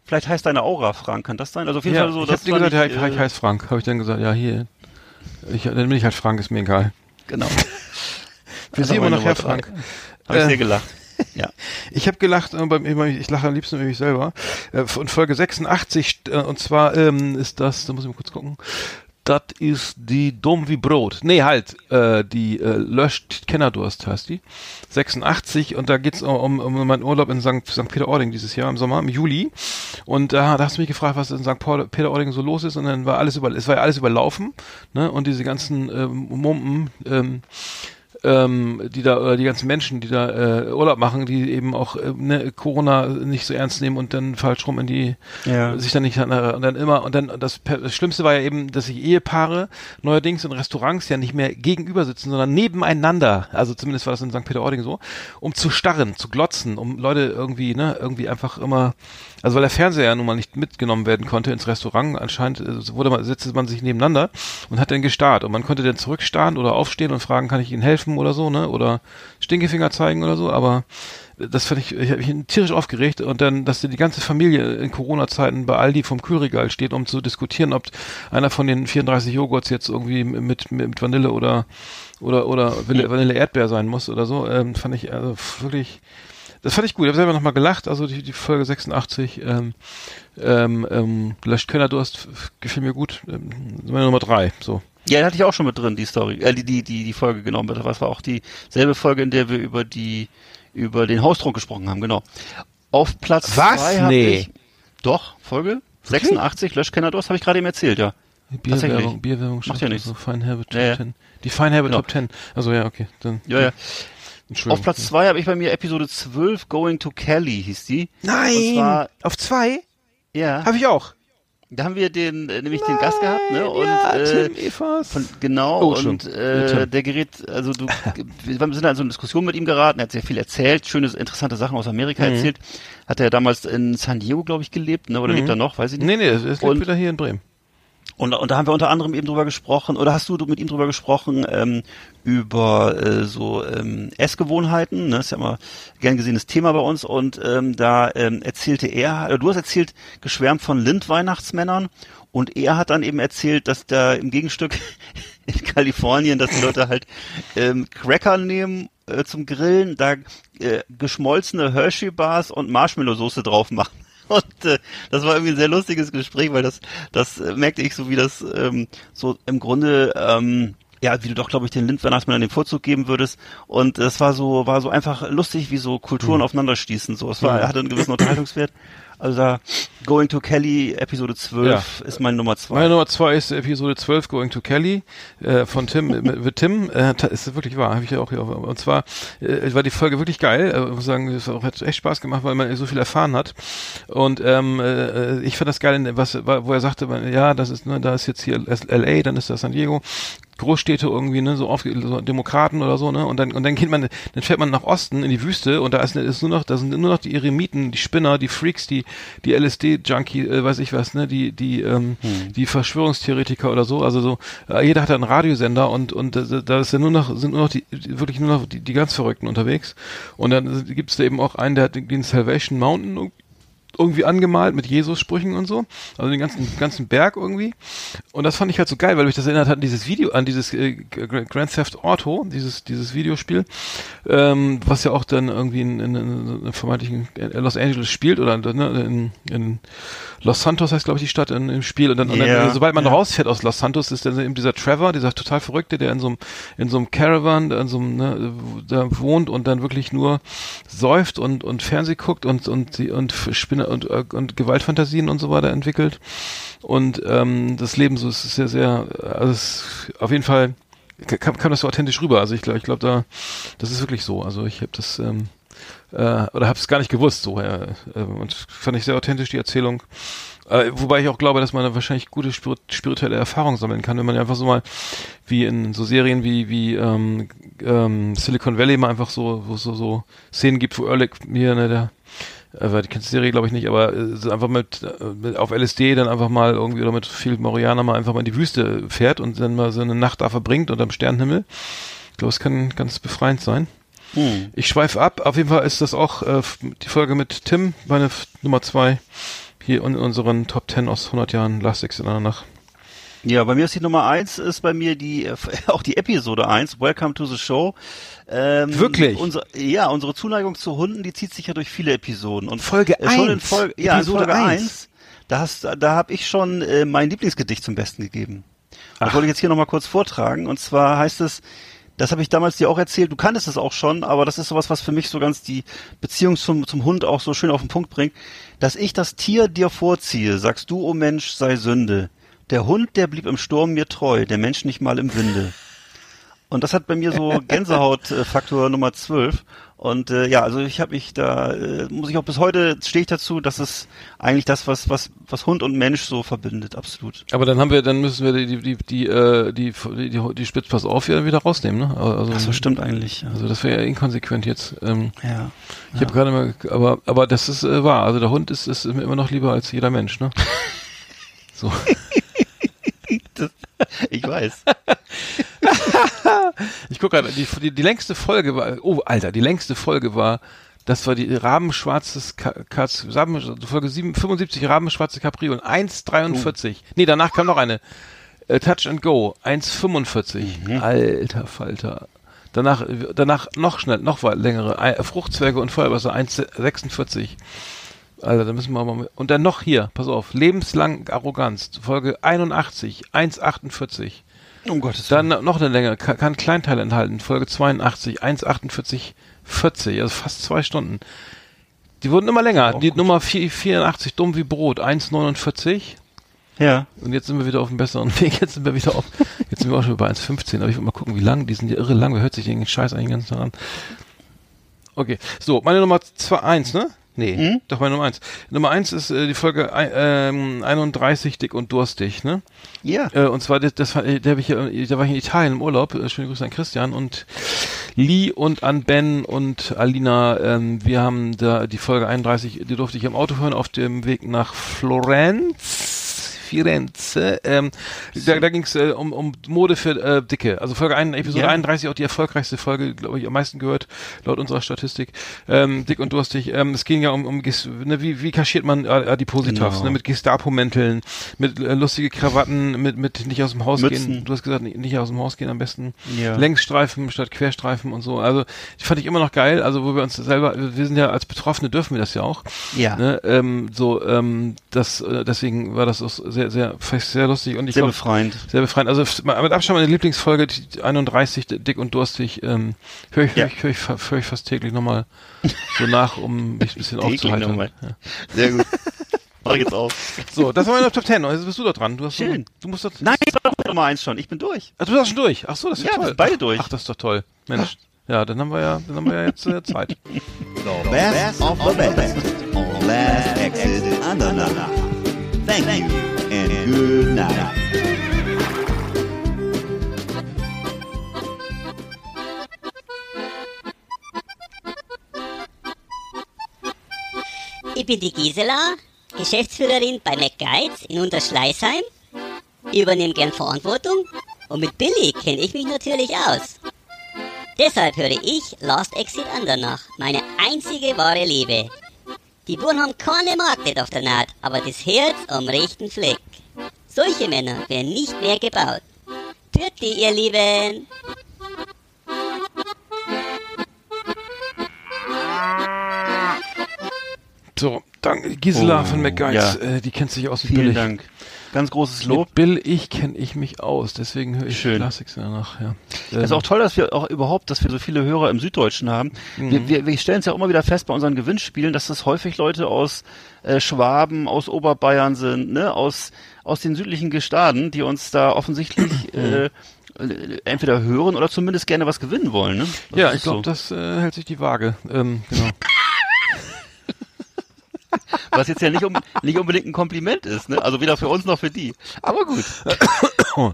vielleicht heißt deine Aura Frank, kann das sein? Also auf jeden ja, Fall so, ich das habe dir gesagt, ja, ich, ich, ich äh, heiße Frank. Habe ich dann gesagt, ja, hier. Ich, dann bin ich halt Frank, ist mir egal. Genau. [laughs] Wir sehen immer nachher. Frank. Hab ich Äh, sehr gelacht. Ja. [laughs] Ich habe gelacht, äh, ich lache am liebsten über mich selber. Äh, von Folge 86, äh, und zwar ähm, ist das, da muss ich mal kurz gucken. Das ist die Dumm wie Brot. Nee, halt, äh, die äh, Löscht Kennerdurst heißt die. 86 und da geht's um, um, um meinen Urlaub in St. St. Peter-Ording dieses Jahr im Sommer, im Juli. Und da, da hast du mich gefragt, was in St. Peter-Ording so los ist und dann war alles über, es war ja alles überlaufen, ne? Und diese ganzen ähm, Mumpen, ähm, ähm, die da, oder die ganzen Menschen, die da äh, Urlaub machen, die eben auch äh, ne, Corona nicht so ernst nehmen und dann falsch rum in die, Ja. sich dann nicht, und dann immer, und dann das, das Schlimmste war ja eben, dass sich Ehepaare neuerdings in Restaurants ja nicht mehr gegenüber sitzen, sondern nebeneinander, also zumindest war das in St. Peter-Ording so, um zu starren, zu glotzen, um Leute irgendwie, ne, irgendwie einfach immer, also weil der Fernseher ja nun mal nicht mitgenommen werden konnte ins Restaurant, anscheinend äh, wurde man, setzte man sich nebeneinander und hat dann gestarrt und man konnte dann zurückstarren oder aufstehen und fragen, kann ich Ihnen helfen oder so, ne, oder Stinkefinger zeigen oder so, aber das fand ich, ich habe mich tierisch aufgeregt und dann, dass die ganze Familie in Corona-Zeiten bei Aldi vom Kühlregal steht, um zu diskutieren, ob einer von den 34 Joghurts jetzt irgendwie mit, mit Vanille oder oder oder Vanille, Erdbeer sein muss oder so, ähm, fand ich also wirklich, das fand ich gut. Ich habe selber nochmal gelacht, also die, die Folge 86, ähm, ähm, ähm, löscht Könnerdurst, f- gefiel mir gut. Ähm, meine Nummer drei, so. Ja, hatte ich auch schon mit drin, die Story, äh, die, die, die, die Folge genommen. Das war auch dieselbe Folge, in der wir über die, über den Hausdruck gesprochen haben, genau. Auf Platz Was? zwei Nee. ich, doch, Folge 86, Löschkennerdurst, habe ich gerade eben erzählt, ja. Bierwerbung. Bierwerbung, Macht ja nichts. So Fine Herbert Top Ja, ja. 10. Die Fine Herbert Genau. Top 10. Also ja, okay, dann. Ja, ja. Auf Platz zwei habe ich bei mir Episode 12, Going to Kelly, hieß die. Nein! zwar, auf zwei? ja, Habe ich auch. Da haben wir den, äh, nämlich den Gast gehabt, ne, und, ja, äh, Tim Evers. Von, genau, Oh, und äh, der gerät, also du, [laughs] wir sind also in Diskussion mit ihm geraten, er hat sehr viel erzählt, schöne, interessante Sachen aus Amerika Mhm. erzählt. Hat er damals in San Diego, glaube ich, gelebt, ne? oder lebt er noch, weiß ich nicht. nee, nee, es liegt wieder hier in Bremen. Und, und da haben wir unter anderem eben drüber gesprochen, oder hast du mit ihm drüber gesprochen, ähm, über äh, so ähm, Essgewohnheiten, ne? ist ja immer gern gesehenes Thema bei uns, und ähm, da ähm, erzählte er, oder du hast erzählt, geschwärmt von Lind-Weihnachtsmännern, und er hat dann eben erzählt, dass da im Gegenstück [laughs] in Kalifornien, dass die Leute halt ähm, Cracker nehmen äh, zum Grillen, da äh, geschmolzene Hershey-Bars und Marshmallow-Soße drauf machen. Und äh, das war irgendwie ein sehr lustiges Gespräch, weil das, das äh, merkte ich so, wie das ähm, so im Grunde, ähm, ja, wie du doch, glaube ich, den Lindweihnachtsmännern den Vorzug geben würdest. Und es war so, war so einfach lustig, wie so Kulturen aufeinander stießen. So, es war, hatte einen gewissen Unterhaltungswert. [laughs] Also da Going to Kelly, Episode 12 ist meine Nummer zwei. Meine Nummer zwei ist Episode 12, Going to Kelly, äh, von Tim, mit, mit Tim, äh, ist wirklich wahr, habe ich ja auch hier, auf- und zwar äh, war die Folge wirklich geil, äh, muss sagen, es hat echt Spaß gemacht, weil man so viel erfahren hat. Und ähm, äh, ich fand das geil, was, wo er sagte, ja, das ist, ne, da ist jetzt hier LA, dann ist das San Diego, Großstädte irgendwie, ne, so, auf, so Demokraten oder so, ne, und dann, und dann geht man, dann fährt man nach Osten in die Wüste und da ist, ist nur noch, da sind nur noch die Eremiten, die Spinner, die Freaks, die, die LSD-Junkie, äh, weiß ich was, ne, die, die, ähm, die Verschwörungstheoretiker oder so, also so, äh, jeder hat einen Radiosender und, und da, da ist ja nur noch, sind nur noch die, wirklich nur noch die, die ganz Verrückten unterwegs. Und dann gibt es da eben auch einen, der hat den, den Salvation Mountain irgendwie angemalt mit Jesus-Sprüchen und so. Also den ganzen, ganzen Berg irgendwie. Und das fand ich halt so geil, weil mich das erinnert hat an dieses Video, an dieses äh, Grand Theft Auto, dieses, dieses Videospiel, ähm, was ja auch dann irgendwie in, in, in, in vermeintlichen Los Angeles spielt oder ne, in, in Los Santos heißt, glaube ich, die Stadt in, im Spiel. Und dann, und dann sobald man ja. rausfährt aus Los Santos, ist dann eben dieser Trevor, dieser total Verrückte, der in so einem, in so einem Caravan, in so einem, ne, da wohnt und dann wirklich nur säuft und, und Fernseh guckt und, und, die- und Spinne und, äh, und Gewaltfantasien und so weiter entwickelt. Und ähm, das Leben so ist sehr, sehr, also es, auf jeden Fall kam, kam das so authentisch rüber. Also ich glaube, ich glaube da, das ist wirklich so. Also ich habe das ähm, äh, oder habe es gar nicht gewusst so. Äh, äh, und fand ich sehr authentisch die Erzählung. Äh, wobei ich auch glaube, dass man da wahrscheinlich gute spirit spirituelle Erfahrungen sammeln kann, wenn man einfach so mal wie in so Serien wie wie ähm, ähm, Silicon Valley mal einfach so so so Szenen gibt, wo Ehrlich mir ne, der äh, die kennst die Serie glaube ich nicht, aber äh, einfach mit, äh, mit auf LSD dann einfach mal irgendwie oder mit viel Moriana mal einfach mal in die Wüste fährt und dann mal so eine Nacht da verbringt unter dem Sternenhimmel. Ich glaube, es kann ganz befreiend sein. Hm. Ich schweife ab. Auf jeden Fall ist das auch äh, die Folge mit Tim, meine F Nummer zwei hier in unseren Top 10 aus 100 Jahren Last Exit nach. Ja, bei mir ist die Nummer eins, ist bei mir die, [laughs] auch die Episode eins. Welcome to the Show. Ähm, Wirklich? Unser, ja, unsere Zuneigung zu Hunden, die zieht sich ja durch viele Episoden. Und Folge äh, schon in. Folge, ja, in Episode Folge eins. eins, da hast, da habe ich schon äh, mein Lieblingsgedicht zum Besten gegeben. Das Ach. wollte ich jetzt hier nochmal kurz vortragen. Und zwar heißt es, das habe ich damals dir auch erzählt, du kanntest es auch schon, aber das ist sowas, was für mich so ganz die Beziehung zum, zum Hund auch so schön auf den Punkt bringt. Dass ich das Tier dir vorziehe, sagst du, o Mensch, sei Sünde. Der Hund, der blieb im Sturm mir treu, der Mensch nicht mal im Winde. Und das hat bei mir so [laughs] Gänsehaut-Faktor Nummer 12. Und äh, ja, also ich habe mich da, äh, muss ich auch bis heute stehe ich dazu, dass es eigentlich das, was, was, was Hund und Mensch so verbindet, absolut. Aber dann haben wir, dann müssen wir die, die, die, äh, die, die, die, die Spitzpass auf wieder, wieder rausnehmen, ne? Also, Ach so, stimmt eigentlich. Ja. Also das wäre ja inkonsequent jetzt. Ähm, ja. ich habe gerade mal, aber, aber das ist äh, wahr. Also der Hund ist, ist mir immer noch lieber als jeder Mensch, ne? [laughs] So. Ich weiß. [laughs] Ich gucke gerade, die, die, die längste Folge war, oh Alter, die längste Folge war, das war die Rabenschwarzes Ka Katz, Folge 7, 75 Rabenschwarze Capri und 1,43. Nee, danach kam noch eine. Äh, Touch and Go, 1,45. Alter Falter. Danach, danach noch schnell, noch weit längere, Ei- Fruchtzwerge und Feuerwasser, 1,46. Alter, da müssen wir mal, mit- und dann noch hier, pass auf, lebenslang Arroganz, Folge 81, 1,48. Um Gottes Dann noch eine Länge, kann, kann Kleinteil enthalten, Folge 82, 1,48, 40, also fast zwei Stunden. Die wurden immer länger. Die gut. Nummer 4, 84, dumm wie Brot, 1,49. Ja. Und jetzt sind wir wieder auf dem besseren Weg. Jetzt sind wir wieder auf, jetzt sind wir auch schon bei 1,15. Aber ich will mal gucken, wie lang, die sind ja irre lang. Wer hört sich den Scheiß eigentlich ganz an? Okay, so, meine Nummer 2, 1, ne? Nee, Mhm. doch meine Nummer 1. Nummer 1 ist äh, die Folge ein- ähm, 31, dick und durstig, ne? Ja. Äh, und zwar, das, das war, äh, der hab ich, ja- da war ich in Italien im Urlaub. Äh, schöne Grüße an Christian und Lee und an Ben und Alina. Ähm, wir haben da die Folge 31, die durfte ich im Auto hören auf dem Weg nach Florenz. Firenze. Ähm, da da ging es äh, um, um Mode für äh, Dicke. Also Folge 1, Episode Ja. 31, auch die erfolgreichste Folge, glaube ich, am meisten gehört, laut unserer Statistik. Ähm, dick und durstig. Ähm, es ging ja um, um ne, wie, wie kaschiert man äh, Adipositas, Genau. ne, mit Gestapo-Mänteln, mit äh, lustige Krawatten, mit, mit nicht aus dem Haus Mützen. gehen. Du hast gesagt, nicht, nicht aus dem Haus gehen am besten. Ja. Längsstreifen statt Querstreifen und so. Also die fand ich immer noch geil. Also wo wir uns selber, wir sind ja als Betroffene dürfen wir das ja auch. Ja. Ne, ähm, so, ähm, das, äh, deswegen war das auch sehr, sehr, sehr lustig und ich Sehr glaub, befreiend. sehr befreiend. Also mit Abstand meine Lieblingsfolge, die 31, dick und durstig, ähm, höre ich, hör ich, hör ich, hör ich fast täglich nochmal so nach, um mich ein bisschen [laughs] aufzuhalten. Ja. Sehr gut. Mach ich jetzt auf. So, das war meine Top 10. Jetzt bist du da dran. Du hast Schön. Du, du musst das, Nein, ich war Nummer eins schon. Ich bin durch. Ach, du bist auch schon durch. Ach so, das ist ja, Ja, toll. wir sind beide durch. Ach, das ist doch toll. Mensch. Ja, dann haben wir ja, dann haben wir ja jetzt äh, Zeit. The best of the best on Last Exit. Thank you good night. Ich bin die Gisela, Geschäftsführerin bei McGuides in Unterschleißheim. Ich übernehme gern Verantwortung und mit Billy kenne ich mich natürlich aus. Deshalb höre ich Last Exit Andernach, meine einzige wahre Liebe. Die Buren haben keine Market auf der Naht, aber das Herz am rechten Fleck. Solche Männer werden nicht mehr gebaut. Für die, ihr Lieben! So, danke. Gisela Oh, von McGuides, ja. äh, die kennt sich aus mit Vielen Billig. Dank. Ganz großes Lob. Mit Bill, ich kenne ich mich aus, deswegen höre ich Schön. Classics danach, ja. Es ist auch toll, dass wir auch überhaupt, dass wir so viele Hörer im Süddeutschen haben. Mhm. Wir, wir, wir stellen es ja auch immer wieder fest bei unseren Gewinnspielen, dass das häufig Leute aus äh, Schwaben, aus Oberbayern sind, ne, aus aus den südlichen Gestaden, die uns da offensichtlich [clears throat] äh, entweder hören oder zumindest gerne was gewinnen wollen. Ne? Das ja, ich glaube, so. das äh, hält sich die Waage. Ähm, genau. [laughs] Was jetzt ja nicht, um, nicht unbedingt ein Kompliment ist, ne? Also weder für uns noch für die. Aber gut. [coughs] Oh,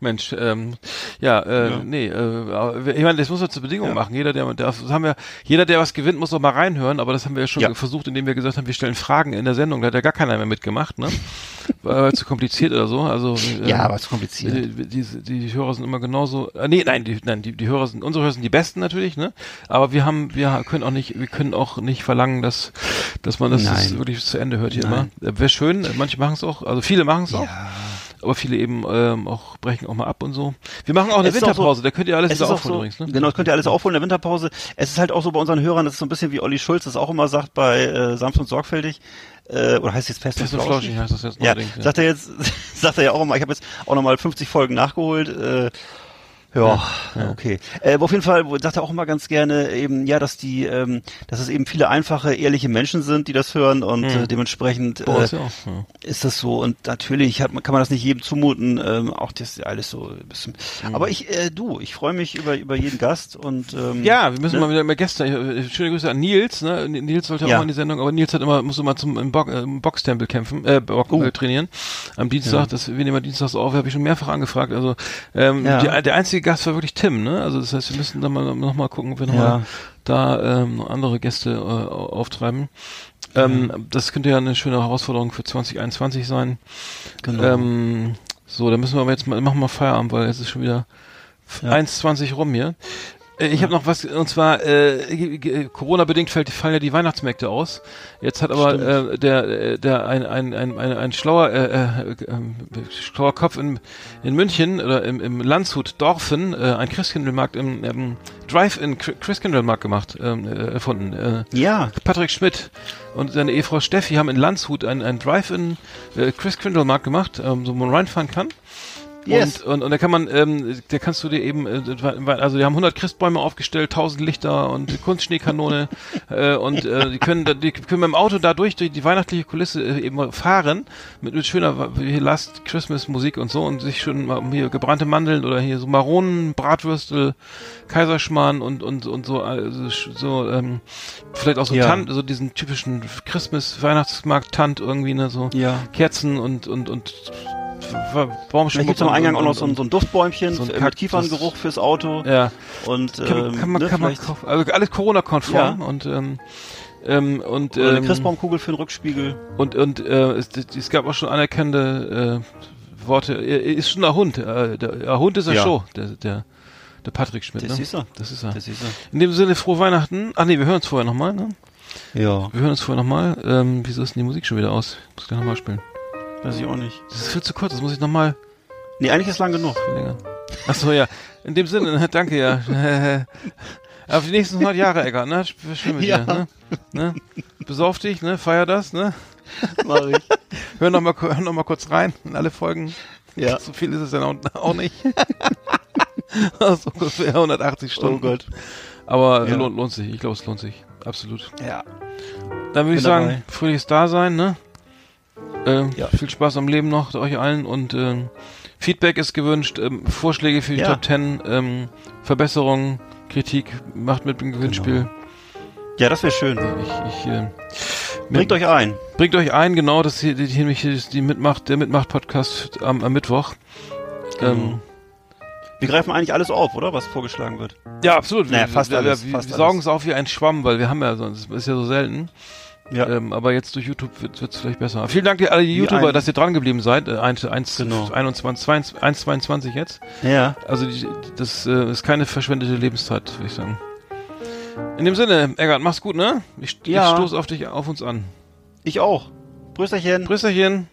Mensch, ähm, ja, äh, Ja. nee, äh, aber ich meine, das muss man zur Bedingung machen. Jeder, der, das haben wir, jeder, der was gewinnt, muss doch mal reinhören, aber das haben wir ja schon Ja. versucht, indem wir gesagt haben, wir stellen Fragen in der Sendung. Da hat ja gar keiner mehr mitgemacht, ne? [laughs] War zu kompliziert oder so. Also, äh, Ja, aber zu kompliziert. Die, die, die, die Hörer sind immer genauso, äh, nee, nein, die, nein, die, die Hörer sind, unsere Hörer sind die besten natürlich, ne? Aber wir haben, wir können auch nicht, wir können auch nicht verlangen, dass, dass man das das wirklich zu Ende hört hier Nein. immer. Wäre schön, manche machen es auch, also viele machen es auch. Aber viele eben ähm, auch brechen auch mal ab und so. Wir machen auch eine Es Winterpause, so- da könnt ihr alles es wieder aufholen so, übrigens. Ne? Genau, das könnt ihr alles aufholen in der Winterpause. Es ist halt auch so bei unseren Hörern, das ist so ein bisschen wie Olli Schulz das auch immer sagt bei äh, Sanft und Sorgfältig. Äh, oder heißt es Fest, Fest und Flauschig? Heißt das jetzt Ja, ja. sagt er jetzt, [laughs] sagt er ja auch immer, ich habe jetzt auch nochmal 50 Folgen nachgeholt. Äh, ja, okay. Äh, auf jeden Fall sagt er auch immer ganz gerne eben, ja, dass die, ähm, dass es eben viele einfache, ehrliche Menschen sind, die das hören und Mhm. äh, dementsprechend uns äh, ja auch, ja. ist das so und natürlich hat, man- kann man das nicht jedem zumuten, ähm, auch das ist ja alles so ein bisschen. Mhm. Aber ich, äh, du, ich freue mich über über jeden Gast und ähm, Ja, wir müssen ne? mal wieder mehr Gäste. äh, Schöne Grüße an Nils. Ne? Nils sollte auch Ja. mal in die Sendung, aber Nils hat immer muss immer zum im, Bo äh, im Boxtempel kämpfen, äh, Bo Oh. äh, trainieren. Am Dienstag, Ja. das wir nehmen wir dienstags auf, habe ich schon mehrfach angefragt. Also ähm, Ja. die, der einzige Gast war wirklich Tim. Ne? Also das heißt, wir müssen da mal noch mal gucken, ob wir noch Ja. da ähm, noch andere Gäste äh, au- auftreiben. Ähm, Das könnte ja eine schöne Herausforderung für 2021 sein. Genau. Ähm, so, da müssen wir aber jetzt mal machen wir mal Feierabend, weil es ist schon wieder Ja. 1,20 rum hier. Äh, Ich habe noch was, und zwar äh, Corona bedingt fällt, fallen ja die Weihnachtsmärkte aus. Jetzt hat aber Stimmt. äh, der äh, der ein ein ein ein, ein schlauer äh, äh, ähm, schlauer Kopf in in München oder im, im Landshut Dorfen äh, ein Christkindlmarkt im ähm, Drive-in Chri- Christkindlmarkt gemacht ähm, äh, erfunden. Äh, ja, Patrick Schmidt und seine Ehefrau Steffi haben in Landshut einen, einen Drive-in äh, Christkindlmarkt gemacht, ähm, so wo man reinfahren kann. Yes. Und, und, und da kann man, ähm, da kannst du dir eben, äh, also die haben 100 Christbäume aufgestellt, 1000 Lichter und Kunstschneekanone [laughs] äh, und äh, die können, da- die können mit dem Auto da durch, durch die weihnachtliche Kulisse äh, eben fahren mit, mit schöner hier Last Christmas Musik und so und sich schon mal hier gebrannte Mandeln oder hier so Maronen, Bratwürstel, Kaiserschmarrn und und und so also so ähm, vielleicht auch so Ja. Tant, so diesen typischen Christmas Weihnachtsmarkt Tant irgendwie ne so ja. Kerzen und und und Baumschmuck gibt's am und- Eingang auch noch und- so ein, so ein Duftbäumchen so ein mit. Kieferngeruch fürs Auto. ja Und ähm, kann man ne, kann man kaufen. also alles Corona-konform Ja. und ähm, ähm, und oder eine ähm, Christbaumkugel für den Rückspiegel. und und äh, es, es gab auch schon anerkannte äh, Worte. Er ist schon ein Hund. Äh, der, Hund ist er Ja. schon. Der der der Patrick Schmidt. Das ne? ist er. Das ist er. Das ist er. In dem Sinne frohe Weihnachten. Ach nee, wir hören uns vorher nochmal. Ne? Ja, Wir hören uns vorher nochmal. Ähm, wieso ist denn die Musik schon wieder aus? Ich muss gleich nochmal spielen. Weiß ich auch nicht. Das ist viel zu kurz. Das muss ich nochmal Nee, eigentlich ist lang genug. verlängern. Ach so, ja. In dem Sinne, danke ja. [laughs] Auf die nächsten 100 Jahre, Eckart, ne? Schön mit Ja. dir, ne? ne? Besauf dich, ne? Feier das, ne? Mach ich. [laughs] Hör noch mal, hör noch mal kurz rein in alle Folgen. Ja. So viel ist es dann auch, auch nicht. [laughs] so ungefähr 180 Stunden. Oh Gott. Aber Ja. lohnt, lohnt sich. Ich glaube, es lohnt sich. Absolut. Ja. Dann würde ich sagen, dabei. fröhliches Dasein, ne? Ähm, Ja. Viel Spaß am Leben noch euch allen und ähm, Feedback ist gewünscht, ähm, Vorschläge für die Ja. Top 10, ähm, Verbesserungen, Kritik, macht mit dem Gewinnspiel. Ja, das wäre schön. Ich, ich, äh, Bringt euch ein. bringt euch ein, genau, das hier, die, hier nämlich die, mitmacht, der Mitmacht-Podcast am, am Mittwoch. Genau. Ähm, Wir greifen eigentlich alles auf, oder? Was vorgeschlagen wird. ja, absolut. Naja, wir, fast wir, alles, Wir, fast wir saugen es auf wie ein Schwamm, weil wir haben ja sonst, ist ja so selten. Ja. Ähm, aber jetzt durch YouTube wird es vielleicht besser. Vielen Dank dir alle die YouTuber, ein- dass ihr dran geblieben seid. Äh, 1, 1, Genau. 21, 22, 1, 22 jetzt. Ja. Also die, das äh, ist keine verschwendete Lebenszeit, würde ich sagen. In dem Sinne, Eggert, mach's gut, ne? Ich, Ja. ich stoße auf dich, auf uns an. Ich auch. Brüsterchen. Brüsterchen.